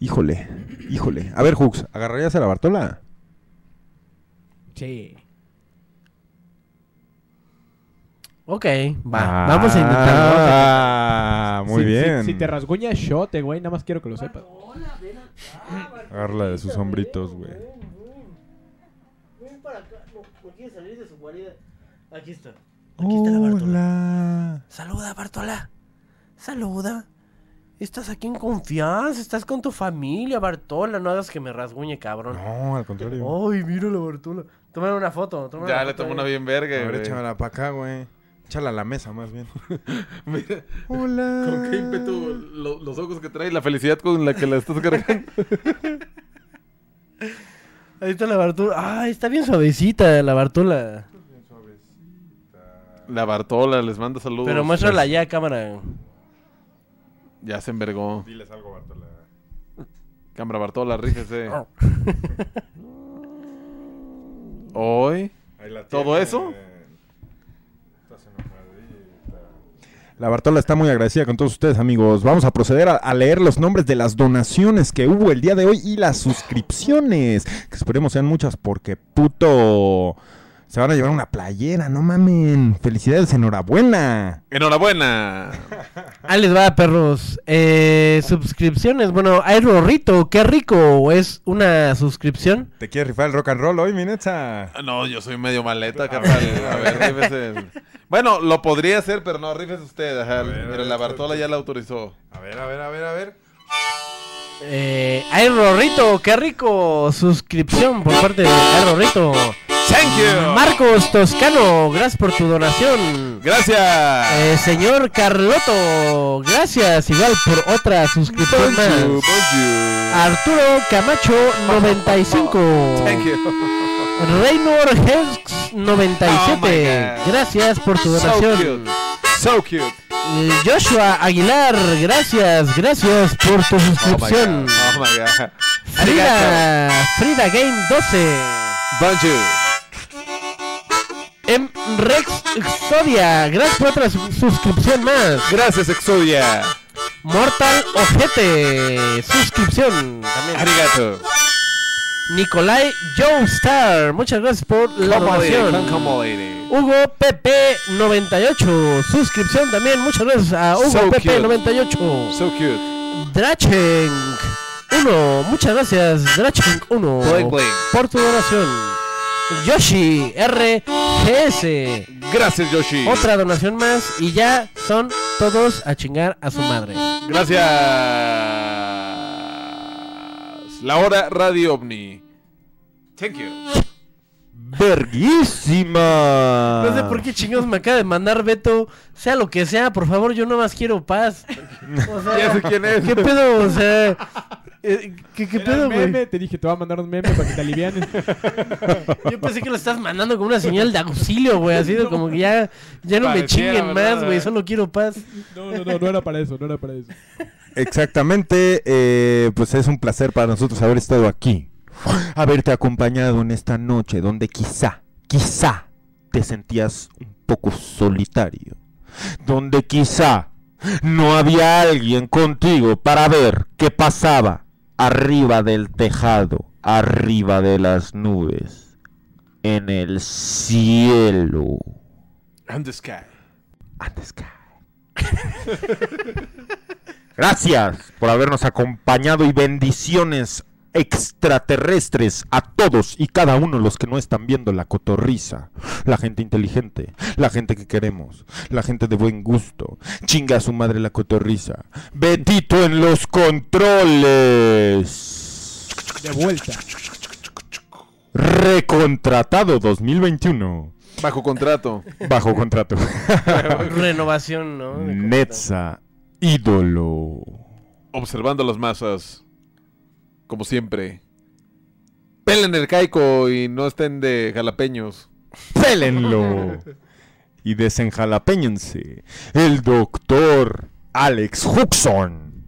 Híjole, híjole. A ver, Hux, ¿agarrarías a la Bartola? Sí. Ok, va. Vamos a intentarlo. Ah, muy Si- si- bien. Si, te rasguña, shot, güey. Nada más quiero que lo sepas. Agarra de sus hombritos, güey. Ven para acá. No, no quiere salir de su guarida. Aquí está. Aquí está la Bartola. Hola. Saluda, Bartola. Saluda. Estás aquí en confianza. Estás con tu familia, Bartola. No hagas que me rasguñe, cabrón. No, al contrario. Ay, mira la Bartola. Tómale una foto. tómale Ya una le ahí. una bien verga, A ver, güey. échamela para acá, güey. Échala a la mesa, más bien. Mira, Hola. con qué ímpetu lo- los ojos que trae, la felicidad con la que la estás cargando. Ahí está la Bartola. Ay, está bien suavecita la Bartola. La Bartola les manda saludos. Pero muéstrala ya, cámara. Ya se envergó. Diles algo, Bartola. Cámara Bartola, rífese. Hoy. ¿Todo eso? La Bartola está muy agradecida con todos ustedes, amigos. Vamos a proceder a, leer los nombres de las donaciones que hubo el día de hoy y las suscripciones. Que esperemos sean muchas porque puto... Se van a llevar una playera, no mamen. Felicidades, enhorabuena. Enhorabuena. Ahí les va, perros. Eh, suscripciones. Bueno, hay Rorrito. Qué rico. Es una suscripción. ¿Te quieres rifar el rock and roll hoy, mi neta? No, yo soy medio maleta, carnal. A ver, rífese. Bueno, lo podría hacer, pero no, rífese usted. Ajá. A ver, ver, la Bartola ya la autorizó. A ver, a ver, a ver, a ver. Eh, ay, Rorrito. Qué rico. Suscripción por parte de Ay, Rorrito. Thank you. Marcos Toscano. Gracias por tu donación. Gracias. Eh, señor Carloto. Gracias igual por otra suscripción más. Arturo Camacho 95. Thank you. Reynor Hex Oh 97. my God. Gracias por tu So donación. cute. So cute. Joshua Aguilar, gracias, gracias por tu suscripción. Oh my god. Frida, Frida Game 12. Bonjour. M. Rex Exodia, gracias por otra su- suscripción más. Gracias, Exodia. Mortal Ojete, suscripción también. Arigato. Nicolai Joe Star, muchas gracias por la donación. Hugo PP98, suscripción también, muchas gracias a Hugo So cute. PP98. So cute. Drachenk 1, muchas gracias Drachenk 1 Bling, bling. por tu donación. Yoshi RGS, Gracias, Yoshi. otra donación más y ya son todos a chingar a su madre. Gracias. La hora Radio OVNI. Thank you. ¡Verguísima! No sé por qué chingados me acaba de mandar Beto, sea lo que sea, por favor, yo no más quiero paz. O sea, Ya sé quién es. ¿Qué pedo? O sea, eh, ¿qué, pedo, güey? te dije, te voy a mandar un meme para que te alivianes. Yo pensé que lo estás mandando como una señal de auxilio, güey. Así de como que ya, ya no me chinguen ¿verdad? más, güey. Solo quiero paz. No, no, no, no era para eso, no era para eso. Exactamente, eh, pues es un placer para nosotros haber estado aquí, haberte acompañado en esta noche donde quizá, quizá te sentías un poco solitario, donde quizá no había alguien contigo para ver qué pasaba arriba del tejado, arriba de las nubes, en el cielo. And the sky. and the sky. Gracias por habernos acompañado y bendiciones extraterrestres a todos y cada uno los que no están viendo la cotorriza. La gente inteligente, la gente que queremos, la gente de buen gusto. Chinga a su madre la cotorriza. Betito en los controles. De vuelta. Recontratado 2021. Bajo contrato. Bajo contrato. Renovación, ¿no? Netza, ídolo. Observando las masas. Como siempre. Pelen el caico y no estén de jalapeños. Pélenlo. y desenjalapeñense. El doctor Alex Huxon.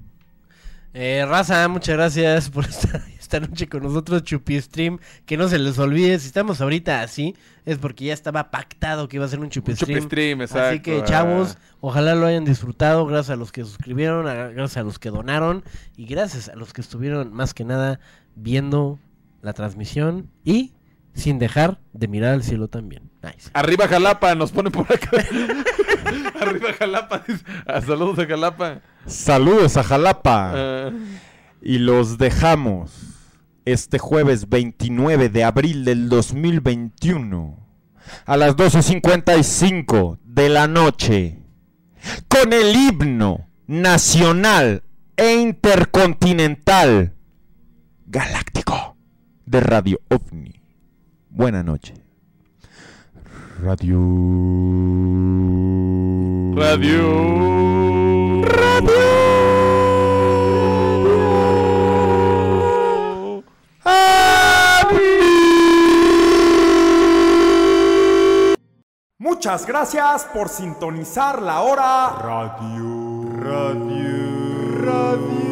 Eh, Raza, muchas gracias por estar esta noche con nosotros, Chupi Stream. Que no se les olvide, si estamos ahorita así, es porque ya estaba pactado que iba a ser un Chupi Stream. chupestream, Así exacto. que, Ah. chavos, ojalá lo hayan disfrutado. Gracias a los que suscribieron, gracias a los que donaron y gracias a los que estuvieron más que nada viendo la transmisión y sin dejar de mirar al cielo también. Nice. Arriba Jalapa, nos ponen por acá. Arriba Jalapa. Ah, saludos a Jalapa. Saludos a Jalapa. Ah, Y los dejamos este jueves 29 de abril del 2021 a las 12.55 de la noche con el himno nacional e intercontinental galáctico de Radio OVNI. Buena noche. Radio... Radio. Muchas gracias por sintonizar la hora. Radio, radio, radio.